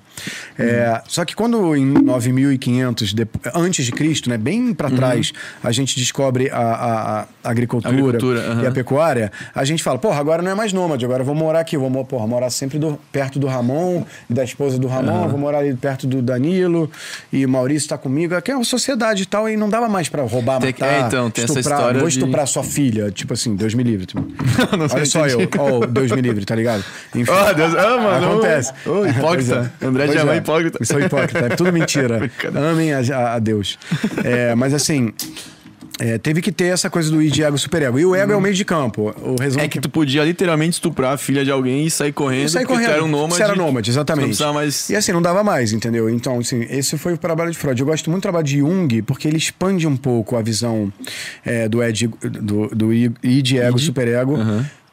Speaker 3: É,
Speaker 2: Uhum.
Speaker 3: só que quando em 9500 de- antes de Cristo, né, bem pra trás, a gente descobre a, a- a agricultura,
Speaker 2: Uhum. Agricultura,
Speaker 3: e a pecuária, a gente fala, porra, agora não é mais nômade, agora eu vou morar aqui, eu vou porra, morar sempre do- perto do Ramon, e da esposa do Ramon, vou morar ali perto do Danilo, e o Maurício tá comigo, aqui é uma sociedade e tal, e não dava mais pra roubar,
Speaker 2: Tem-
Speaker 3: matar,
Speaker 2: é, então, tem essa
Speaker 3: estuprar,
Speaker 2: história
Speaker 3: não vou
Speaker 2: de-
Speaker 3: estuprar sua filha, tipo assim, Deus me livre. Tipo.
Speaker 2: Não
Speaker 3: Olha só eu, ó, Deus me livre, tá ligado? Enfim,
Speaker 2: Ah, Deus- mano,
Speaker 3: acontece.
Speaker 2: ô, hipócrita.
Speaker 3: Pois
Speaker 2: André
Speaker 3: Pois
Speaker 2: Diamant, hipócrita.
Speaker 3: Eu sou hipócrita, é tudo mentira. Amem a, a- a Deus. É, mas assim, é, teve que ter essa coisa do id, ego, superego. E o ego é o meio de campo. O resumo
Speaker 2: É que tu podia literalmente estuprar a filha de alguém e sair correndo,
Speaker 3: saí
Speaker 2: porque
Speaker 3: correndo.
Speaker 2: tu era um nômade.
Speaker 3: Você era nômade,
Speaker 2: Não
Speaker 3: exatamente.
Speaker 2: precisava mais...
Speaker 3: E assim, não dava mais, entendeu? Então, assim, esse foi o trabalho de Freud. Eu gosto muito do trabalho de Jung, porque ele expande um pouco a visão é, do, ed, do, do id, ego, superego.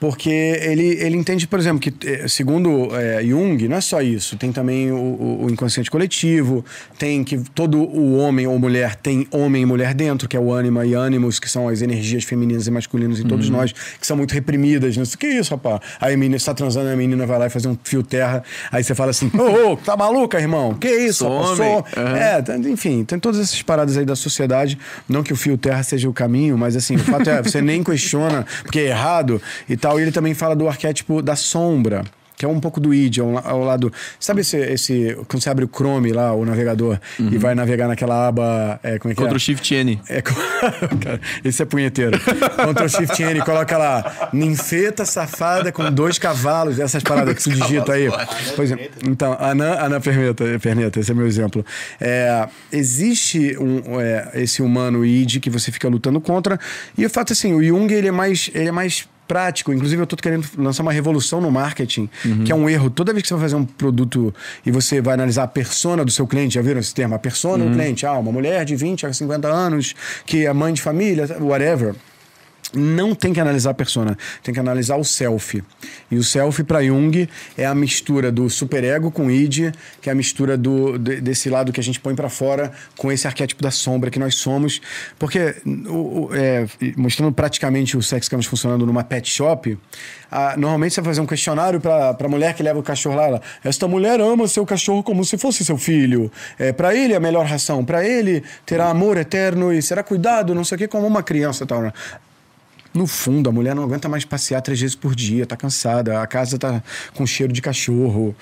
Speaker 3: Porque ele, ele entende, por exemplo, que eh, segundo eh, Jung, não é só isso. Tem também o, o- inconsciente coletivo, tem que todo o homem ou mulher tem homem e mulher dentro, que é o ânima e ânimos, que são as energias femininas e masculinas em todos nós, que são muito reprimidas. O que é isso, rapaz. Aí a menina está transando, a menina vai lá e fazer um fio terra. Aí você fala assim: Ô, ô, tá maluca, irmão? Que isso,
Speaker 2: Sou
Speaker 3: rapaz?
Speaker 2: homem.
Speaker 3: Sou-
Speaker 2: Aham.
Speaker 3: É, tá- enfim, tem todas essas paradas aí da sociedade. Não que o fio terra seja o caminho, mas assim, o fato é, você nem questiona, porque é errado e tal. E ele também fala do arquétipo da sombra. Que é um pouco do id, ao, ao lado. Sabe esse, esse. Quando você abre o Chrome lá, o navegador, e vai navegar naquela aba. É, como é que é?
Speaker 2: Ctrl Shift N.
Speaker 3: É, cara, esse é punheteiro. Ctrl Shift N, coloca lá, ninfeta safada com dois cavalos, essas paradas que se digita aí. Pois é, então, Anã, Anã Perneta, Perneta, esse é meu exemplo. É, existe um, é, esse humano id que você fica lutando contra, e o fato é assim, o Jung ele é mais. Ele é mais prático. Inclusive, eu tô querendo lançar uma revolução no marketing, que é um erro. Toda vez que você vai fazer um produto e você vai analisar a persona do seu cliente, já viram esse termo? A persona do cliente. Ah, uma mulher de 20 a 50 anos, que é mãe de família, whatever. Não tem que analisar a persona, tem que analisar o self. E o self para Jung é a mistura do superego com id, que é a mistura do, de- desse lado que a gente põe para fora com esse arquétipo da sombra que nós somos. Porque, o- o- é, mostrando praticamente o sex camus funcionando numa pet shop, ah, normalmente você vai fazer um questionário para a mulher que leva o cachorro lá. Ela, Esta mulher ama seu cachorro como se fosse seu filho. É, para ele é a melhor ração. Para ele terá amor eterno e será cuidado, não sei o que, como uma criança. Tal. né? No fundo, a mulher não aguenta mais passear três vezes por dia, tá cansada, a casa tá com cheiro de cachorro.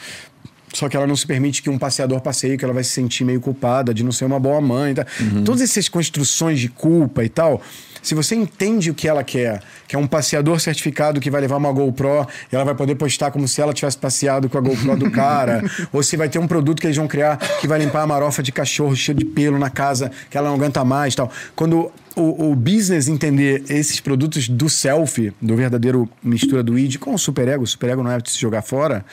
Speaker 3: Só que ela não se permite que um passeador passeie, que ela vai se sentir meio culpada de não ser uma boa mãe. Tá? Todas essas construções de culpa e tal, se você entende o que ela quer, que é um passeador certificado que vai levar uma GoPro e ela vai poder postar como se ela tivesse passeado com a GoPro do cara, ou se vai ter um produto que eles vão criar que vai limpar a marofa de cachorro cheio de pelo na casa, que ela não aguenta mais e tal. Quando o, o business entender esses produtos do self, do verdadeiro mistura do id com o superego, o superego não é de se jogar fora,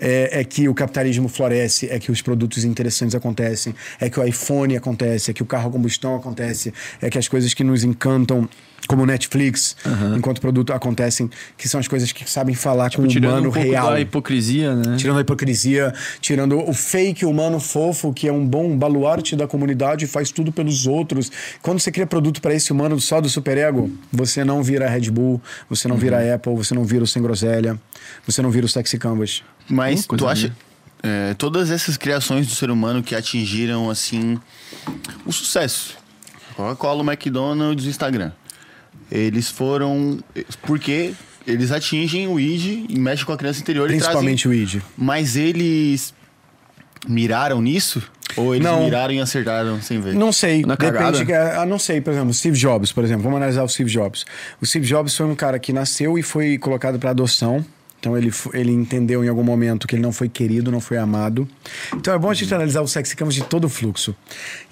Speaker 3: é, é que o capitalismo floresce, é que os produtos interessantes acontecem, é que o iPhone acontece, é que o carro a combustão acontece, é que as coisas que nos encantam como Netflix, enquanto produto acontecem, que são as coisas que sabem falar com o
Speaker 2: Tirando
Speaker 3: humano
Speaker 2: um pouco
Speaker 3: real.
Speaker 2: da hipocrisia, né?
Speaker 3: Tirando a hipocrisia, tirando o fake humano fofo, que é um bom baluarte da comunidade e faz tudo pelos outros. Quando você cria produto para esse humano só do superego, você não vira Red Bull, você não vira Apple, você não vira o Sem Groselha, você não vira o Sexy Canvas.
Speaker 1: Mas
Speaker 2: Hum,
Speaker 1: tu acha.
Speaker 2: linda.
Speaker 1: é, todas essas criações do ser humano que atingiram, assim, o sucesso. Coca-Cola, o McDonald's, o Instagram. Eles foram. Porque eles atingem o id e mexem com a criança interior
Speaker 3: Principalmente
Speaker 1: e
Speaker 3: o
Speaker 1: trazem.
Speaker 3: id.
Speaker 1: Mas eles miraram nisso? Ou eles
Speaker 3: Não.
Speaker 1: miraram e acertaram sem ver?
Speaker 3: Não sei,
Speaker 2: Na
Speaker 3: depende. que- Ah, não sei, por exemplo, Steve Jobs, por exemplo. Vamos analisar o Steve Jobs. O Steve Jobs foi um cara que nasceu e foi colocado para adoção. Então ele, ele entendeu em algum momento que ele não foi querido, não foi amado. Então é bom a gente analisar o sexy de todo o fluxo.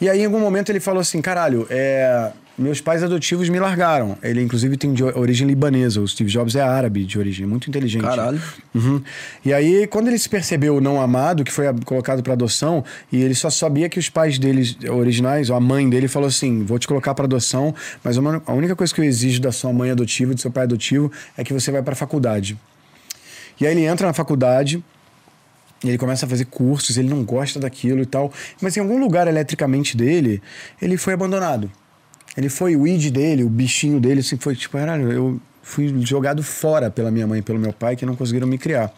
Speaker 3: E aí em algum momento ele falou assim, caralho, é, meus pais adotivos me largaram. Ele inclusive tem de origem libanesa. O Steve Jobs é árabe de origem, muito inteligente.
Speaker 2: Caralho.
Speaker 3: Uhum. E aí, quando ele se percebeu não amado, que foi a- colocado para adoção, e ele só sabia que os pais dele originais, ou a mãe dele, falou assim: vou te colocar para adoção, mas uma- a única coisa que eu exijo da sua mãe adotiva, do seu pai adotivo, é que você vai para faculdade. E aí ele entra na faculdade. E ele começa a fazer cursos, ele não gosta daquilo e tal. Mas em algum lugar eletricamente dele, ele foi abandonado. Ele foi o id dele, o bichinho dele, assim, foi tipo, caralho, eu fui jogado fora pela minha mãe e pelo meu pai que não conseguiram me criar.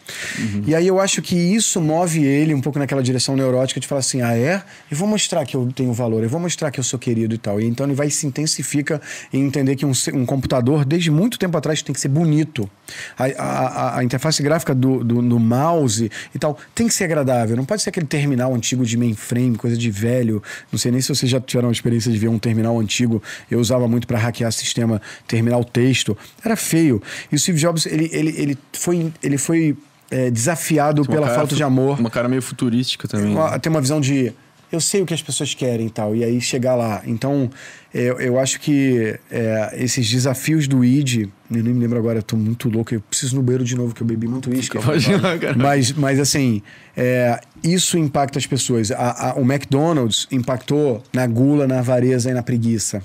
Speaker 3: E aí eu acho que isso move ele um pouco naquela direção neurótica de falar assim: ah, é? Eu vou mostrar que eu tenho valor, eu vou mostrar que eu sou querido e tal. E então ele vai se intensifica em entender que um, um computador, desde muito tempo atrás, tem que ser bonito. A, a- a- a interface gráfica do, do, do mouse e tal tem que ser agradável. Não pode ser aquele terminal antigo de mainframe, coisa de velho. Não sei nem se vocês já tiveram a experiência de ver um terminal antigo. Eu usava muito para hackear sistema terminal texto. Era feio. E o Steve Jobs, ele, ele, ele foi, ele foi é, desafiado pela
Speaker 2: cara
Speaker 3: falta de amor.
Speaker 2: Uma cara meio futurística também. né?
Speaker 3: Uma- tem uma visão de eu sei o que as pessoas querem e tal, e aí chegar lá. Então, eu, eu acho que é, esses desafios do ID, eu nem me lembro agora, eu tô muito louco, eu preciso no banheiro de novo, que eu bebi muito uísque. Mas, mas assim, é, isso impacta as pessoas. A- a- o McDonald's impactou na gula, na avareza e na preguiça.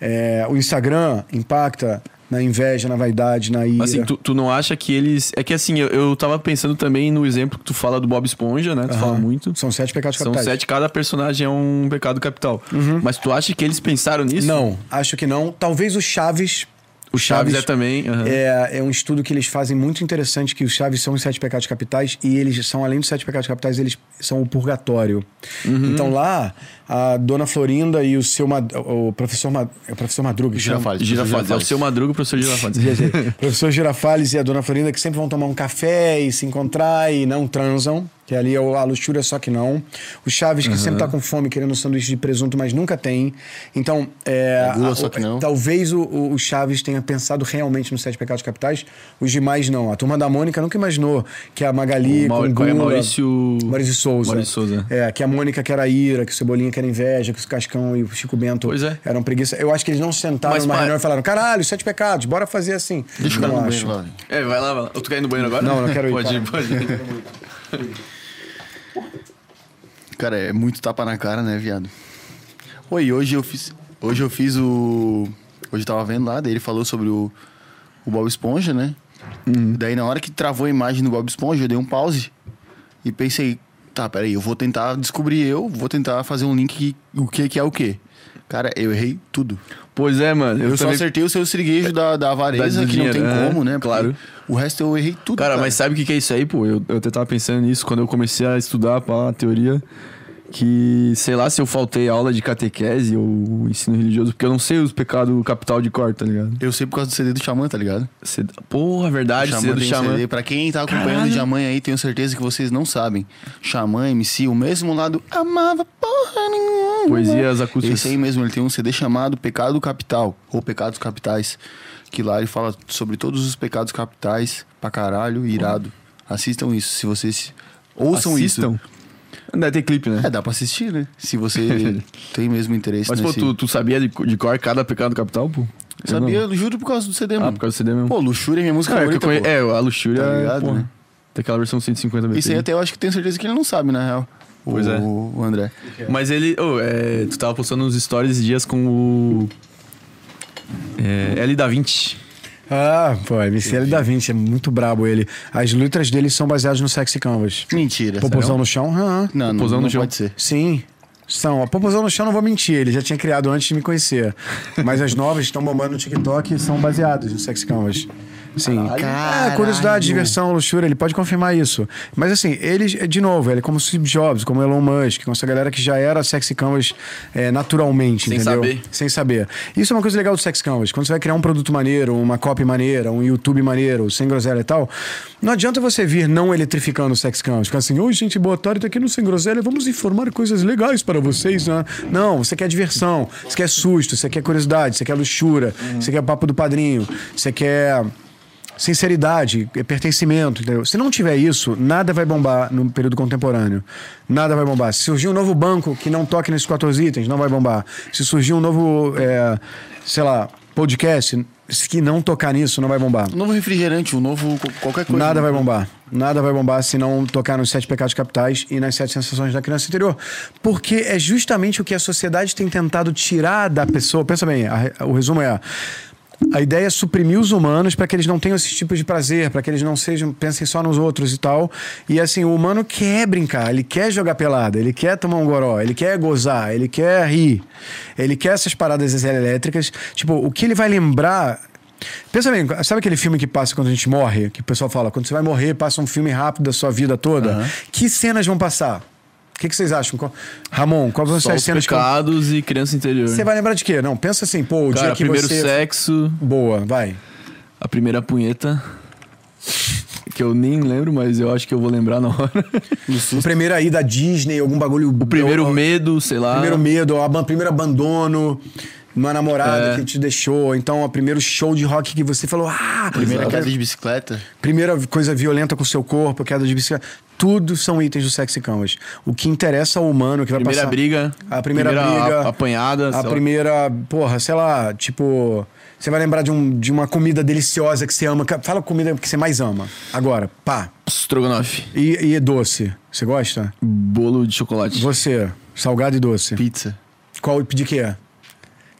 Speaker 3: É, o Instagram impacta na inveja, na vaidade, na ira.
Speaker 2: Assim, tu, tu não acha que eles. É que assim, eu, eu tava pensando também no exemplo que tu fala do Bob Esponja, né? Tu
Speaker 3: Aham.
Speaker 2: fala muito.
Speaker 3: São sete pecados
Speaker 2: São
Speaker 3: capitais.
Speaker 2: sete, cada personagem é um pecado capital. Mas tu acha que eles pensaram nisso?
Speaker 3: Não, acho que não. Talvez o Chaves.
Speaker 2: O Chaves, é também. aham.
Speaker 3: É, é um estudo que eles fazem muito interessante, que os Chaves são os sete pecados capitais e eles são, além dos sete pecados capitais, eles são o purgatório.
Speaker 2: Uhum.
Speaker 3: Então lá, a dona Florinda e o seu Mad- o professor, Mad- é o professor Madruga?
Speaker 1: Girafales.
Speaker 2: Girafales. É o seu Madruga, professor Girafales.
Speaker 3: o professor Girafales e a dona Florinda que sempre vão tomar um café e se encontrar e não transam. Que ali é o- a luxúria, só que não. O Chaves, que sempre tá com fome, querendo um sanduíche de presunto, mas nunca tem. Então, é,
Speaker 1: Gula,
Speaker 3: a-
Speaker 1: só que não.
Speaker 3: talvez o, o- Chaves tenha pensado realmente nos Sete Pecados Capitais, os demais não. A turma da Mônica nunca imaginou que a Magali
Speaker 2: O Mau-
Speaker 3: com
Speaker 2: qual é?
Speaker 3: gula...
Speaker 2: Maurício-
Speaker 3: Maurício Souza.
Speaker 2: Maurício Souza.
Speaker 3: É, que a Mônica que era ira, que o Cebolinha que era inveja, que o Cascão e o Chico Bento
Speaker 2: Pois é.
Speaker 3: eram preguiça. Eu acho que eles não sentaram
Speaker 2: Mas,
Speaker 3: numa reunião e falaram, caralho, Sete Pecados, bora fazer assim.
Speaker 1: Deixa eu
Speaker 3: não
Speaker 1: no
Speaker 3: acho.
Speaker 1: banheiro.
Speaker 2: É, vai lá, vai lá. Tu quer ir no banheiro agora?
Speaker 3: Não, não quero ir,
Speaker 2: Pode ir,
Speaker 3: para.
Speaker 2: pode ir.
Speaker 1: Cara, é muito tapa na cara, né, viado? Oi, hoje eu fiz. Hoje eu fiz o. Hoje eu tava vendo lá, daí ele falou sobre o, o Bob Esponja, né?
Speaker 2: Uhum.
Speaker 1: Daí na hora que travou a imagem do Bob Esponja, eu dei um pause e pensei, tá, peraí, eu vou tentar descobrir eu, vou tentar fazer um link o que que é o que. Cara, eu errei tudo.
Speaker 2: Pois é, mano.
Speaker 1: Eu, só
Speaker 2: também-
Speaker 1: acertei o seu siriguejo da, da avareza,
Speaker 2: Da-
Speaker 1: que não tem
Speaker 2: é,
Speaker 1: como, né? Porque
Speaker 2: claro.
Speaker 1: O resto eu errei tudo.
Speaker 2: Cara, mas sabe o que que é isso aí, pô? Eu, eu até tava pensando nisso quando eu comecei a estudar pá, a teoria. Que, sei lá, se eu faltei aula de catequese ou ensino religioso, porque eu não sei os pecados capital de cor, tá ligado?
Speaker 1: Eu sei por causa do CD do Xamã, tá ligado?
Speaker 2: Cê- Porra, verdade,
Speaker 1: Xamã
Speaker 2: CD do Xamã.
Speaker 1: CD. Pra quem tá acompanhando
Speaker 2: Caralho.
Speaker 1: o Xamã aí, tenho certeza que vocês não sabem. Xamã, MC, o mesmo lado, amava porra nenhuma.
Speaker 2: Poesias acústicas.
Speaker 1: Esse aí mesmo, ele tem um CD chamado Pecado Capital, ou Pecados Capitais. Que lá ele fala sobre todos os pecados capitais, pra caralho, irado. Assistam isso, se vocês ouçam
Speaker 2: Assistam.
Speaker 1: isso.
Speaker 2: Deve ter clipe, né?
Speaker 1: É, dá pra assistir, né? Se você tem mesmo interesse
Speaker 2: Mas, pô,
Speaker 1: nesse...
Speaker 2: tu, tu sabia de, de cor cada pecado capital, pô? Eu
Speaker 1: Sabia,
Speaker 2: não.
Speaker 1: juro por causa do CD,
Speaker 2: Ah,
Speaker 1: mano.
Speaker 2: por causa do CD mesmo.
Speaker 1: Pô, Luxúria é minha música
Speaker 2: é, eu
Speaker 1: favorita,
Speaker 2: conhe-
Speaker 1: pô.
Speaker 2: é, a luxúria,
Speaker 1: Tá ligado,
Speaker 2: pô,
Speaker 1: né?
Speaker 2: Tem aquela versão 150 BPM.
Speaker 1: Isso aí até eu acho que tenho certeza que ele não sabe, na real. O,
Speaker 2: Pois é.
Speaker 1: o André.
Speaker 2: Mas ele, ô, é, tu tava postando uns stories esses dias com o é, L da 20.
Speaker 3: Ah, pô, MCL da Vinci, é muito brabo ele. As letras dele são baseadas no Sexy Canvas.
Speaker 1: Mentira.
Speaker 3: Popozão no chão? Ah,
Speaker 1: Não, não,
Speaker 2: Popozão
Speaker 1: não
Speaker 2: no chão.
Speaker 1: pode ser.
Speaker 3: sim. São. A Popozão no chão não vou mentir, ele já tinha criado antes de me conhecer. Mas as novas estão bombando no TikTok e são baseadas no Sexy Canvas. Sim.
Speaker 1: Caralho.
Speaker 3: É, curiosidade, diversão, luxúria, ele pode confirmar isso. Mas assim, ele, de novo, ele é como Steve Jobs, como Elon Musk, como essa galera que já era Sexy Canvas é, naturalmente,
Speaker 2: Sem
Speaker 3: entendeu?
Speaker 2: saber.
Speaker 3: Sem saber. Isso é uma coisa legal do Sex Canvas. Quando você vai criar um produto maneiro, uma copy maneira, um YouTube maneiro, sem groselha e tal, não adianta você vir não eletrificando o Sex Canvas. Ficar assim, oi gente, boa tarde, tô aqui no Sem Groselha, vamos informar coisas legais para vocês, né? Não, você quer diversão, você quer susto, você quer curiosidade, você quer luxúria, você quer papo do padrinho, você quer sinceridade, é pertencimento, entendeu? Se não tiver isso, nada vai bombar no período contemporâneo. Nada vai bombar. Se surgir um novo banco que não toque nesses quatro itens, não vai bombar. Se surgir um novo, é, sei lá, podcast que não tocar nisso, não vai bombar.
Speaker 1: Um novo refrigerante, um novo qualquer coisa.
Speaker 3: Nada vai bombar. Nada vai bombar se não tocar nos sete pecados capitais e nas sete sensações da criança interior. Porque é justamente o que a sociedade tem tentado tirar da pessoa. Pensa bem, a- o resumo é. A ideia é suprimir os humanos para que eles não tenham esse tipo de prazer, para que eles não sejam pensem só nos outros e tal. E assim, o humano quer brincar, ele quer jogar pelada, ele quer tomar um goró, ele quer gozar, ele quer rir, ele quer essas paradas elétricas. Tipo, o que ele vai lembrar Pensa bem, sabe aquele filme que passa quando a gente morre? Que o pessoal fala, quando você vai morrer, passa um filme rápido da sua vida toda. Que cenas vão passar? O que, que vocês acham? Qual- Ramon, quais vão ser as
Speaker 2: os
Speaker 3: cenas que.
Speaker 2: pecados e criança interior.
Speaker 3: Você vai lembrar de quê? Não, pensa assim, pô, o
Speaker 2: Cara,
Speaker 3: dia que
Speaker 2: primeiro
Speaker 3: você.
Speaker 2: sexo,
Speaker 3: Boa, vai.
Speaker 2: a primeira punheta. Que eu nem lembro, mas eu acho que eu vou lembrar na hora.
Speaker 3: O primeiro aí da Disney, algum bagulho.
Speaker 2: O primeiro medo, sei lá.
Speaker 3: Primeiro medo, o primeiro abandono. Uma namorada
Speaker 2: É.
Speaker 3: que te deixou, então o primeiro show de rock que você falou, ah,
Speaker 1: Primeira queda de bicicleta.
Speaker 3: Primeira coisa violenta com o seu corpo, queda de bicicleta. Tudo são itens do Sexy Canvas. O que interessa ao humano que vai
Speaker 2: Primeira
Speaker 3: passar.
Speaker 2: briga.
Speaker 3: A primeira, briga.
Speaker 2: a- apanhada.
Speaker 3: A
Speaker 2: sei lá.
Speaker 3: primeira, porra, sei lá, tipo. Você vai lembrar de, um, de uma comida deliciosa que você ama. Fala a comida que você mais ama. Agora, pá.
Speaker 2: Strogonoff.
Speaker 3: E, e doce. Você gosta?
Speaker 2: Bolo de chocolate.
Speaker 3: Você, salgado e doce.
Speaker 1: Pizza.
Speaker 3: Qual de quê?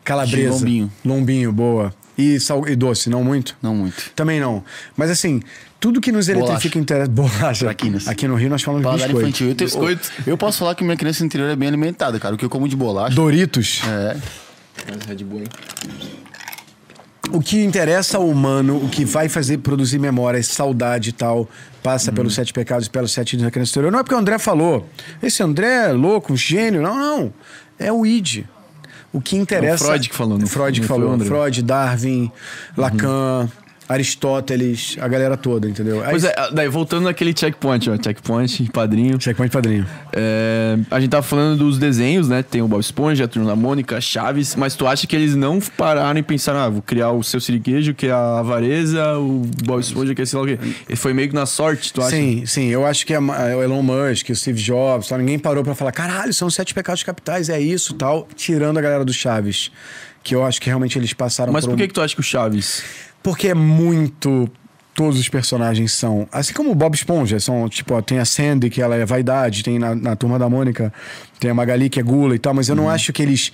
Speaker 3: Calabresa.
Speaker 1: De lombinho.
Speaker 3: Lombinho, boa. E, sal, e doce, não muito?
Speaker 1: Não muito.
Speaker 3: Também não. Mas assim, tudo que nos eletrifica interessa. Bolacha.
Speaker 1: Traquinas.
Speaker 3: Aqui no Rio nós falamos de
Speaker 1: Paladar
Speaker 3: biscoito.
Speaker 1: infantil. Eu, te-
Speaker 2: Biscoito.
Speaker 1: eu posso falar que minha criança interior é bem alimentada, cara. O que eu como de bolacha.
Speaker 3: Doritos.
Speaker 1: É.
Speaker 2: Red Bull, hein?
Speaker 3: O que interessa ao humano, o que vai fazer produzir memórias, saudade e tal, passa
Speaker 1: Uhum.
Speaker 3: pelos sete pecados e pelos sete itens da criança interior. Não é porque o André falou. Esse André é louco, um gênio. Não, não. É o id. O que interessa.
Speaker 2: É o Freud que falou, não-
Speaker 3: Freud que
Speaker 2: não foi o
Speaker 3: falou.
Speaker 2: André. Uhum.
Speaker 3: Freud, Darwin, Lacan, Aristóteles, a galera toda, entendeu?
Speaker 2: Pois é, daí voltando naquele checkpoint, ó. Checkpoint, padrinho.
Speaker 3: Checkpoint padrinho.
Speaker 2: É, a gente tava falando dos desenhos, né? Tem o Bob Esponja, a Turma da Mônica, Chaves, mas tu acha que eles não pararam e pensaram, ah, vou criar o seu siriguejo, que é a avareza, o Bob Esponja, que é sei lá o quê. E foi meio que na sorte, tu acha?
Speaker 3: Sim, sim. Eu acho que a- a- o Elon Musk, o Steve Jobs, tal, ninguém parou pra falar, caralho, são sete pecados capitais, é isso tal, tirando a galera do Chaves. Que eu acho que realmente eles passaram
Speaker 2: Mas
Speaker 3: por
Speaker 2: por
Speaker 3: um-
Speaker 2: que, que tu acha que o Chaves.
Speaker 3: Porque é muito. Todos os personagens são. Assim como o Bob Esponja, são, tipo, ó, tem a Sandy, que ela é vaidade, tem na, na turma da Mônica, tem a Magali, que é gula e tal, mas eu não acho que eles.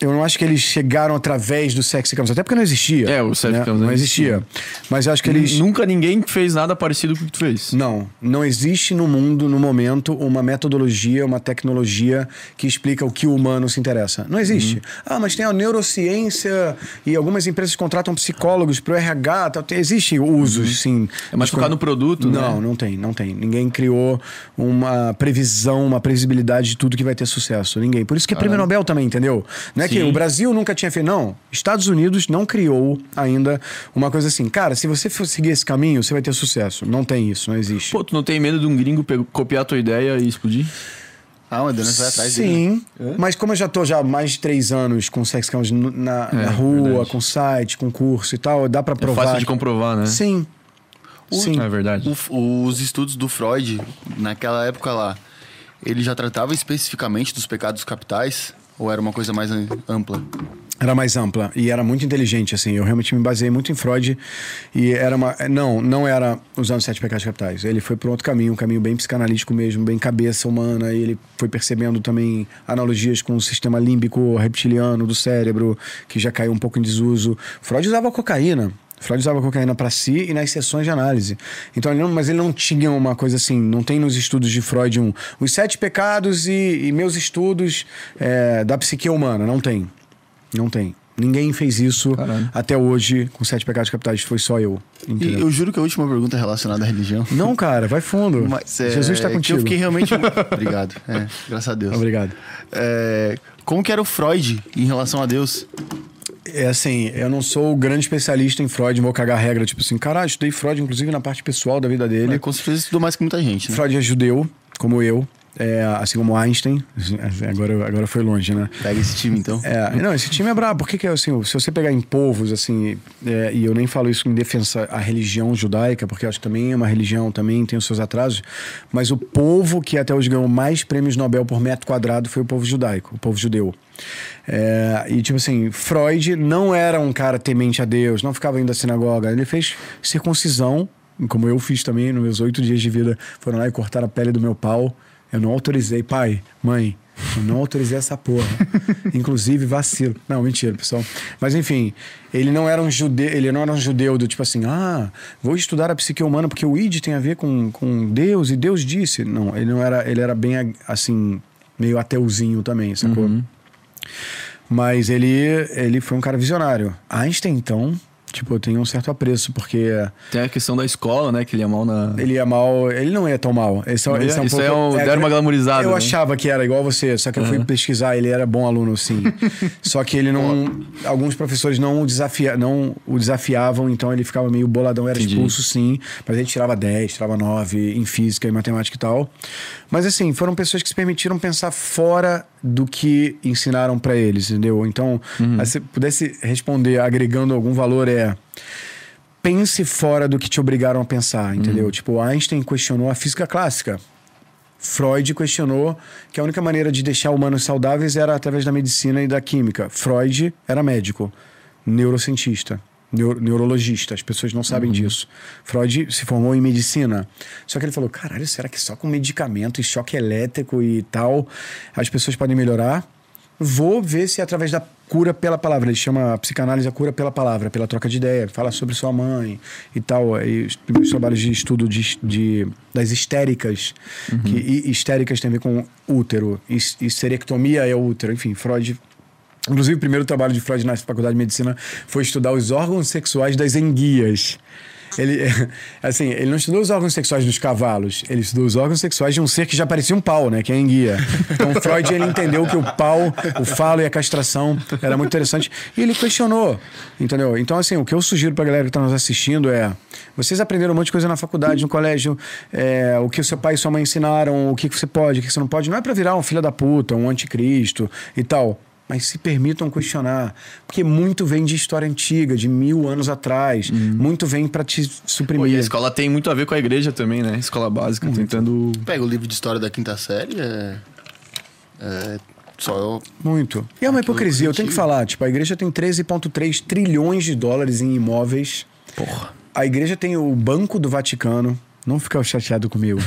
Speaker 3: Eu não acho que eles chegaram através do Sexy Campus, até porque não existia.
Speaker 2: É, o Sexy
Speaker 3: né?
Speaker 2: Campus
Speaker 3: não existia. Mas eu acho que eles.
Speaker 2: Nunca ninguém fez nada parecido com o que tu fez.
Speaker 3: Não, não existe no mundo, no momento, uma metodologia, uma tecnologia que explica o que o humano se interessa. Não existe. Ah, mas tem a neurociência e algumas empresas contratam psicólogos para o RH. Tal. Existe usos, sim.
Speaker 2: É mais focado no produto, né?
Speaker 3: Não, não tem, não tem. Ninguém criou uma previsão, uma previsibilidade de tudo que vai ter sucesso. Ninguém. Por isso que é prêmio Nobel também, entendeu? Não é que
Speaker 2: Sim.
Speaker 3: o Brasil nunca tinha feito. Não. Estados Unidos não criou ainda uma coisa assim. Cara, se você for seguir esse caminho, você vai ter sucesso. Não tem isso, não existe.
Speaker 2: Pô, tu não tem medo de um gringo copiar a tua ideia e explodir?
Speaker 1: Ah, o Adonis vai atrás dele.
Speaker 3: Sim, mas como eu já tô já há mais de três anos com Sex Campus no- na, na rua,
Speaker 2: É, verdade.
Speaker 3: com site, com curso e tal, dá pra
Speaker 2: É
Speaker 3: provar.
Speaker 2: fácil de comprovar, né?
Speaker 3: Sim. Sim.
Speaker 2: É verdade.
Speaker 1: O- os estudos do Freud, naquela época lá, ele já tratava especificamente dos pecados capitais? Ou era uma coisa mais am- ampla?
Speaker 3: Era mais ampla e era muito inteligente, assim. Eu realmente me baseei muito em Freud e era uma. Não, não era usando sete pecados capitais. Ele foi por outro caminho, um caminho bem psicanalítico mesmo, bem cabeça humana. E ele foi percebendo também analogias com o sistema límbico reptiliano do cérebro, que já caiu um pouco em desuso. Freud usava cocaína. Freud usava cocaína para si e nas sessões de análise. Então, ele não, mas ele não tinha uma coisa assim, não tem nos estudos de Freud um os sete pecados e, e meus estudos é, da psique humana. Não tem. Não tem. Ninguém fez isso
Speaker 2: Caralho.
Speaker 3: até hoje com sete pecados capitais. Foi só eu.
Speaker 1: E
Speaker 3: Entendeu?
Speaker 1: eu juro que a última pergunta é relacionada à religião.
Speaker 3: Não, cara, vai fundo.
Speaker 1: Mas, é,
Speaker 3: Jesus está
Speaker 1: que
Speaker 3: contigo.
Speaker 1: Eu fiquei realmente. Obrigado. É, graças a Deus.
Speaker 3: Obrigado.
Speaker 1: É, como que era o Freud em relação a Deus?
Speaker 3: É assim, eu não sou o grande especialista em Freud, vou cagar regra, tipo assim, caralho, estudei Freud, inclusive na parte pessoal da vida dele.
Speaker 1: Ele com certeza estudou mais que muita gente, né?
Speaker 3: Freud é judeu, como eu, é, assim como Einstein. Agora, agora foi longe, né?
Speaker 1: Pega esse time, então.
Speaker 3: É, não, esse time é brabo. Por que que é assim? Se você pegar em povos, assim, é, e eu nem falo isso em defesa à religião judaica, porque eu acho que também é uma religião, também tem os seus atrasos, mas o povo que até hoje ganhou mais prêmios Nobel por metro quadrado foi o povo judaico, o povo judeu. É, e tipo assim, Freud não era um cara temente a Deus, não ficava indo à sinagoga. Ele fez circuncisão, como eu fiz também nos meus oito dias de vida. Foram lá e cortaram a pele do meu pau. Eu não autorizei, pai, mãe, eu não autorizei essa porra. Inclusive, vacilo. Não, mentira, pessoal. Mas enfim, ele não era um judeu, ele não era um judeu do tipo assim, ah, vou estudar a psique humana porque o id tem a ver com, com Deus e Deus disse. Não, ele não era, ele era bem assim, meio ateuzinho também, sacou? Mas ele, ele foi um cara visionário. Einstein, então, tipo, eu tenho um certo apreço, porque
Speaker 2: Tem a questão da escola, né? Que ele ia mal na.
Speaker 3: ele ia mal. Ele não ia tão mal. Esse,
Speaker 2: ia?
Speaker 3: esse
Speaker 2: Isso é um- deram uma glamorizada,
Speaker 3: Eu
Speaker 2: né?
Speaker 3: achava que era igual você, só que eu fui pesquisar, ele era bom aluno, sim. só que ele não. alguns professores não o, desafia, não o desafiavam, então ele ficava meio boladão, era
Speaker 2: Entendi.
Speaker 3: expulso, sim. Mas ele tirava 10, tirava 9 em física e matemática e tal. Mas assim, foram pessoas que se permitiram pensar fora do que ensinaram pra eles, entendeu? Então,
Speaker 2: Uhum.
Speaker 3: se pudesse responder agregando algum valor, é pense fora do que te obrigaram a pensar, entendeu? Tipo, Einstein questionou a física clássica. Freud questionou que a única maneira de deixar humanos saudáveis era através da medicina e da química. Freud era médico, neurocientista, neu- neurologista. As pessoas não sabem disso. Freud se formou em medicina. Só que ele falou: caralho, será que só com medicamento e choque elétrico e tal as pessoas podem melhorar? Vou ver se é através da cura pela palavra. Ele chama a psicanálise a cura pela palavra, pela troca de ideia. Fala sobre sua mãe e tal. E os primeiros trabalhos de estudo de, de- das histéricas. Que, e histéricas tem a ver com útero. E, e serectomia é útero. Enfim, Freud Inclusive, o primeiro trabalho de Freud na Faculdade de Medicina foi estudar os órgãos sexuais das enguias. Ele, assim, ele não estudou os órgãos sexuais dos cavalos, ele estudou os órgãos sexuais de um ser que já parecia um pau, né? Que é a enguia. Então, Freud, ele entendeu que o pau, o falo e a castração era muito interessante. E ele questionou, entendeu? Então, assim, o que eu sugiro pra galera que tá nos assistindo é... Vocês aprenderam um monte de coisa na faculdade, no colégio, é, o que o seu pai e sua mãe ensinaram, o que que você pode, o que você não pode. Não é pra virar um filho da puta, um anticristo e tal mas se permitam questionar. Porque muito vem de história antiga, de mil anos atrás. Muito vem pra te
Speaker 2: Pô, e a
Speaker 3: suprimir.
Speaker 2: escola tem muito a ver com a igreja também, né? Escola básica, tentando.
Speaker 1: Pega o livro de história da quinta série, é. É. Só.
Speaker 3: Muito. E é uma hipocrisia, eu tenho que falar. Tipo, a igreja tem 13,3 trilhões de dólares em imóveis.
Speaker 2: Porra.
Speaker 3: A igreja tem o Banco do Vaticano. Não fica chateado comigo.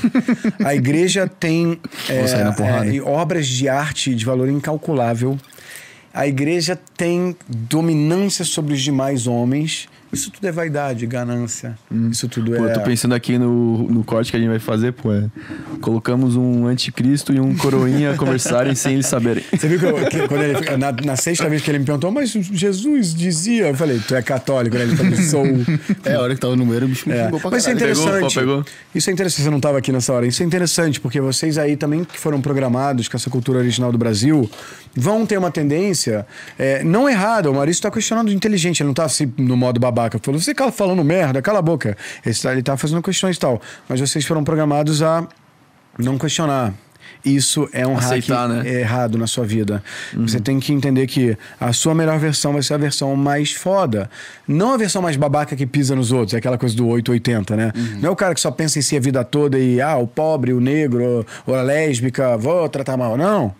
Speaker 3: a igreja tem é, é, obras de arte de valor incalculável. a igreja tem dominância sobre os demais homens. Isso tudo é vaidade, ganância. Isso tudo
Speaker 2: Pô,
Speaker 3: é.
Speaker 2: eu tô pensando aqui no, no corte que a gente vai fazer, pô. É, colocamos um anticristo e um coroinha a conversarem sem eles saberem.
Speaker 3: Você viu que, eu- que quando ele, na, na sexta vez que ele me perguntou, mas Jesus dizia. Eu falei, tu é católico, né? Ele falou, sou.
Speaker 1: É, a hora que tava no banheiro, o bicho me
Speaker 3: É.
Speaker 1: pra
Speaker 3: Mas isso é
Speaker 1: caralho.
Speaker 2: Pegou?
Speaker 3: interessante.
Speaker 2: Qual pegou?
Speaker 3: Isso é interessante, você não estava aqui nessa hora. Isso é interessante, porque vocês aí também que foram programados com essa cultura original do Brasil vão ter uma tendência é, não errada. O Maurício está questionando inteligente, ele não está assim no modo babaca. Falou, você cala falando merda, cala a boca. Ele tá fazendo questões e tal. Mas vocês foram programados a não questionar. Isso é um
Speaker 2: Aceitar,
Speaker 3: hack
Speaker 2: né?
Speaker 3: errado na sua vida. Você tem que entender que a sua melhor versão vai ser a versão mais foda. Não a versão mais babaca que pisa nos outros, é aquela coisa do 880, né? Não é o cara que só pensa em si a vida toda e, ah, o pobre, o negro, ou a lésbica, vou tratar mal. Não.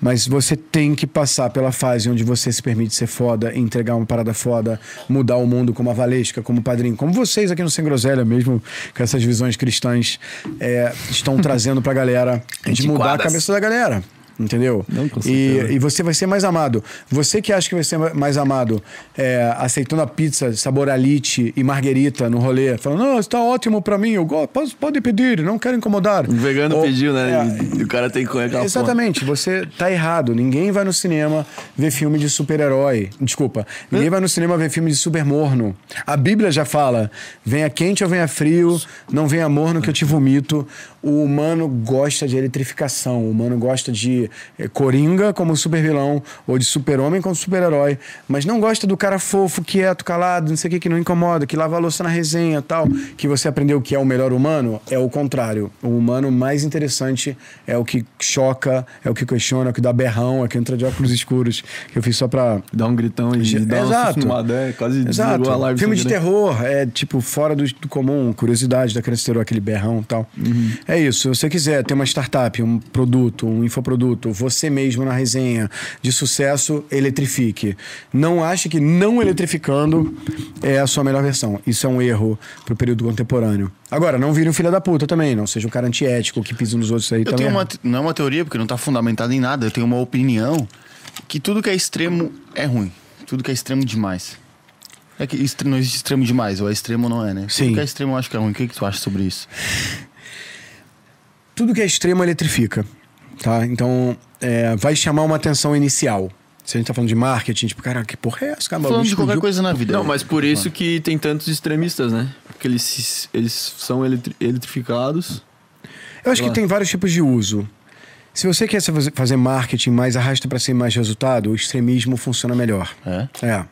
Speaker 3: Mas você tem que passar pela fase onde você se permite ser foda, entregar uma parada foda, mudar o mundo como a Valesca, como o padrinho, como vocês aqui no Sem Groselha mesmo, com essas visões cristãs, é, estão trazendo pra galera de mudar a cabeça da galera. Entendeu?
Speaker 2: Não, com
Speaker 3: e,
Speaker 2: certeza.
Speaker 3: e você vai ser mais amado. Você que acha que vai ser mais amado é, aceitando a pizza sabor alite e marguerita no rolê, falando, não, está ótimo pra mim, eu gosto, pode, pode pedir, não quero incomodar.
Speaker 2: Um vegano
Speaker 3: Ou-
Speaker 2: pediu, né?
Speaker 3: É,
Speaker 2: E o cara tem que comer.
Speaker 3: Exatamente, você tá errado. Ninguém vai no cinema ver filme de super-herói. Desculpa. Ninguém vai no cinema ver filme de super morno. A Bíblia já fala: venha quente ou venha frio, não venha morno que eu te vomito. O humano gosta de eletrificação. O humano gosta de eh, coringa como super vilão, ou de super-homem como super-herói. Mas não gosta do cara fofo, quieto, calado, não sei o que, que não incomoda, que lava a louça na resenha tal. Que você aprendeu que é o melhor humano. É o contrário. O humano mais interessante é o que choca, é o que questiona, é o que dá berrão, é o que entra de óculos escuros. Que eu fiz só pra.
Speaker 2: Dá um gritão e dá um
Speaker 3: Exato.
Speaker 2: no Madé, quase
Speaker 3: Exato.
Speaker 2: a live.
Speaker 3: Filme de terror é tipo fora do, do comum, curiosidade da criança ter aquele berrão e tal. É isso. Se você quiser ter uma startup, um produto, um infoproduto, você mesmo na resenha de sucesso, eletrifique. Não ache que não eletrificando é a sua melhor versão. Isso é um erro pro período contemporâneo. Agora, não vire um filho da puta também, não seja um cara antiético que pisa nos outros aí
Speaker 1: Eu
Speaker 3: também.
Speaker 1: tenho
Speaker 3: é
Speaker 1: uma, não é uma teoria, porque não tá fundamentado em nada. Eu tenho uma opinião que tudo que é extremo é ruim. Tudo que é extremo demais. É que não existe extremo demais, ou é extremo ou não é, né?
Speaker 3: Sim.
Speaker 1: Tudo que é extremo eu acho que é ruim. O que, que tu acha sobre isso?
Speaker 3: Tudo que é extremo eletrifica, tá? Então, é, vai chamar uma atenção inicial. Se a gente tá falando de marketing, tipo, cara, que porra é essa? Cara,
Speaker 1: Falando de qualquer
Speaker 3: explodiu.
Speaker 1: coisa na vida.
Speaker 2: Não, mas por isso que tem tantos extremistas, né? Porque eles, eles são eletri- eletrificados.
Speaker 3: Eu acho que tem vários tipos de uso. Se você quer fazer- marketing mais arrasta pra cima mais resultado, o extremismo funciona melhor.
Speaker 1: É?
Speaker 3: É.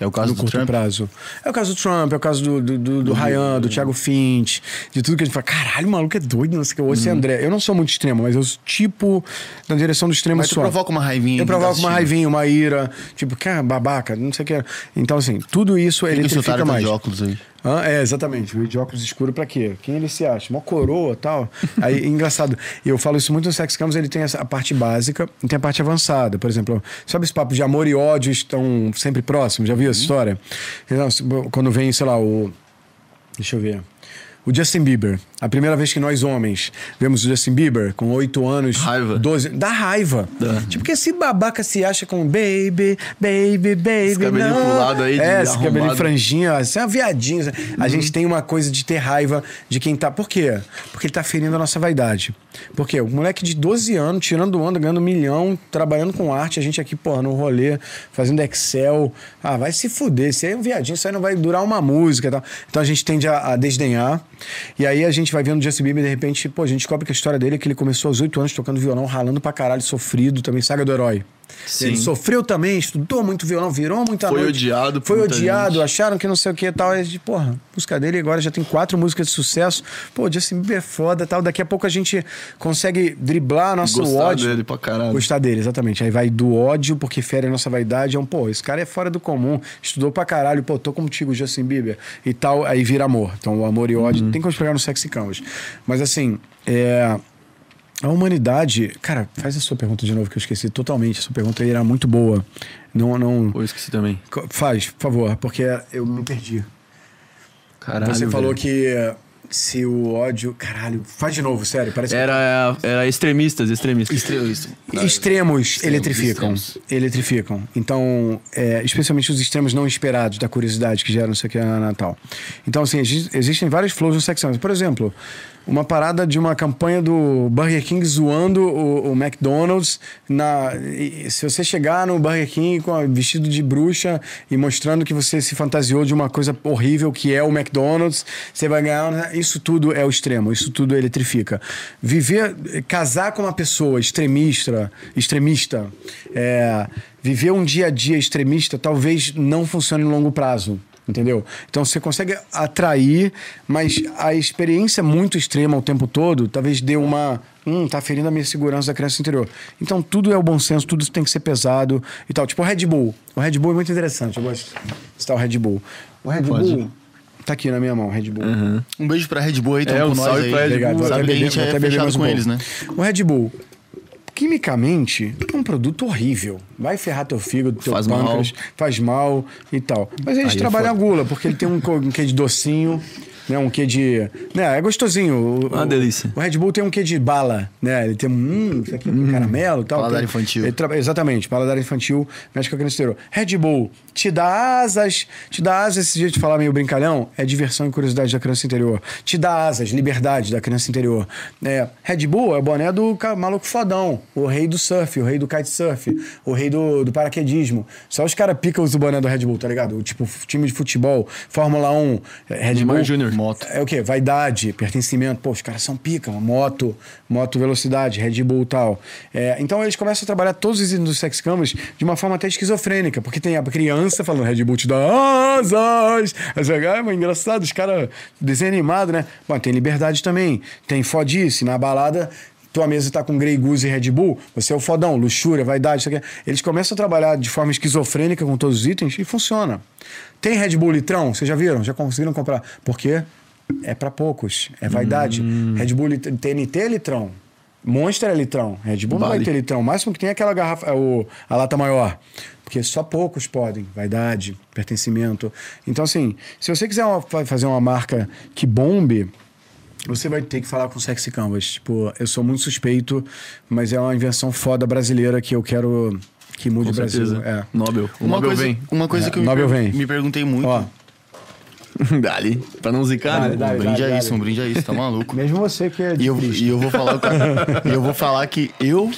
Speaker 1: É o caso
Speaker 3: no
Speaker 1: do
Speaker 3: curto
Speaker 1: Trump.
Speaker 3: prazo. É o caso do Trump, é o caso do, do, do, do Ryan, do Thiago Finch, de tudo que a gente fala, caralho, o maluco é doido, não sei o que. Ou
Speaker 1: Uhum.
Speaker 3: esse André. Eu não sou muito extremo, mas eu tipo na direção do extremo
Speaker 1: Mas tu
Speaker 3: suave.
Speaker 1: provoca uma raivinha.
Speaker 3: Eu provoco uma raivinha, uma ira, tipo, cara, babaca, não sei o que. Então, assim, tudo isso eletrifica
Speaker 1: otário tá
Speaker 3: mais.
Speaker 1: de óculos aí?
Speaker 3: É, exatamente. O de óculos escuro pra quê? Quem ele se acha? Uma coroa tal. Aí, engraçado. E eu falo isso muito no Sex Campos, ele tem essa, a parte básica e tem a parte avançada. Por exemplo, sabe esse papo de amor e ódio estão sempre próximos? Já viu essa história? Então, Quando vem, sei lá, o... Deixa eu ver. O Justin Bieber. A primeira vez que nós homens vemos o Justin Bieber com 8 anos.
Speaker 2: Raiva.
Speaker 3: 12. Dá raiva. Tipo, porque esse babaca se acha com baby, baby, baby.
Speaker 2: Esse cabelinho
Speaker 3: não.
Speaker 2: pro lado aí de
Speaker 3: É, esse cabelinho franjinha, assim, é uma viadinha. A
Speaker 2: Uhum.
Speaker 3: gente tem uma coisa de ter raiva de quem tá. Por quê? Porque ele tá ferindo a nossa vaidade. Por quê? O moleque de 12 anos, tirando onda, ganhando um milhão, trabalhando com arte, a gente aqui, porra, no rolê, fazendo Excel. Ah, vai se fuder. Isso aí é um viadinho, isso aí não vai durar uma música e tal. Então a gente tende a, a desdenhar. E aí a gente vai vendo o Justin Bieber de repente, pô, a gente descobre que a história dele é que ele começou aos 8 anos tocando violão, ralando pra caralho, sofrido, também saga do herói.
Speaker 2: Sim.
Speaker 3: Ele sofreu também, estudou muito violão, virou muita
Speaker 2: Foi
Speaker 3: noite.
Speaker 2: odiado por
Speaker 3: Foi odiado,
Speaker 2: gente.
Speaker 3: acharam que não sei o que e tal. Aí, gente, porra, a música dele agora já tem quatro músicas de sucesso. Pô, Justin Bieber é foda tal. Daqui a pouco a gente consegue driblar nosso
Speaker 2: Gostar
Speaker 3: ódio.
Speaker 2: dele pra caralho.
Speaker 3: Gostar dele, exatamente. Aí vai do ódio, porque fere a nossa vaidade. É um, pô, esse cara é fora do comum. Estudou pra caralho. Pô, tô contigo, Justin Bieber. E tal, aí vira amor. Então o amor e ódio
Speaker 2: Uhum.
Speaker 3: tem como explicar no Sexy Canvas. Mas assim, é. A humanidade. Cara, faz a sua pergunta de novo que eu esqueci totalmente. A sua pergunta aí era muito boa. Não, não.
Speaker 2: Eu esqueci também.
Speaker 3: Faz, por favor, porque eu me perdi.
Speaker 2: Caralho.
Speaker 3: Você falou
Speaker 2: velho.
Speaker 3: que Se o ódio. Caralho, faz de novo, sério. Parece que-
Speaker 2: Era, era extremistas, extremistas.
Speaker 1: Extremista.
Speaker 3: Extremos eletrificam.
Speaker 1: extremos.
Speaker 3: Eletrificam. Então, é, especialmente os extremos não esperados, da curiosidade que geram isso aqui na Natal. Então, assim, exi- existem vários flows no Sex Pistols. Por exemplo, uma parada de uma campanha do Burger King zoando o, o McDonald's. Na, se você chegar no Burger King com vestido de bruxa e mostrando que você se fantasiou de uma coisa horrível que é o McDonald's, você vai ganhar. né? Isso tudo é o extremo, isso tudo eletrifica. Viver, casar com uma pessoa extremista, extremista, é, viver um dia a dia extremista talvez não funcione no longo prazo. Entendeu? Então você consegue atrair, mas a experiência muito extrema o tempo todo talvez dê uma. Hum, tá ferindo a minha segurança da criança interior. Então tudo é o bom senso, tudo tem que ser pesado e tal. Tipo o Red Bull. O Red Bull é muito interessante. Eu gosto de citar o Red Bull. O Red Bull. Tá aqui na minha mão, o Red Bull.
Speaker 1: Um beijo pra Red Bull aí, tamo
Speaker 2: É,
Speaker 1: com
Speaker 2: um
Speaker 1: nós
Speaker 2: salve
Speaker 1: aí.
Speaker 2: pra Red. Bull.
Speaker 1: Sabe que a gente é
Speaker 3: até beber
Speaker 1: fechado
Speaker 3: mais
Speaker 1: com eles, né?
Speaker 3: O Red Bull, quimicamente, é um produto horrível. Vai ferrar teu fígado, teu
Speaker 2: Faz
Speaker 3: pâncreas, faz mal e tal. Mas eles
Speaker 2: Aí é
Speaker 3: trabalham a
Speaker 2: foda.
Speaker 3: gula, porque ele tem um, um quê de docinho, né? Um quê de... Né? É gostosinho. O,
Speaker 2: Uma
Speaker 3: o-
Speaker 2: delícia.
Speaker 3: O Red Bull tem um quê de bala, né? Ele tem um... Hum, isso aqui é caramelo e tal.
Speaker 1: Paladar
Speaker 3: Tem-
Speaker 1: infantil.
Speaker 3: tra- Exatamente, paladar infantil, mexe com a criança interior. Red Bull te dá asas, te dá asas, esse jeito de falar meio brincalhão, é diversão e curiosidade da criança interior. Te dá asas, liberdade da criança interior. É, Red Bull é o boné do maluco fodão, o rei do surf, o rei do kitesurf, o rei do, do paraquedismo. Só os caras picam o boné do Red Bull, tá ligado? O tipo time de futebol, Fórmula 1, é, Red
Speaker 2: Neymar
Speaker 3: Bull.
Speaker 2: Júnior.
Speaker 3: Moto. É o quê? Vaidade, pertencimento. Pô, os caras são pica, moto, moto velocidade, Red Bull tal. É, então eles começam a trabalhar todos os itens dos sex cameras de uma forma até esquizofrênica, porque tem a criança falando Red Bull te dá asas. Aí você ah, mas engraçado, os caras desenho né? Bom, tem liberdade também, tem fodice, na balada tua mesa tá com Grey Goose e Red Bull, você é o fodão, luxúria, vaidade, isso aqui. Eles começam a trabalhar de forma esquizofrênica com todos os itens e funciona. Tem Red Bull litrão? Vocês já viram? Já conseguiram comprar? Por quê? É pra poucos, é vaidade. Red Bull lit- TNT é litrão. Monster é litrão. Red Bull não vai
Speaker 2: Vale.
Speaker 3: ter litrão. O máximo que tem é aquela garrafa, é o, a lata maior. Porque só poucos podem. Vaidade, pertencimento. Então, assim, se você quiser uma- fa- fazer uma marca que bombe, você vai ter que falar com Sexy Canvas. Tipo, eu sou muito suspeito, mas é uma invenção foda brasileira que eu quero que mude
Speaker 2: Com
Speaker 3: o Brasil.
Speaker 2: certeza.
Speaker 3: É.
Speaker 2: Nobel. O
Speaker 1: Uma
Speaker 2: Nobel
Speaker 1: coisa,
Speaker 2: vem.
Speaker 1: uma coisa
Speaker 3: É,
Speaker 1: que eu me,
Speaker 3: Nobel
Speaker 1: per-
Speaker 3: vem.
Speaker 1: me perguntei muito.
Speaker 3: Ó,
Speaker 2: Dali. Pra não zicar,
Speaker 3: Dale,
Speaker 2: né?
Speaker 3: dale.
Speaker 1: um brinde a
Speaker 3: dale.
Speaker 1: isso, um brinde a isso, tá maluco?
Speaker 3: mesmo você que é
Speaker 1: E eu, e eu vou falar o cara- e eu vou falar que eu,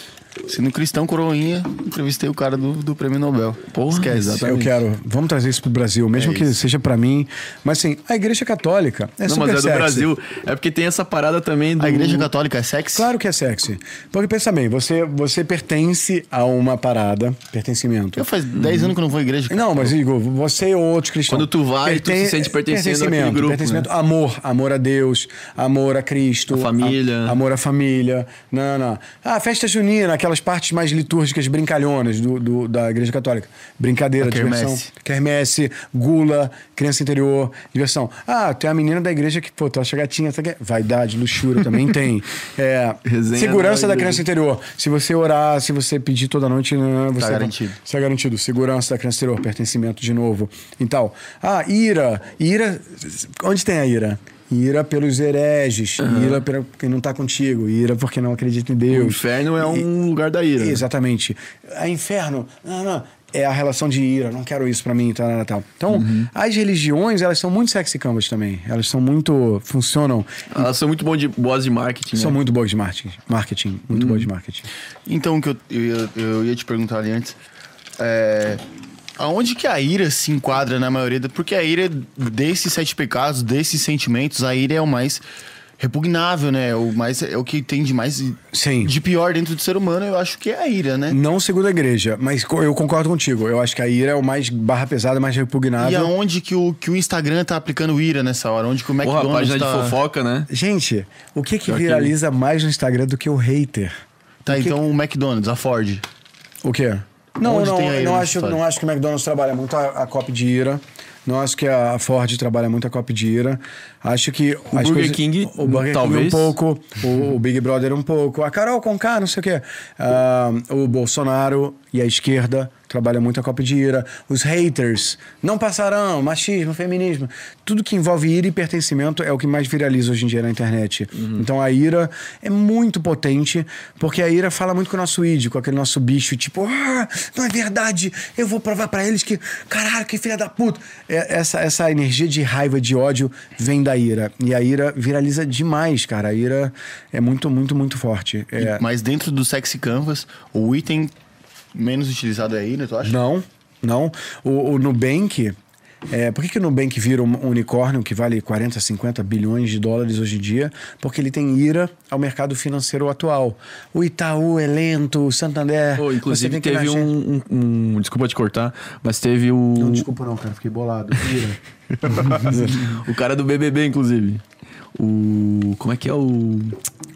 Speaker 1: sendo cristão coroinha, entrevistei o cara do, do prêmio Nobel.
Speaker 2: Porra,
Speaker 1: Esquece.
Speaker 2: exatamente.
Speaker 3: Eu quero. Vamos trazer isso pro Brasil, mesmo
Speaker 1: É
Speaker 3: que seja pra mim. Mas assim, a Igreja Católica é
Speaker 2: Não,
Speaker 3: super
Speaker 2: mas é do
Speaker 3: sexy.
Speaker 2: Brasil. É porque tem essa parada também do.
Speaker 1: A igreja católica é sexy?
Speaker 3: Claro que é sexy. Porque pensa bem, você, você pertence a uma parada, pertencimento.
Speaker 1: Eu faz 10 anos que eu não vou à igreja. cara.
Speaker 3: Não, mas Igor, você ou outros cristãos.
Speaker 2: Quando tu vai, tu se sente pertencendo àquele grupo,
Speaker 3: Pertencimento,
Speaker 2: né?
Speaker 3: amor, amor a Deus, amor a Cristo.
Speaker 2: A família.
Speaker 3: a- amor à família. Não, não. Ah, festa junina, aquelas partes mais litúrgicas, brincalhonas do, do- da Igreja Católica. Brincadeira,
Speaker 1: A
Speaker 3: diversão.
Speaker 1: quermesse.
Speaker 3: Quermesse, gula, criança interior, diversão. Ah, tem a menina da igreja que, pô, tu acha gatinha, tá... vaidade, luxúria também tem. É, segurança
Speaker 2: da
Speaker 3: da criança interior. Se você orar, se você pedir toda noite, não, você
Speaker 1: garantido.
Speaker 3: Isso é garantido. Segurança da criança interior, pertencimento de novo. Então, ah, ira. Ira. Onde tem a ira? Ira pelos hereges, ira pelo quem não está contigo, ira porque não acredita em
Speaker 2: O
Speaker 3: Deus.
Speaker 2: inferno é um lugar da ira. né?
Speaker 3: Exatamente. A inferno, não, não, é a relação de ira, não quero isso pra mim, tal, tal, tal. Então,
Speaker 2: Uhum.
Speaker 3: as religiões, elas são muito sexy canvas também. Elas são muito, funcionam,
Speaker 2: Elas são muito bom de, boas de marketing.
Speaker 3: são
Speaker 2: né?
Speaker 3: muito boas de marketing, marketing muito boas de marketing.
Speaker 1: Então, o que eu, eu, ia- eu ia te perguntar ali antes. É, aonde que a ira se enquadra na maioria? Porque a ira, desses sete pecados, desses sentimentos, a ira é o mais repugnável, né? É O, mais, é o que tem de mais.
Speaker 3: Sim.
Speaker 1: De pior dentro do ser humano, eu acho que é a ira, né?
Speaker 3: Não segundo a igreja, mas eu concordo contigo. Eu acho que a ira é o mais barra pesada, mais
Speaker 1: E
Speaker 3: repugnável.
Speaker 1: aonde que o, que o Instagram tá aplicando ira nessa hora? Onde que o
Speaker 2: Porra, a
Speaker 1: McDonald's
Speaker 2: página
Speaker 1: tá...
Speaker 2: de fofoca, né?
Speaker 3: Gente, o que que- viraliza mais no Instagram do que o hater?
Speaker 1: Tá,
Speaker 3: O que-
Speaker 1: então o McDonald's, a Ford.
Speaker 3: O quê? Não,
Speaker 1: Onde
Speaker 3: não, não acho,
Speaker 1: história?
Speaker 3: não acho que o McDonald's trabalha muito a, a copy de ira. Não acho que a Ford trabalha muito a copy de ira. Acho que.
Speaker 2: O
Speaker 3: as
Speaker 2: Burger King,
Speaker 3: o Burger
Speaker 2: talvez.
Speaker 3: King um pouco. O, o Big Brother um pouco. A Carol Conká, não sei o quê. Ah, o Bolsonaro e a esquerda trabalha muito a cópia de ira. Os haters não passarão, machismo, feminismo. Tudo que envolve ira e pertencimento é o que mais viraliza hoje em dia na internet. Então a ira é muito potente, porque a ira fala muito com o nosso id, com aquele nosso bicho, tipo, ah, não é verdade, eu vou provar pra eles que, caralho, que filha da puta. É, essa, essa energia de raiva, de ódio, vem da ira. E a ira viraliza demais, cara. A ira é muito, muito, muito forte. É,
Speaker 1: Mas dentro do Sexy Canvas, o item menos utilizado é a ira, tu acha?
Speaker 3: Não, não. O, o Nubank. É, por que, que o Nubank vira um unicórnio que vale 40, 50 bilhões de dólares hoje em dia? Porque ele tem ira ao mercado financeiro atual. O Itaú é lento, o Santander. Você
Speaker 2: inclusive teve um, um- um- Desculpa te cortar, mas teve o.
Speaker 3: Não, desculpa não, cara, fiquei bolado. Ira.
Speaker 2: o cara do BBB, inclusive. O. Como é que é o.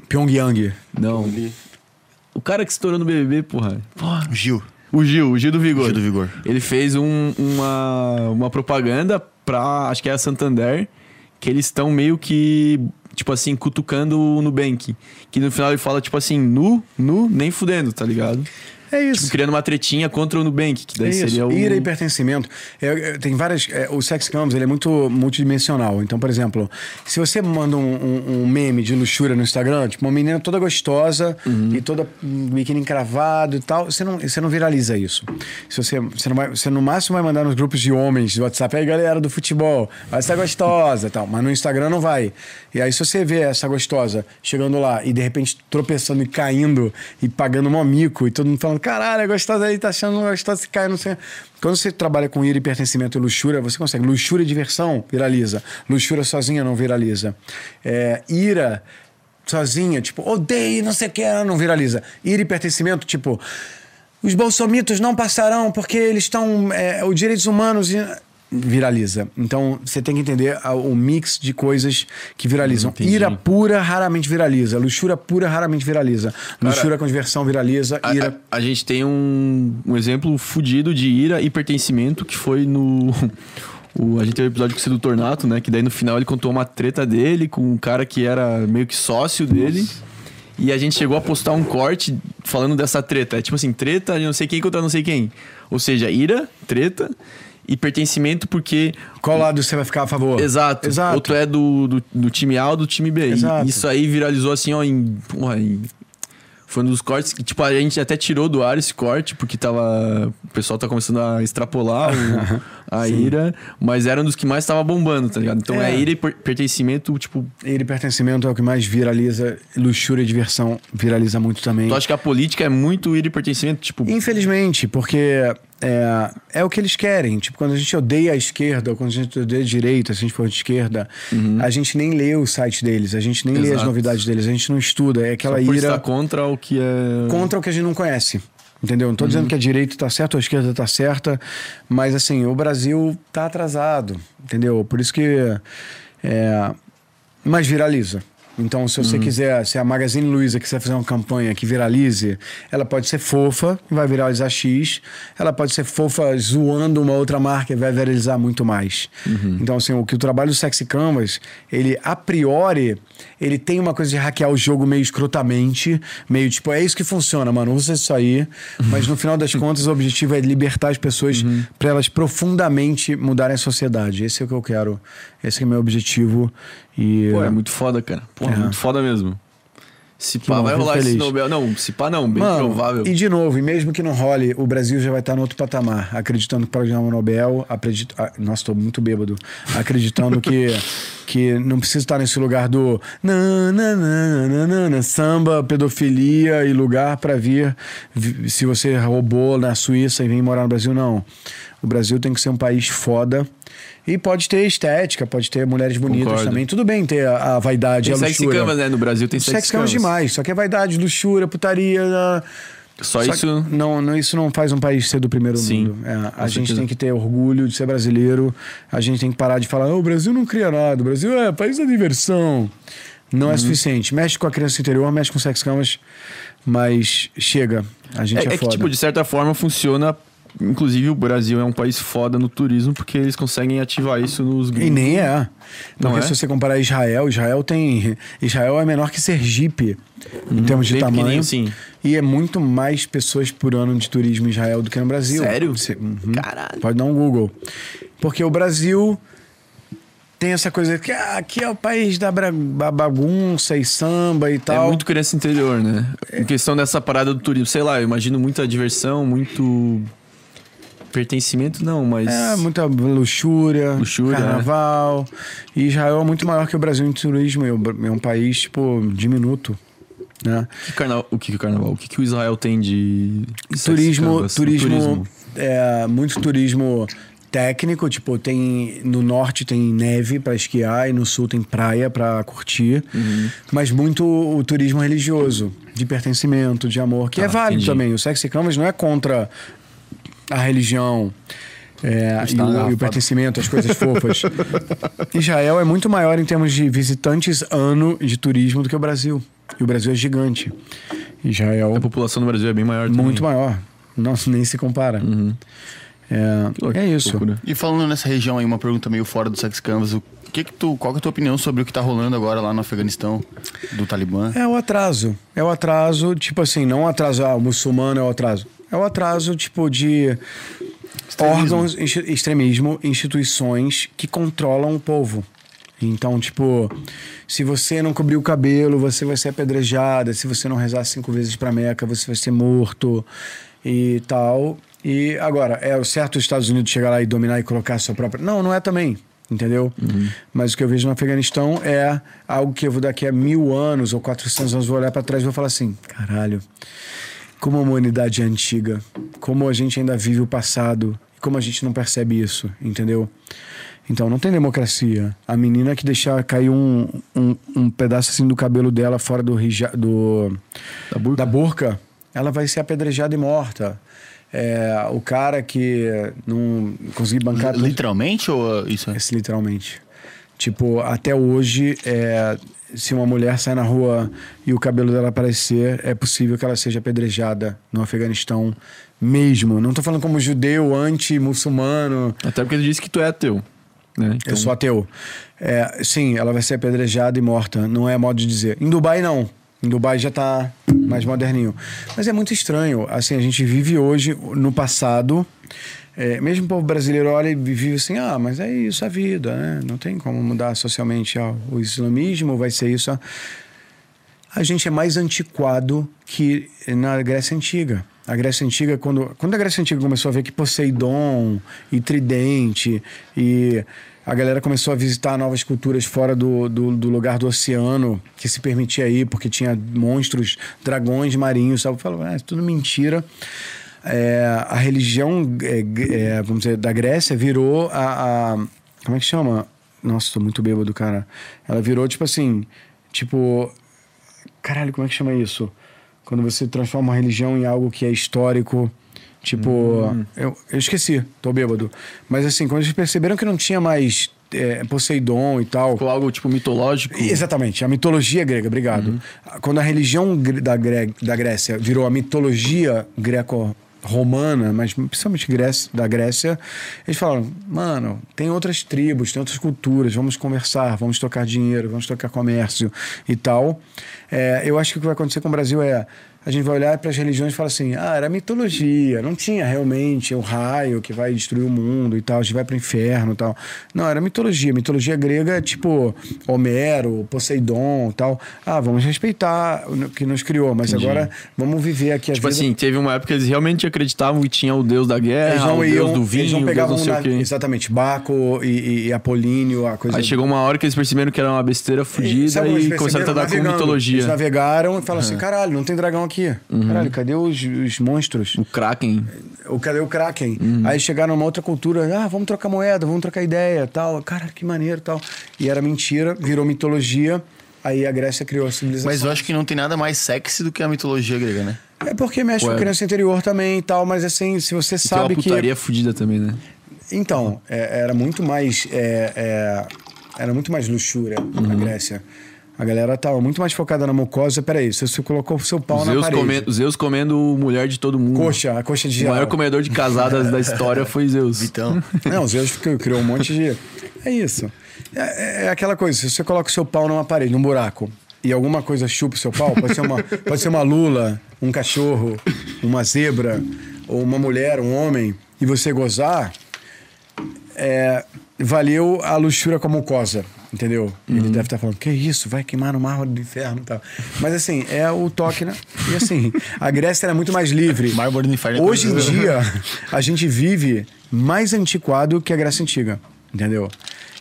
Speaker 3: Pyongyang.
Speaker 2: Não. O cara que estourou no BBB, porra. Porra.
Speaker 1: Gil.
Speaker 2: O Gil, o Gil do Vigor.
Speaker 1: Gil do Vigor.
Speaker 2: Ele fez um- uma, uma propaganda pra, acho que é a Santander, que eles estão meio que, tipo assim, cutucando o Nubank. Que no final ele fala, tipo assim, nu, nu, nem fudendo, tá ligado?
Speaker 3: É isso.
Speaker 2: Tipo, criando uma tretinha contra o Nubank, que daí
Speaker 3: É
Speaker 2: seria o...
Speaker 3: ira e pertencimento. É, é, tem várias. é, o Sex Canvas ele é muito multidimensional. Então, por exemplo, se você manda um, um- um meme de luxúria no Instagram, tipo uma menina toda gostosa
Speaker 2: Uhum.
Speaker 3: e toda biquíni encravado e tal, você não, você não viraliza isso. Se você, você, não vai, você no máximo vai mandar nos grupos de homens de WhatsApp, aí galera do futebol, vai ser gostosa e tal. Mas no Instagram não vai. E aí, se você vê essa gostosa chegando lá e de repente tropeçando e caindo e pagando um mico e todo mundo falando, caralho, é gostosa aí, tá achando gostosa se cai, não sei. Quando você trabalha com ira e pertencimento e luxúria, você consegue. Luxúria e diversão viraliza. Luxúria sozinha não viraliza. É, ira sozinha, tipo, odeio, não sei o que, não viraliza. Ira e pertencimento, tipo, os bolsomitos não passarão porque eles estão. É, os direitos humanos. Viraliza. Então você tem que entender o mix de coisas que viralizam.
Speaker 2: Entendi.
Speaker 3: Ira pura raramente viraliza. Luxúria pura raramente viraliza. Luxúria com diversão viraliza.
Speaker 2: A,
Speaker 3: Ira.
Speaker 2: a- a gente tem um, um exemplo fudido de ira e pertencimento que foi no. o- a gente teve um episódio com o Sedutor Nato, né? Que daí no final ele contou uma treta dele com um cara que era meio que sócio dele. E a gente chegou a postar um corte falando dessa treta. É tipo assim, treta de não sei quem contra não sei quem. Ou seja, ira, treta e pertencimento porque
Speaker 3: Qual lado você vai ficar a favor?
Speaker 2: Exato.
Speaker 3: Exato.
Speaker 2: Outro é do, do, do time A ou do time B. E
Speaker 3: Exato.
Speaker 2: isso aí viralizou assim, ó, em, porra, em- Foi um dos cortes que, tipo, a gente até tirou do ar esse corte, porque tava. O pessoal tá começando a extrapolar o- a ira, mas era um dos que mais tava bombando, tá ligado? Então é,
Speaker 3: É.
Speaker 2: ira e per- pertencimento, tipo.
Speaker 3: Ira e pertencimento é o que mais viraliza. Luxúria e diversão viraliza muito também.
Speaker 2: Tu acha que a política é muito ira e pertencimento? Tipo,
Speaker 3: Infelizmente, porque é, é o que eles querem. Tipo, quando a gente odeia a esquerda, ou quando a gente odeia a direita, se a gente for de esquerda, a gente nem lê o site deles, a gente nem lê as
Speaker 2: Uhum. Exato.
Speaker 3: novidades deles, a gente não estuda. É aquela
Speaker 2: só por
Speaker 3: ira
Speaker 2: contra o que é.
Speaker 3: contra o que a gente não conhece. Entendeu? Não tô
Speaker 2: Uhum.
Speaker 3: dizendo que a direita tá certa ou a esquerda tá certa, mas assim, o Brasil tá atrasado, entendeu? Por isso que. É, mas viraliza. Então, se
Speaker 2: Uhum.
Speaker 3: você quiser, se a Magazine Luiza quiser fazer uma campanha que viralize, ela pode ser fofa, vai viralizar X. Ela pode ser fofa zoando uma outra marca e vai viralizar muito mais.
Speaker 2: Uhum.
Speaker 3: Então, assim, o que o trabalho do Sexy Canvas, ele, a priori, ele tem uma coisa de hackear o jogo meio escrotamente, meio tipo, é isso que funciona, mano, usa isso aí. Mas no final das contas, o objetivo é libertar as pessoas
Speaker 2: Uhum.
Speaker 3: para elas profundamente mudarem a sociedade. Esse é o que eu quero. Esse é o meu objetivo. E
Speaker 2: Pô, é muito foda, cara. Pô,
Speaker 3: É.
Speaker 2: muito foda mesmo. Se pá, vai rolar esse
Speaker 3: feliz.
Speaker 2: Nobel. Não, se pá, não, bem
Speaker 3: Mano,
Speaker 2: provável.
Speaker 3: E de novo, e mesmo que não role, o Brasil já vai estar no outro patamar, acreditando que pode ganhar um Nobel, acredito, ah, nossa, estou muito bêbado, acreditando que, que não precisa estar nesse lugar do na, na, na, na, na, na, samba, pedofilia e lugar para vir, vi- se você roubou na Suíça e vem morar no Brasil, não. O Brasil tem que ser um país foda. E pode ter estética, pode ter mulheres bonitas
Speaker 2: Concordo.
Speaker 3: também. Tudo bem ter a, a vaidade,
Speaker 2: Tem
Speaker 3: a
Speaker 2: sexy
Speaker 3: luxúria.
Speaker 2: camas, né? No Brasil tem
Speaker 3: Sexy
Speaker 2: sexy
Speaker 3: camas demais. Só que é vaidade, luxúria, putaria. ah,
Speaker 2: Só,
Speaker 3: só
Speaker 2: isso.
Speaker 3: Não, não, isso não faz um país ser do primeiro
Speaker 2: Sim,
Speaker 3: mundo. É, a gente
Speaker 2: certeza.
Speaker 3: tem que ter orgulho de ser brasileiro. A gente tem que parar de falar, "Ah, o Brasil não cria nada, o Brasil é país da diversão. Não
Speaker 2: Uhum.
Speaker 3: é suficiente. Mexe com a criança interior, mexe com sex camas, mas chega. A gente é,
Speaker 2: É, é que, tipo, de certa forma funciona inclusive, o Brasil é um país foda no turismo porque eles conseguem ativar isso nos
Speaker 3: E nem é.
Speaker 2: Não
Speaker 3: Porque
Speaker 2: é?
Speaker 3: se você comparar Israel, Israel tem. Israel é menor que Sergipe em termos de
Speaker 2: Uhum.
Speaker 3: tamanho.
Speaker 2: sim.
Speaker 3: E é muito mais pessoas por ano de turismo em Israel do que no Brasil.
Speaker 2: Sério?
Speaker 3: Cê- uhum.
Speaker 2: Caralho.
Speaker 3: Pode dar um Google. Porque o Brasil tem essa coisa que ah, aqui é o país da bagunça e samba e
Speaker 2: É
Speaker 3: tal.
Speaker 2: muito criança interior, né? Em questão dessa parada do turismo. Sei lá, eu imagino muita diversão, muito. Pertencimento, não, mas.
Speaker 3: É, muita luxúria,
Speaker 2: Luxúria,
Speaker 3: carnaval. E Israel é muito maior que o Brasil em turismo. É um- é país, tipo, diminuto. Né?
Speaker 2: O que O que que é carnaval? O que, que o Israel tem de.
Speaker 3: turismo,
Speaker 2: Canvas?
Speaker 3: turismo, é, muito turismo técnico, tipo, tem no norte tem neve para esquiar e no sul tem praia para curtir,
Speaker 2: Uhum.
Speaker 3: mas muito o turismo religioso, de pertencimento, de amor, que é
Speaker 2: Ah,
Speaker 3: válido
Speaker 2: entendi.
Speaker 3: também. O Sexy Canvas não é contra a religião é, e,
Speaker 1: Está
Speaker 3: o, e o pertencimento, as coisas fofas. Israel é muito maior em termos de visitantes ano de turismo do que o Brasil. E o Brasil é gigante. Israel
Speaker 2: A população do Brasil é bem maior também.
Speaker 3: muito maior. Nossa, nem se compara. É, é isso.
Speaker 2: Loucura.
Speaker 1: E falando nessa região aí, uma pergunta meio fora do Sex Canvas, o que que tu, qual que é a tua opinião sobre o que tá rolando agora lá no Afeganistão, do Talibã?
Speaker 3: É o atraso. É o atraso, tipo assim, não o atraso, ah, o muçulmano é o atraso. É o atraso, tipo, de órgãos, insti- extremismo, instituições que controlam o povo. Então, tipo, se você não cobrir o cabelo, você vai ser apedrejada. Se você não rezar cinco vezes pra Meca, você vai ser morto e tal. E agora, é o certo os Estados Unidos chegar lá e dominar e colocar a sua própria. Não, não é também. Entendeu? Mas o que eu vejo no Afeganistão é algo que eu vou daqui a mil anos ou 400 anos vou olhar pra trás e vou falar assim: caralho, como a humanidade é antiga, como a gente ainda vive o passado, como a gente não percebe isso, entendeu? Então não tem democracia. A menina que deixar cair um, um, um pedaço assim do cabelo dela fora do, hija- do
Speaker 2: Da burca?
Speaker 3: da burca, ela vai ser apedrejada e morta. É, o cara que não conseguir bancar
Speaker 1: Literalmente ou isso é?
Speaker 3: literalmente. Tipo, até hoje, é, se uma mulher sai na rua e o cabelo dela aparecer, é possível que ela seja apedrejada no Afeganistão mesmo. Não tô falando como judeu, anti-muçulmano.
Speaker 2: Até porque tu disse que tu é ateu. Né? Então,
Speaker 3: Eu sou ateu. É, sim, ela vai ser apedrejada e morta. Não é modo de dizer. Em Dubai, não. Em Dubai já tá mais moderninho. Mas é muito estranho. Assim, a gente vive hoje, no passado. É, mesmo o povo brasileiro olha e vive assim, ah, mas é isso a vida, né? Não tem como mudar socialmente ah, o islamismo, vai ser isso. ah. A gente é mais antiquado que na Grécia Antiga. A Grécia Antiga, quando, quando a Grécia Antiga começou a ver que Poseidon e Tridente e a galera começou a visitar novas culturas fora do, do, do lugar do oceano que se permitia ir, porque tinha monstros, dragões marinhos, sabe? Falava, ah, é tudo mentira. É, a religião é, é, vamos dizer, da Grécia virou a, a- Como é que chama? Nossa, tô muito bêbado, cara. Ela virou, tipo assim, tipo. Caralho, como é que chama isso? Quando você transforma uma religião em algo que é histórico. Tipo, eu, eu esqueci, tô bêbado. Mas assim, quando eles perceberam que não tinha mais é, Poseidon e tal.
Speaker 2: Ficou algo tipo mitológico.
Speaker 3: Exatamente, a mitologia grega, obrigado. Quando a religião da, Gre- da Grécia virou a mitologia greco-romana, mas principalmente Grécia, da Grécia, eles falaram: mano, tem outras tribos, tem outras culturas, vamos conversar, vamos tocar dinheiro, vamos tocar comércio e tal. É, eu acho que o que vai acontecer com o Brasil é. A gente vai olhar para as religiões e falar assim: ah, era mitologia, não tinha realmente o raio que vai destruir o mundo e tal, a gente vai para o inferno e tal. Não, era mitologia. Mitologia grega é tipo Homero, Poseidon e tal. Ah, vamos respeitar o que nos criou, mas
Speaker 2: Entendi.
Speaker 3: agora vamos viver aqui a
Speaker 2: Tipo
Speaker 3: vida.
Speaker 2: assim, teve uma época que eles realmente acreditavam que tinha o deus da guerra, o
Speaker 3: iam,
Speaker 2: deus do vinho,
Speaker 3: eles não
Speaker 2: o deus não sei
Speaker 3: na-
Speaker 2: o quê.
Speaker 3: exatamente Baco e, e- e Apolíneo, a coisa
Speaker 2: Aí chegou uma hora que eles perceberam que era uma besteira fodida e
Speaker 3: eles
Speaker 2: começaram a tratar com
Speaker 3: Navegando. Eles
Speaker 2: mitologia.
Speaker 3: navegaram e falaram assim: caralho, não tem dragão aqui. Caralho, cadê os, os monstros?
Speaker 2: O Kraken.
Speaker 3: O, cadê o Kraken?
Speaker 2: Uhum.
Speaker 3: Aí chegaram numa outra cultura, ah, vamos trocar moeda, vamos trocar ideia, tal. Cara, que maneiro, tal. E era mentira, virou mitologia. Aí a Grécia criou a civilização.
Speaker 1: Mas eu acho que não tem nada mais sexy do que a mitologia grega, né?
Speaker 3: É porque mexe com
Speaker 2: Ué.
Speaker 3: criança interior também e tal, mas assim, se você
Speaker 2: Tem uma
Speaker 3: sabe que.
Speaker 2: putaria fodida também, né?
Speaker 3: Então, é, era muito mais. é, é, era muito mais luxúria
Speaker 2: Uhum.
Speaker 3: na Grécia. A galera tava muito mais focada na mucosa. Peraí, você, você colocou o seu pau na
Speaker 2: Zeus,
Speaker 3: parede.
Speaker 2: comendo, Zeus comendo mulher de todo mundo.
Speaker 3: Coxa, a coxa de
Speaker 2: O
Speaker 3: geral.
Speaker 2: maior comedor de casadas da história foi Zeus.
Speaker 1: Vitão.
Speaker 3: Não, Zeus criou, criou um monte de. É isso. É, é aquela coisa, se você coloca o seu pau numa parede, num buraco, e alguma coisa chupa o seu pau, pode ser uma, pode ser uma lula, um cachorro, uma zebra, ou uma mulher, um homem, e você gozar, é, valeu a luxúria com a mucosa. Entendeu? Ele deve estar falando, que isso, vai queimar no mármore do inferno e tal. Mas assim, é o toque, né? E assim, a Grécia era muito mais livre.
Speaker 1: Mármore do inferno é
Speaker 3: Hoje em dia, a gente vive mais antiquado que a Grécia Antiga. Entendeu?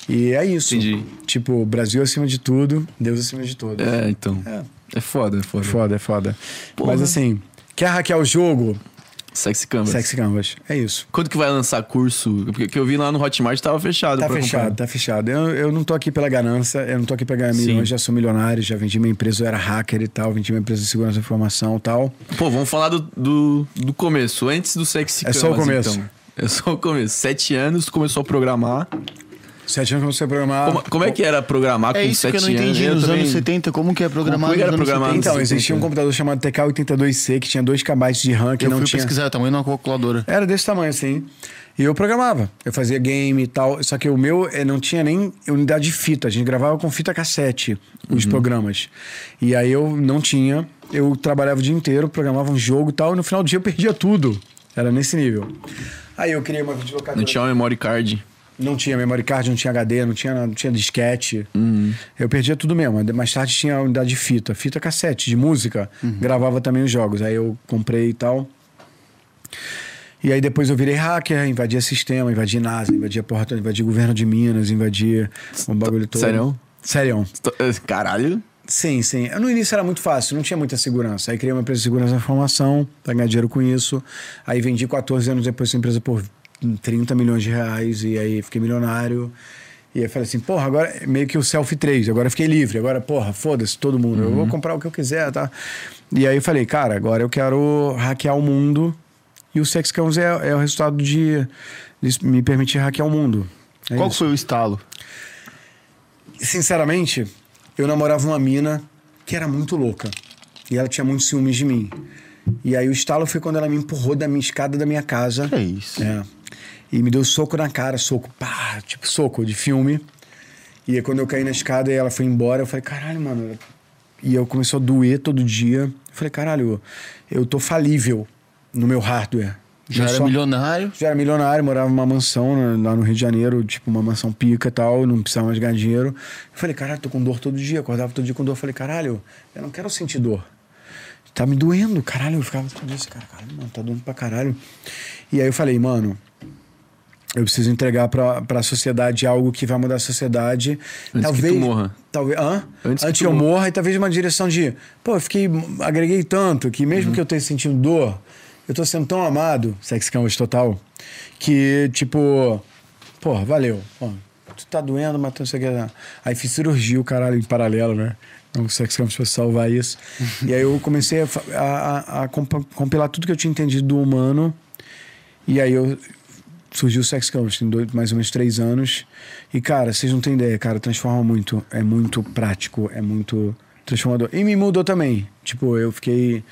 Speaker 3: E é isso.
Speaker 2: Entendi.
Speaker 3: Tipo, Brasil acima de tudo, Deus acima de todos.
Speaker 2: É, então. É, foda, é foda.
Speaker 3: Foda, é foda.
Speaker 2: Porra.
Speaker 3: Mas assim, quer hackear o jogo?
Speaker 2: Sexy Canvas.
Speaker 3: Sexy Canvas. É isso.
Speaker 2: Quando que vai lançar curso? Porque que eu vi lá no Hotmart tava fechado.
Speaker 3: Tá fechado,
Speaker 2: comprar.
Speaker 3: tá fechado. Eu, eu não tô aqui pela ganância, eu não tô aqui pra ganhar milhões, já sou milionário, já vendi minha empresa, eu era hacker e tal, vendi minha empresa de segurança da informação e tal.
Speaker 2: Pô, vamos falar do, do, do começo, antes do Sexy
Speaker 3: É
Speaker 2: Canvas.
Speaker 3: só o começo.
Speaker 2: Então. É só o começo. Sete anos, tu começou a programar.
Speaker 3: Sete anos comecei a programar.
Speaker 2: Como, como é que era programar
Speaker 1: É
Speaker 2: com
Speaker 1: isso
Speaker 2: sete
Speaker 1: que eu não
Speaker 2: anos?
Speaker 1: entendi nos
Speaker 2: também-
Speaker 1: anos 70. Como que é programado
Speaker 2: Como é que era
Speaker 1: nos anos
Speaker 2: programado?
Speaker 1: 70?
Speaker 3: Então, existia um computador chamado TK82C que tinha 2 KB de RAM que
Speaker 1: Eu
Speaker 3: não
Speaker 1: fui
Speaker 3: tinha.
Speaker 1: pesquisar o tamanho de uma calculadora.
Speaker 3: Era desse tamanho, assim. E eu programava. Eu fazia game e tal. Só que o meu eh, não tinha nem unidade de fita. A gente gravava com fita cassete os programas. E aí eu não tinha. Eu trabalhava o dia inteiro, programava um jogo e tal. E no final do dia eu perdia tudo. Era nesse nível. Aí eu criei uma videolocadora.
Speaker 2: Não tinha uma memory card.
Speaker 3: Não tinha memory card, não tinha HD, não tinha, não tinha disquete. Eu perdia tudo mesmo. Mais tarde tinha a unidade de fita, fita cassete, de música. Gravava também os jogos. Aí eu comprei e tal. E aí depois eu virei hacker, invadia sistema, invadia NASA, invadia porra toda, invadia governo de Minas, invadia o bagulho todo.
Speaker 2: Sério?
Speaker 3: Sério.
Speaker 2: Caralho.
Speaker 3: Sim, sim. No início era muito fácil, não tinha muita segurança. Aí criei uma empresa de segurança da informação, pra ganhar dinheiro com isso. Aí vendi 14 anos depois essa empresa por 30 milhões de reais e aí fiquei milionário. E aí falei assim, porra, agora é meio que o selfie 3, agora fiquei livre, agora, porra, foda-se todo mundo, eu vou comprar o que eu quiser, tá? E aí eu falei, cara, agora eu quero hackear o mundo e o Sex Cams é, é o resultado de, de me permitir hackear o mundo. É
Speaker 1: Qual
Speaker 3: isso.
Speaker 1: foi o estalo?
Speaker 3: Sinceramente, eu namorava uma mina que era muito louca. E ela tinha muitos ciúmes de mim. E aí o estalo foi quando ela me empurrou da minha escada da minha casa.
Speaker 1: Que é isso?
Speaker 3: É. E me deu soco na cara, soco, pá, tipo soco de filme. E aí quando eu caí na escada e ela foi embora, eu falei, caralho, mano. E eu começou a doer todo dia. Eu falei, caralho, eu tô falível no meu hardware.
Speaker 1: Já era
Speaker 3: só-
Speaker 1: milionário.
Speaker 3: já era milionário, morava numa mansão né, lá no Rio de Janeiro, tipo uma mansão pica e tal, não precisava mais ganhar dinheiro. Eu falei, caralho, tô com dor todo dia, acordava todo dia com dor. Eu falei, caralho, eu não quero sentir dor. Tá me doendo, caralho. Eu ficava todo dia cara, caralho, mano, tá doendo pra caralho. E aí eu falei, mano, eu preciso entregar pra, pra sociedade algo que vai mudar a sociedade.
Speaker 2: Antes que tu morra.
Speaker 3: Talvez, hã?
Speaker 2: Antes
Speaker 3: Antes,
Speaker 2: que
Speaker 3: eu
Speaker 2: morra.
Speaker 3: e talvez uma direção de, pô, eu fiquei, agreguei tanto que mesmo
Speaker 2: Uhum.
Speaker 3: que eu esteja sentindo dor, eu tô sendo tão amado, sex canvas total, que tipo, porra, valeu. Ó, tu tá doendo, mas tu não sei o que. lá. Aí fiz cirurgia, o caralho, em paralelo, né? Então, o sex canvas pra salvar isso. e aí eu comecei a, a, a- a compilar tudo que eu tinha entendido do humano. E aí eu surgiu o Sex Canvas, tem dois, mais ou menos três anos. E, cara, vocês não têm ideia, cara, transforma muito. É muito prático, é muito transformador. E me mudou também. Tipo, eu fiquei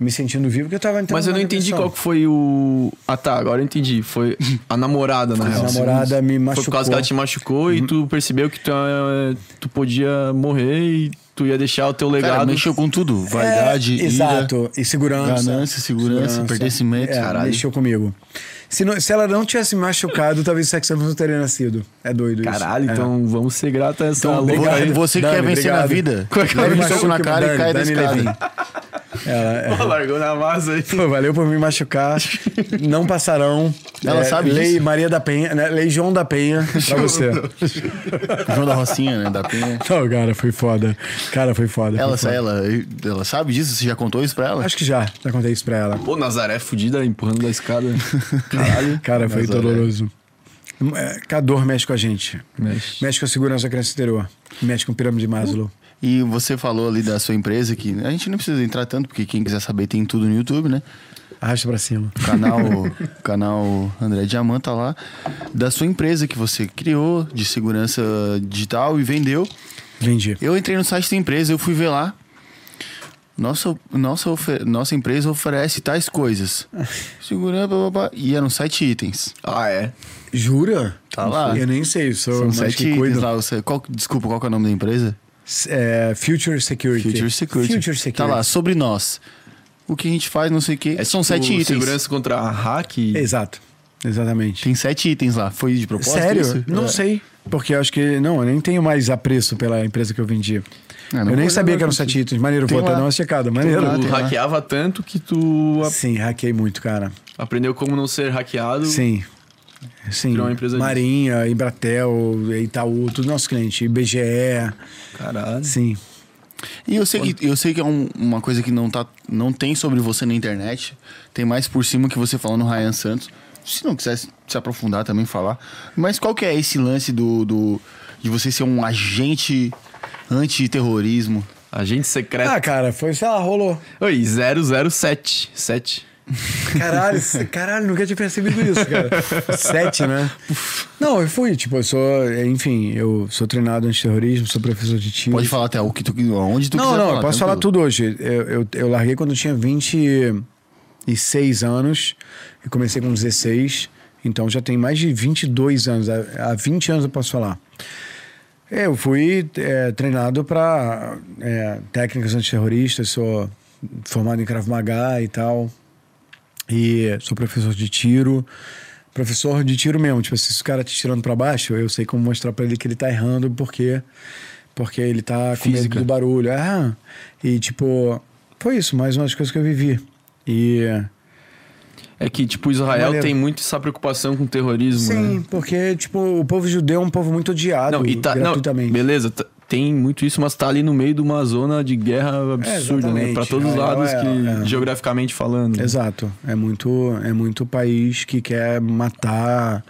Speaker 3: me sentindo vivo porque eu tava entrando
Speaker 2: Mas eu não entendi qual que foi o. Ah tá, agora eu entendi. Foi a namorada, na
Speaker 3: A
Speaker 2: real.
Speaker 3: namorada me
Speaker 2: Foi por
Speaker 3: machucou.
Speaker 2: causa que ela te machucou e tu percebeu que tu, eh, tu podia morrer e tu ia deixar o teu
Speaker 1: Cara,
Speaker 2: legado.
Speaker 1: mexeu com tudo. Vaidade,
Speaker 3: é,
Speaker 1: ira,
Speaker 3: Exato. E segurança.
Speaker 1: ganância, segurança, pertencimento.
Speaker 3: É,
Speaker 1: Caralho.
Speaker 3: mexeu comigo. Se, não- se ela não tivesse machucado, talvez o Sex Canvas não teria nascido. É doido isso.
Speaker 2: Caralho,
Speaker 3: É.
Speaker 2: então vamos ser gratos a essa
Speaker 3: Então,
Speaker 2: louca.
Speaker 1: Você que
Speaker 3: Dani,
Speaker 1: quer vencer na
Speaker 3: obrigado.
Speaker 1: vida.
Speaker 2: Como é
Speaker 1: um soco na cara e
Speaker 3: Dani,
Speaker 1: cai da
Speaker 3: Dani
Speaker 1: escada.
Speaker 3: Levin. Ela, é.
Speaker 2: Pô, largou na massa aí.
Speaker 3: Pô, valeu por me machucar. Não passarão.
Speaker 1: Ela sabe
Speaker 3: Lei
Speaker 1: disso?
Speaker 3: Maria da Penha, né? Lei João da Penha pra você.
Speaker 1: João da Rocinha, né? Da Penha.
Speaker 3: Não, cara, foi foda. Cara, foi foda.
Speaker 1: Ela,
Speaker 3: foi foda.
Speaker 1: ela, ela sabe disso? Você já contou isso pra ela?
Speaker 3: Acho que já, já contei isso pra ela.
Speaker 2: Pô, Nazaré fudida empurrando da escada. Caralho.
Speaker 3: Cara, foi
Speaker 1: Nazaré.
Speaker 3: doloroso. É, que a dor mexe com a gente.
Speaker 2: Mexe.
Speaker 3: Mexe com a segurança da criança interior. Mexe com a pirâmide de Maslow.
Speaker 1: E você falou ali da sua empresa que a gente não precisa entrar tanto, porque quem quiser saber tem tudo no YouTube, né?
Speaker 3: Arrasta pra cima.
Speaker 1: Canal, canal André Diamanta lá. Da sua empresa que você criou de segurança digital e vendeu.
Speaker 3: Vendi.
Speaker 1: Eu entrei no site da empresa, eu fui ver lá. Nossa, nossa, nossa empresa oferece tais coisas. Segurança, blá, blá, blá, e eram sete itens.
Speaker 2: Ah, é?
Speaker 3: Jura?
Speaker 1: Tá lá.
Speaker 3: Eu nem sei, sou
Speaker 1: São sete
Speaker 3: que
Speaker 1: itens
Speaker 3: cuido.
Speaker 1: lá. Você, qual, desculpa, qual que é o nome da empresa?
Speaker 3: É, Future Security.
Speaker 1: Future Security.
Speaker 3: Future Security.
Speaker 1: Tá lá, sobre nós. O que a gente faz, não sei o quê.
Speaker 2: É
Speaker 1: São
Speaker 2: tipo
Speaker 1: sete itens.
Speaker 2: Segurança contra hack.
Speaker 3: Exato. Exatamente.
Speaker 1: Tem sete itens lá. Foi de propósito
Speaker 3: Sério?
Speaker 1: isso?
Speaker 3: Não
Speaker 1: É.
Speaker 3: sei. Porque eu acho que. Não, eu nem tenho mais apreço pela empresa que eu vendi.
Speaker 1: Ah, não
Speaker 3: eu nem sabia que eram sete itens. Maneiro,
Speaker 1: Tem
Speaker 3: vou até
Speaker 1: lá.
Speaker 3: dar uma checada. Maneiro.
Speaker 2: Tu hackeava tanto que tu
Speaker 3: Sim, hackei muito, cara.
Speaker 2: aprendeu como não ser hackeado.
Speaker 3: Sim. Sim.
Speaker 2: Criou uma empresa disso.
Speaker 3: Marinha, Embratel, Itaú, tudo nosso cliente. IBGE.
Speaker 2: Caralho.
Speaker 3: Sim.
Speaker 1: E eu sei que, eu sei que é um- uma coisa que não, tá, não tem sobre você na internet. Tem mais por cima que você falou no Ryan Santos. Se não quiser se aprofundar também, falar. Mas qual que é esse lance do, do de você ser um agente antiterrorismo?
Speaker 2: Agente secreto.
Speaker 3: Ah, cara, foi, sei lá, rolou.
Speaker 2: Oi, 007. 7.
Speaker 3: Caralho, caralho, nunca tinha percebido isso, cara. Sete, né? Não, eu fui, tipo, eu sou, enfim, eu sou treinado antiterrorismo, sou professor de tiro.
Speaker 1: Pode falar até o que tu, onde tu
Speaker 3: Não,
Speaker 1: quiser
Speaker 3: não,
Speaker 1: falar.
Speaker 3: eu posso falar tudo hoje. Eu, eu, eu larguei quando eu tinha 26 anos e comecei com 16. Então já tem mais de 22 anos. Há há 20 anos eu posso falar. É, Eu fui é, treinado para técnicas antiterroristas, sou formado em Krav Maga e tal. E sou professor de tiro. Professor de tiro mesmo. Tipo, assim, se o cara te tirando para baixo, eu sei como mostrar para ele que ele tá errando porque, porque ele tá com medo
Speaker 2: Física.
Speaker 3: do barulho. Ah, e tipo, foi isso, mais umas coisas que eu vivi. E.
Speaker 2: É que, tipo, Israel
Speaker 3: Maneiro.
Speaker 2: tem muito essa preocupação com terrorismo,
Speaker 3: Sim,
Speaker 2: né?
Speaker 3: porque, tipo, o povo judeu é um povo muito odiado
Speaker 2: Não, e tá, não, beleza, tá- tem muito isso, mas tá ali no meio de uma zona de guerra absurda, né?
Speaker 3: exatamente.
Speaker 2: Pra todos os
Speaker 3: É,
Speaker 2: lados,
Speaker 3: é,
Speaker 2: que,
Speaker 3: é.
Speaker 2: geograficamente falando. né?
Speaker 3: Exato. É muito, é muito país que quer matar.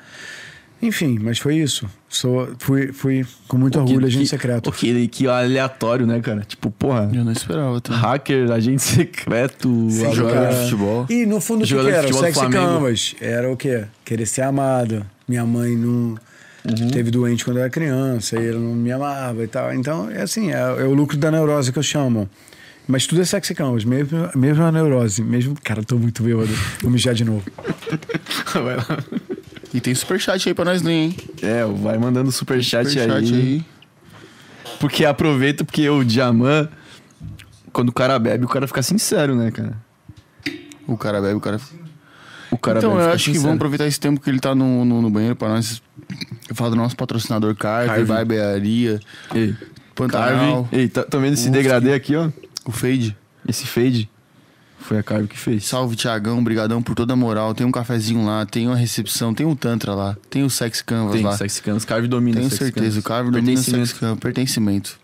Speaker 3: Enfim, mas foi isso. Sou, fui, fui com muito
Speaker 2: Pô, que-
Speaker 3: orgulho, agente
Speaker 2: que-
Speaker 3: secreto.
Speaker 2: pô, Que, que aleatório, né, cara? Tipo, porra,
Speaker 1: Eu não esperava. Tá?
Speaker 2: hacker, agente secreto,
Speaker 3: Sim,
Speaker 1: jogador
Speaker 3: cara.
Speaker 1: de futebol.
Speaker 3: E no fundo o que, que era? O sexy
Speaker 2: Flamengo.
Speaker 3: canvas. Era o quê? Querer ser amado. Minha mãe não
Speaker 2: Uhum.
Speaker 3: teve doente quando eu era criança, e ela não me amava e tal. Então, é assim, é, é o lucro da neurose que eu chamo. Mas tudo é sexy canvas, mesmo, mesmo a neurose. Mesmo. Cara, eu tô muito bêbado. Vou mijar de novo.
Speaker 2: Vai lá.
Speaker 1: E tem superchat aí pra nós ler, hein?
Speaker 2: É, vai mandando superchat,
Speaker 1: Superchat
Speaker 2: aí.
Speaker 1: aí.
Speaker 2: Porque aproveita, porque o Diamant, quando o cara bebe, o cara fica sincero, né, cara?
Speaker 1: O cara bebe, o cara.
Speaker 2: O cara
Speaker 1: então, eu acho que vamos aproveitar esse tempo que ele tá no, no, no banheiro pra nós falar do nosso patrocinador Carve. Barbearia, Pantanal,
Speaker 2: Carve. Ei, tá, tá vendo esse
Speaker 1: Uf,
Speaker 2: degradê aqui, ó?
Speaker 1: o Fade.
Speaker 2: Esse fade. Foi a Carve que fez.
Speaker 1: Salve, Tiagão, brigadão por toda a moral. Tem um cafezinho lá, tem uma recepção, tem o Tantra lá, tem o Sex Canvas
Speaker 2: Tem
Speaker 1: lá.
Speaker 2: Sexy Canvas. Carve domina
Speaker 1: Tenho
Speaker 2: Sexy
Speaker 1: certeza, o
Speaker 2: Canvas.
Speaker 1: Carve domina. Sex Canvas, pertencimento.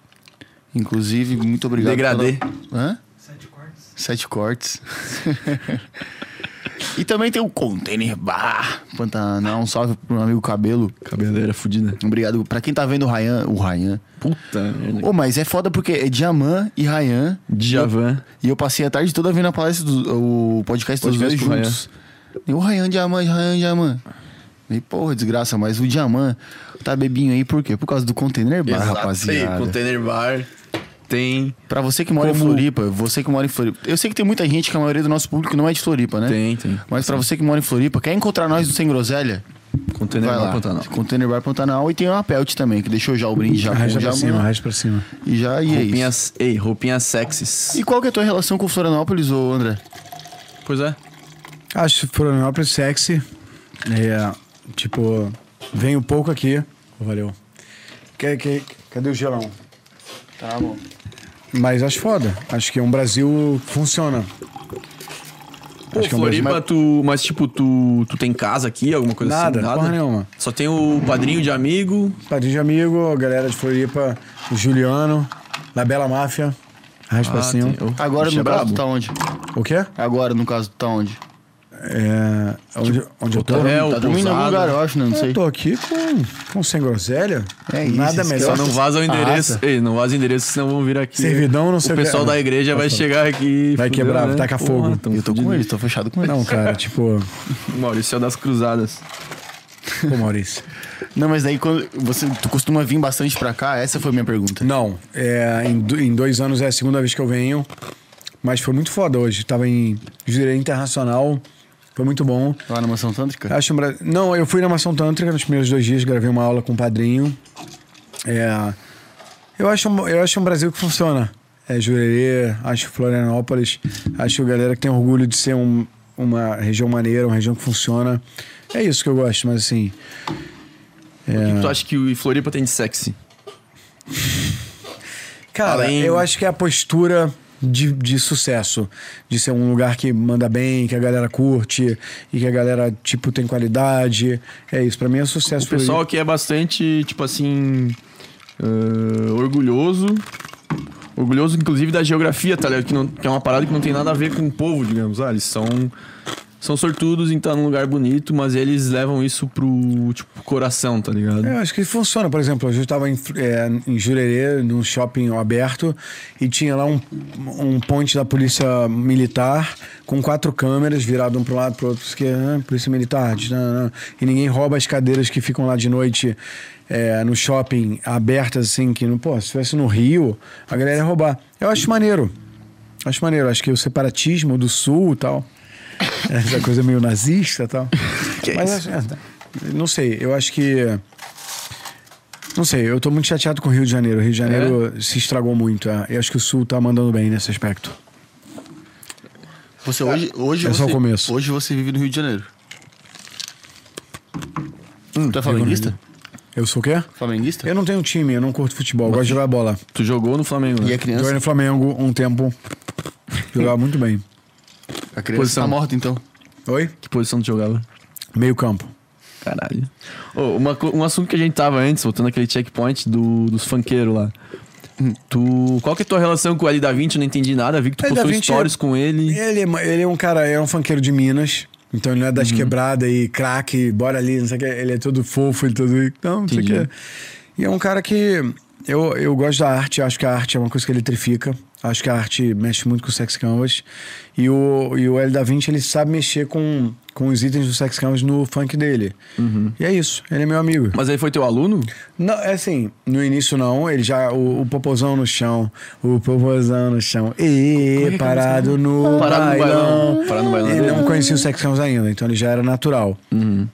Speaker 1: Inclusive, muito obrigado.
Speaker 2: Degradê.
Speaker 1: pela- Hã?
Speaker 4: Sete cortes.
Speaker 1: Sete cortes. e também tem o Container Bar Pantanal. Um salve pro meu amigo Cabelo.
Speaker 2: Cabeleira fudida.
Speaker 1: Obrigado. Pra quem tá vendo o Ryan, o Ryan.
Speaker 2: Puta merda.
Speaker 1: Ô, mas é foda porque é Diamant e Ryan.
Speaker 2: Djavan.
Speaker 1: E eu passei a tarde toda vendo a palestra do o podcast, dos dois juntos. E o Ryan Diamant, Ryan Diamant. E porra, desgraça, mas o Diamant tá bebinho aí por quê? Por causa do Container Bar,
Speaker 2: Exato.
Speaker 1: rapaziada.
Speaker 2: Aí, Container Bar. Tem.
Speaker 1: Pra você que mora em
Speaker 2: Como-
Speaker 1: Floripa, você que mora em Floripa. Eu sei que tem muita gente que a maioria do nosso público não é de Floripa, né?
Speaker 2: Tem, tem.
Speaker 1: Mas pra você que mora em Floripa, quer encontrar nós no Sem Groselha?
Speaker 2: Container
Speaker 1: vai
Speaker 2: Bar
Speaker 1: lá.
Speaker 2: Pantanal.
Speaker 1: Container Bar Pantanal e tem uma Pelt também, que deixou já o brinde já
Speaker 3: Arrasta pra cima, arrasta pra cima.
Speaker 1: E já e é isso.
Speaker 2: Roupinhas. Ei, roupinhas sexys.
Speaker 1: E qual que é a tua relação com Florianópolis, ô André?
Speaker 2: Pois é.
Speaker 3: Acho Florianópolis sexy. É, tipo, venho pouco aqui. Valeu. Que, que, cadê o gelão?
Speaker 1: Tá bom.
Speaker 3: Mas acho foda. Acho que é um Brasil que funciona.
Speaker 2: Pô,
Speaker 3: Acho que é um Brasil
Speaker 2: Floripa,
Speaker 3: mais-
Speaker 2: tu. Mas, tipo, tu, tu tem casa aqui, alguma coisa
Speaker 3: Nada,
Speaker 2: assim?
Speaker 3: porra nenhuma.
Speaker 2: Só tem o padrinho de amigo.
Speaker 3: Padrinho de amigo, a galera de Floripa, o Juliano, da Bela Máfia. Arrasta pra
Speaker 2: Ah,
Speaker 3: cima.
Speaker 2: tem-
Speaker 1: Agora, no
Speaker 2: é
Speaker 1: caso,
Speaker 2: brabo.
Speaker 1: tu tá onde?
Speaker 3: O quê?
Speaker 1: Agora, no caso, tu tá onde?
Speaker 3: É, onde, onde eu tô?
Speaker 2: hotel,
Speaker 1: tá dormindo em algum
Speaker 2: pousada.
Speaker 1: lugar, eu acho, né? Não sei.
Speaker 3: Eu tô aqui com, com sem groselha.
Speaker 1: É isso,
Speaker 3: Nada melhor.
Speaker 2: Só não vaza o endereço.
Speaker 1: Arrasa.
Speaker 2: Ei, não vaza o endereço, senão vão vir aqui.
Speaker 3: Servidão, não sei
Speaker 2: O
Speaker 3: o que-
Speaker 2: pessoal da igreja vai chegar aqui.
Speaker 3: Vai
Speaker 2: fudeu,
Speaker 3: quebrar,
Speaker 2: né?
Speaker 3: taca
Speaker 2: Porra,
Speaker 3: fogo.
Speaker 2: tão
Speaker 1: Eu tô com eles, tô fechado com eles.
Speaker 3: Não, cara, tipo,
Speaker 2: Maurício é o das cruzadas.
Speaker 3: pô, Maurício.
Speaker 1: Não, mas daí quando você tu costuma vir bastante pra cá, essa foi a minha pergunta.
Speaker 3: Não, é, em, em dois anos é a segunda vez que eu venho. Mas foi muito foda hoje. Tava em Jurerê Internacional. Foi muito bom.
Speaker 1: Lá na Mansão Tântrica?
Speaker 3: Acho um Não, eu fui na Maçã Tântrica nos primeiros dois dias, gravei uma aula com o padrinho. É, eu, acho, um- eu acho um Brasil que funciona. É Jurerê, acho Florianópolis, acho galera que tem orgulho de ser um- uma região maneira, uma região que funciona. É isso que eu gosto, mas assim.
Speaker 2: O que que tu acha que o Floripa tem de sexy?
Speaker 3: Cara,
Speaker 2: Além-
Speaker 3: eu acho que é a postura de, de sucesso. De ser um lugar que manda bem, que a galera curte e que a galera, tipo, tem qualidade. É isso, pra mim é sucesso.
Speaker 2: O pessoal aqui é bastante, tipo assim. ah, orgulhoso. Orgulhoso, inclusive, da geografia, tá ligado? Que, não- que é uma parada que não tem nada a ver com o povo, digamos. Ah, eles são. São sortudos em estar num lugar bonito, mas eles levam isso pro, tipo, coração, tá ligado?
Speaker 3: É, eu acho que funciona. Por exemplo, hoje eu estava em, é, em Jurerê, num shopping aberto, e tinha lá um, um ponte da polícia militar com quatro câmeras virado um um lado o outro. Que, ah, polícia militar, não, não. e ninguém rouba as cadeiras que ficam lá de noite é, no shopping abertas, assim, que, não, pô, se estivesse no Rio, a galera ia roubar. Eu acho maneiro. Acho maneiro. Acho que o separatismo do Sul e tal. Essa coisa meio nazista e tal. Mas acho- é, não sei, eu acho que. Não sei, eu tô muito chateado com o Rio de Janeiro. O Rio de Janeiro se estragou muito. é. Eu acho que o Sul tá mandando bem nesse aspecto.
Speaker 1: Você hoje, hoje
Speaker 3: É
Speaker 1: você,
Speaker 3: só o começo.
Speaker 1: Hoje você vive no Rio de Janeiro. tu é flamenguista?
Speaker 3: Eu sou o quê?
Speaker 1: Flamenguista?
Speaker 3: Eu não tenho time, eu não curto futebol, eu gosto de jogar bola.
Speaker 2: Tu jogou no Flamengo, né?
Speaker 1: E a criança?
Speaker 3: Joguei no Flamengo um tempo. Jogava muito bem.
Speaker 1: A criança
Speaker 2: Posição.
Speaker 1: tá morta, então.
Speaker 3: Oi?
Speaker 2: Que posição tu jogava?
Speaker 3: Meio campo.
Speaker 2: Caralho. Ô, uma um assunto que a gente tava antes, voltando aquele checkpoint do, dos funkeiros lá. Tu. Qual que é a tua relação com o L da 20? Eu não entendi nada. Vi que tu
Speaker 3: L
Speaker 2: postou
Speaker 3: 20
Speaker 2: stories com ele.
Speaker 3: Ele, é- ele é um cara, é um funkeiro de Minas. Então ele não é das quebradas e craque, bora ali, não sei o que. Ele é todo fofo, ele todo. Não, não sei o que. E é um cara que. Eu, eu gosto da arte, acho que a arte é uma coisa que eletrifica. Acho que a arte mexe muito com o Sex Canvas. E o, e o L da 20 ele sabe mexer com, com os itens do Sex Canvas no funk dele. E é isso, ele é meu amigo.
Speaker 2: Mas ele foi teu aluno?
Speaker 3: Não, é assim, no início não, ele já, o, o popozão no chão, o popozão no chão, e parado no
Speaker 2: Parado no
Speaker 3: bailão.
Speaker 2: Parado no bailão.
Speaker 3: Ele não conhecia o Sex Canvas ainda, então ele já era natural.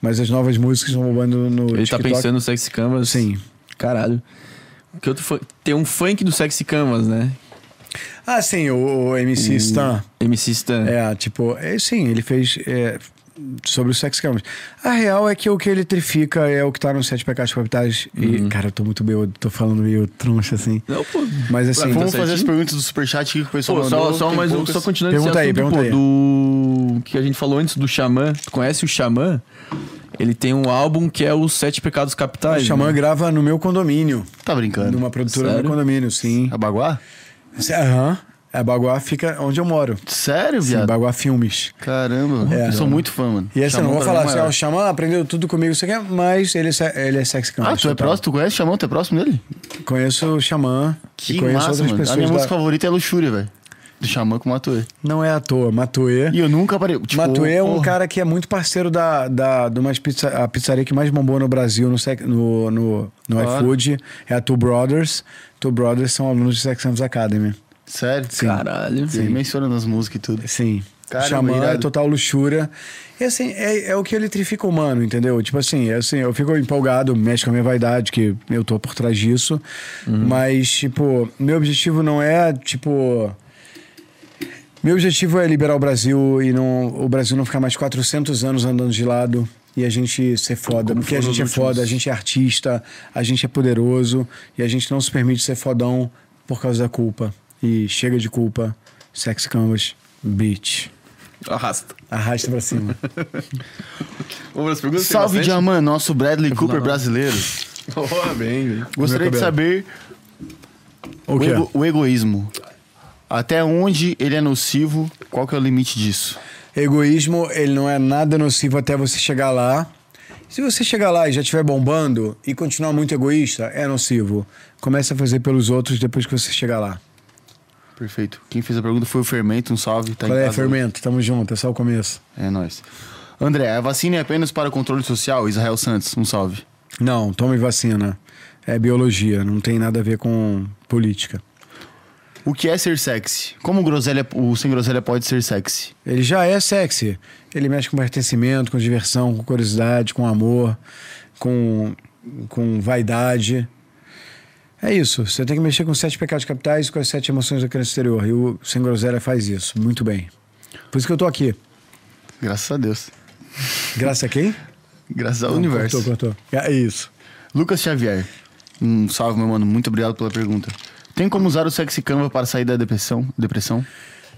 Speaker 3: Mas as novas músicas estão bombando no
Speaker 2: Ele tá
Speaker 3: TikTok.
Speaker 2: pensando no Sexy Canvas?
Speaker 3: Sim.
Speaker 2: Caralho. Que outro fun- Tem um funk do Sexy Canvas, né?
Speaker 3: Ah, sim, o, o MC Stan.
Speaker 2: MC Stan.
Speaker 3: É, tipo, é, sim, ele fez é, sobre o Sex Canvas. A real é que o que ele trifica é o que tá nos Sete Pecados Capitais. E, cara, eu tô muito bêbado, tô falando meio troncha assim.
Speaker 2: Não, pô.
Speaker 3: Mas assim,
Speaker 2: mim
Speaker 1: Vamos
Speaker 2: tá
Speaker 1: fazer as perguntas do superchat aqui que o pessoal
Speaker 2: Pô, só,
Speaker 1: mandou.
Speaker 2: só
Speaker 1: tem
Speaker 2: mais um,
Speaker 1: poucas.
Speaker 2: só continuando
Speaker 3: Pergunta
Speaker 2: esse
Speaker 3: aí,
Speaker 2: assunto,
Speaker 3: pergunta
Speaker 2: pô,
Speaker 3: aí.
Speaker 2: do que a gente falou antes do Xamã. Tu conhece o Xamã? Ele tem um álbum que é os Sete Pecados
Speaker 3: o
Speaker 2: Capitais.
Speaker 3: Xamã
Speaker 2: né?
Speaker 3: grava no meu condomínio.
Speaker 1: Tá brincando.
Speaker 3: Numa produtora
Speaker 2: Sério?
Speaker 3: no meu condomínio, sim.
Speaker 1: A Baguá?
Speaker 3: Aham. A Baguá fica onde eu moro.
Speaker 1: Sério,
Speaker 3: Sim,
Speaker 1: viado?
Speaker 3: Baguá Filmes.
Speaker 1: Caramba.
Speaker 3: É.
Speaker 1: eu sou muito fã, mano.
Speaker 3: E eu não vou
Speaker 1: pra
Speaker 3: falar
Speaker 1: é
Speaker 3: assim, ó, o Xamã aprendeu tudo comigo, você quer, mas ele, é ele é sexy
Speaker 1: Ah,
Speaker 3: canvas.
Speaker 1: tu é próximo? Tu conhece o Xamã? Tu é próximo dele?
Speaker 3: Conheço o Xamã
Speaker 1: Que
Speaker 3: conheço
Speaker 1: massa,
Speaker 3: outras
Speaker 1: mano. A
Speaker 3: pessoas.
Speaker 1: minha
Speaker 3: da-
Speaker 1: música favorita é Luxúria, velho. Do Xamã com Matuê.
Speaker 3: Não é à toa, Matuê.
Speaker 1: E eu nunca parei. Tipo,
Speaker 3: Matuê é um
Speaker 1: porra.
Speaker 3: cara que é muito parceiro da, da, de uma pizza, a pizzaria que mais bombou no Brasil no, no, no, no
Speaker 1: Claro.
Speaker 3: iFood. É a Two Brothers. Two Brothers são alunos de Sex Canvas Academy.
Speaker 1: Sério?
Speaker 3: Sim.
Speaker 2: Caralho.
Speaker 1: Sim. Menciona nas músicas e tudo.
Speaker 3: Sim.
Speaker 1: Caramba,
Speaker 3: Xamã é total luxúria. E assim, é, é o que eletrifica o humano, entendeu? Tipo assim, é assim, eu fico empolgado, mexe com a minha vaidade, que eu tô por trás disso. Mas, tipo, meu objetivo não é, tipo. Meu objetivo é liberar o Brasil e não, o Brasil não ficar mais 400 anos andando de lado e a gente ser foda.
Speaker 1: Como
Speaker 3: porque a gente é
Speaker 1: os
Speaker 3: foda,
Speaker 1: últimos.
Speaker 3: a gente é artista, a gente é poderoso e a gente não se permite ser fodão por causa da culpa. E chega de culpa. Sex Canvas, bitch.
Speaker 2: Arrasta.
Speaker 3: Arrasta pra cima.
Speaker 2: Vamos as perguntas?
Speaker 1: Salve, Diamant, nosso Bradley Cooper brasileiro.
Speaker 2: Oh, bem, velho.
Speaker 1: Gostaria de saber
Speaker 3: O
Speaker 1: o, ego- o egoísmo. Até onde ele é nocivo? Qual que é o limite disso?
Speaker 3: Egoísmo, ele não é nada nocivo até você chegar lá. Se você chegar lá e já estiver bombando e continuar muito egoísta, é nocivo. Comece a fazer pelos outros depois que você chegar lá.
Speaker 1: Perfeito. Quem fez a pergunta foi o Fermento. Um salve. Tá
Speaker 3: Qual é, Fermento? Tamo junto, é só o começo.
Speaker 1: É nóis. André, a vacina é apenas para o controle social? Israel Santos, um salve.
Speaker 3: Não, tome vacina. É biologia, não tem nada a ver com política.
Speaker 1: O que é ser sexy? Como o, groselha, o sem groselha pode ser sexy?
Speaker 3: Ele já é sexy. Ele mexe com pertencimento, com diversão, com curiosidade, com amor, com, com vaidade. É isso. Você tem que mexer com os sete pecados capitais e com as sete emoções da criança exterior. E o Sem Groselha faz isso. Muito bem. Por isso que eu tô aqui.
Speaker 1: Graças a Deus.
Speaker 3: Graças a quem?
Speaker 1: Graças ao
Speaker 3: Não,
Speaker 1: universo.
Speaker 3: Cortou, cortou. É isso.
Speaker 1: Lucas Xavier. Um salve, meu mano. Muito obrigado pela pergunta. Tem como usar o sexy canva para sair da depressão? Depressão?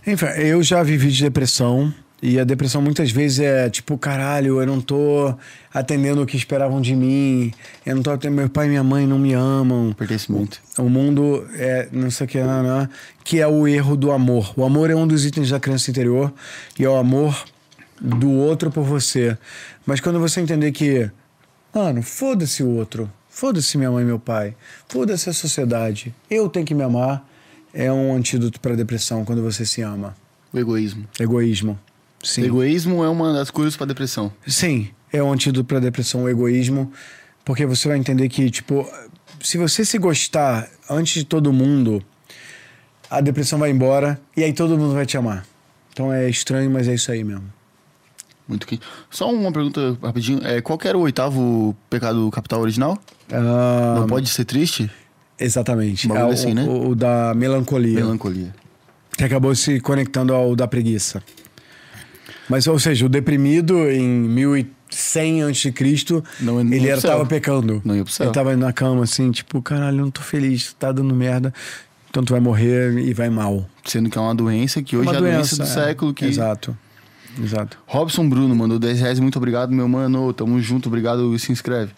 Speaker 3: Enfim, eu já vivi de depressão. E a depressão muitas vezes é tipo, caralho, eu não tô atendendo o que esperavam de mim. Eu não tô atendendo, meu pai e minha mãe não me amam.
Speaker 1: Pertencimento.
Speaker 3: O mundo é, não sei o que, não, não, que é o erro do amor. O amor é um dos itens da criança interior e é o amor do outro por você. Mas quando você entender que, mano, foda-se o outro, foda-se minha mãe e meu pai, foda-se a sociedade, eu tenho que me amar, é um antídoto para depressão quando você se ama.
Speaker 1: O egoísmo.
Speaker 3: Egoísmo. Sim.
Speaker 1: Egoísmo é uma das curas para depressão.
Speaker 3: Sim, é um antídoto para depressão, o egoísmo, porque você vai entender que, tipo, se você se gostar antes de todo mundo, a depressão vai embora e aí todo mundo vai te amar. Então é estranho, mas é isso aí mesmo.
Speaker 1: Muito quente. Só uma pergunta rapidinho. É, qual era o oitavo pecado capital original?
Speaker 3: Ah,
Speaker 1: Não pode ser triste?
Speaker 3: Exatamente. É o,
Speaker 1: assim, né?
Speaker 3: o, o da melancolia,
Speaker 1: Melancolia.
Speaker 3: que acabou se conectando ao da preguiça. Mas, ou seja, o deprimido em 1100 a.C., ele
Speaker 1: ia
Speaker 3: era,
Speaker 1: pro céu.
Speaker 3: tava pecando.
Speaker 1: Não ia pro céu.
Speaker 3: Ele tava na cama assim, tipo, caralho, eu não tô feliz, tá dando merda. Então tu vai morrer e vai mal.
Speaker 1: Sendo que é uma doença que hoje
Speaker 3: Uma
Speaker 1: é a doença do
Speaker 3: é.
Speaker 1: século. Que...
Speaker 3: Exato. Exato.
Speaker 1: Robson Bruno mandou 10 reais. Muito obrigado, meu mano. Tamo junto, obrigado e se inscreve.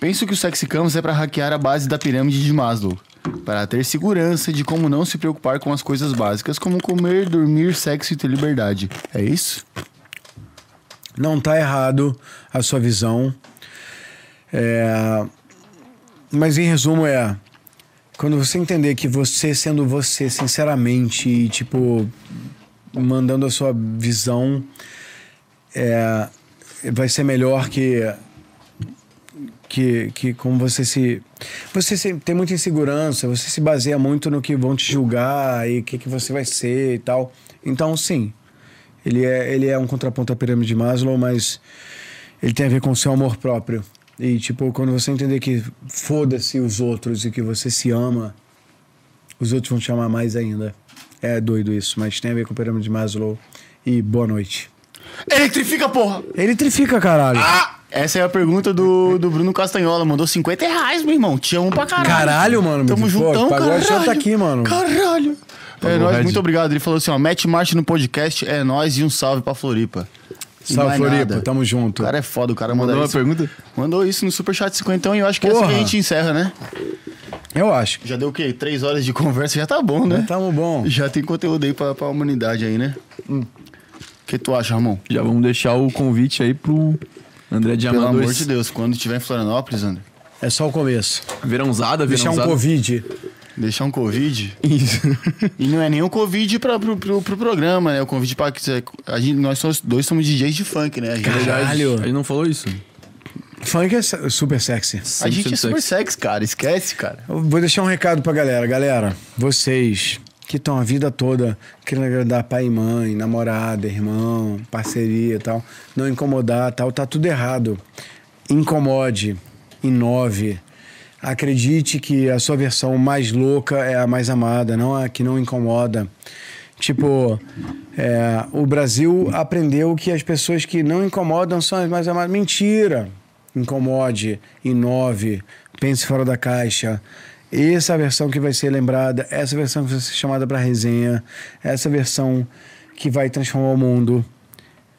Speaker 1: Penso que o Sexy Canvas é para hackear a base da pirâmide de Maslow. Para ter segurança de como não se preocupar com as coisas básicas, como comer, dormir, sexo e ter liberdade. É isso?
Speaker 3: Não tá errado a sua visão. É, Mas em resumo é. Quando você entender que você sendo você, sinceramente, e tipo, mandando a sua visão, é, vai ser melhor que. Que, que como você se. Você se- tem muita insegurança, você se baseia muito no que vão te julgar e o que, que você vai ser e tal. Então, sim, ele é, ele é um contraponto à pirâmide de Maslow, mas ele tem a ver com o seu amor próprio. E, tipo, quando você entender que foda-se os outros e que você se ama, os outros vão te amar mais ainda. É doido isso, mas tem a ver com a pirâmide de Maslow. E boa noite.
Speaker 1: Eletrifica, porra!
Speaker 3: Eletrifica, caralho.
Speaker 1: Ah! Essa é a pergunta do, do Bruno Castanhola. Mandou 50 reais, meu irmão. Te amo pra caralho.
Speaker 3: Caralho, mano.
Speaker 1: Tamo
Speaker 3: Pô,
Speaker 1: juntão,
Speaker 3: pagou a
Speaker 1: caralho.
Speaker 3: janta aqui, mano.
Speaker 1: Caralho. É
Speaker 2: Pagou
Speaker 1: nóis, muito obrigado. Ele falou assim, ó, mete marcha no podcast, é nóis e um salve pra Floripa. E
Speaker 3: Salve, Floripa.
Speaker 1: nada.
Speaker 3: Tamo junto.
Speaker 1: O cara é foda, o cara
Speaker 2: Mandou
Speaker 1: mandou
Speaker 2: uma
Speaker 1: isso.
Speaker 2: pergunta?
Speaker 1: Mandou isso no Superchat 50 e eu acho que é assim que a
Speaker 3: Porra.
Speaker 1: gente encerra, né?
Speaker 3: Eu acho.
Speaker 1: Já deu o quê? Três horas de conversa, já tá bom, né?
Speaker 3: Tamo bom.
Speaker 1: Já tem conteúdo aí pra, pra humanidade aí, né? O que tu acha, Ramon?
Speaker 2: Já vamos deixar o convite aí pro André de
Speaker 1: Pelo
Speaker 2: Amadores.
Speaker 1: amor de Deus, quando tiver em Florianópolis, André,
Speaker 3: É só o começo.
Speaker 2: Verãozada,
Speaker 3: Deixar um
Speaker 2: verãozada.
Speaker 3: Covid.
Speaker 1: deixar um Covid.
Speaker 2: Isso.
Speaker 1: E não é nem um Covid pra, pro, pro, pro programa, né? O convite pra. A gente, nós dois somos DJs de funk, né? A gente,
Speaker 3: Caralho.
Speaker 2: A gente não falou isso.
Speaker 3: Funk é super sexy.
Speaker 1: a gente é
Speaker 2: 100%
Speaker 1: super sexy, cara. Esquece, cara.
Speaker 3: Eu vou deixar um recado pra galera. Galera, vocês que estão a vida toda querendo agradar pai e mãe, namorada, irmão, parceria e tal, não incomodar tal, tá tudo errado. Incomode, inove. Acredite que a sua versão mais louca é a mais amada, não a que não incomoda. Tipo, é, o Brasil aprendeu que as pessoas que não incomodam são as mais amadas. Mentira! Incomode, inove, pense fora da caixa. Essa é a versão que vai ser lembrada, essa versão que vai ser chamada para resenha, essa versão que vai transformar o mundo.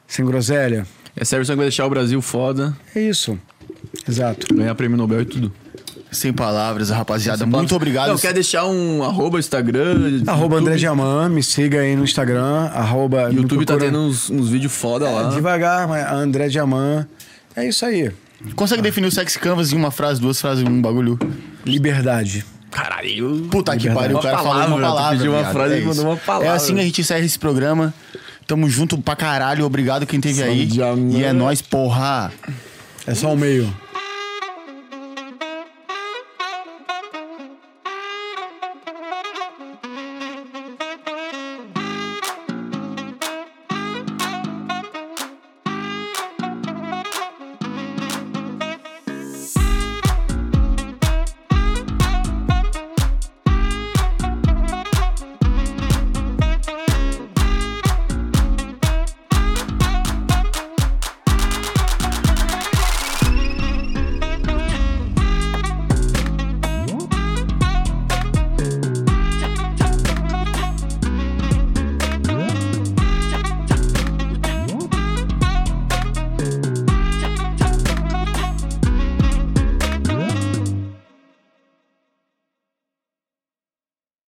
Speaker 3: Sem groselha?
Speaker 2: Essa é a versão que vai deixar o Brasil foda,
Speaker 3: É isso. Exato.
Speaker 2: ganhar prêmio Nobel e tudo.
Speaker 1: Sem palavras, rapaziada.
Speaker 2: Sem
Speaker 1: Muito obrigado.
Speaker 2: Não, quer deixar um arroba Instagram?
Speaker 3: Arroba
Speaker 2: YouTube?
Speaker 3: André Diamant, me siga aí no Instagram. Arroba,
Speaker 2: YouTube tá tendo uns, uns vídeos foda lá.
Speaker 3: Devagar, mas André Diamant. É isso aí.
Speaker 1: Consegue definir o sexy canvas em uma frase, duas frases, um bagulho?
Speaker 3: Liberdade.
Speaker 2: Caralho.
Speaker 1: Puta que pariu, o cara falou uma palavra.
Speaker 2: pediu uma
Speaker 1: viado,
Speaker 2: frase
Speaker 1: é
Speaker 2: e mandou uma palavra.
Speaker 1: É assim que a gente encerra esse programa. Tamo junto pra caralho. Obrigado quem teve aí. E é nóis, porra.
Speaker 3: É só o meio.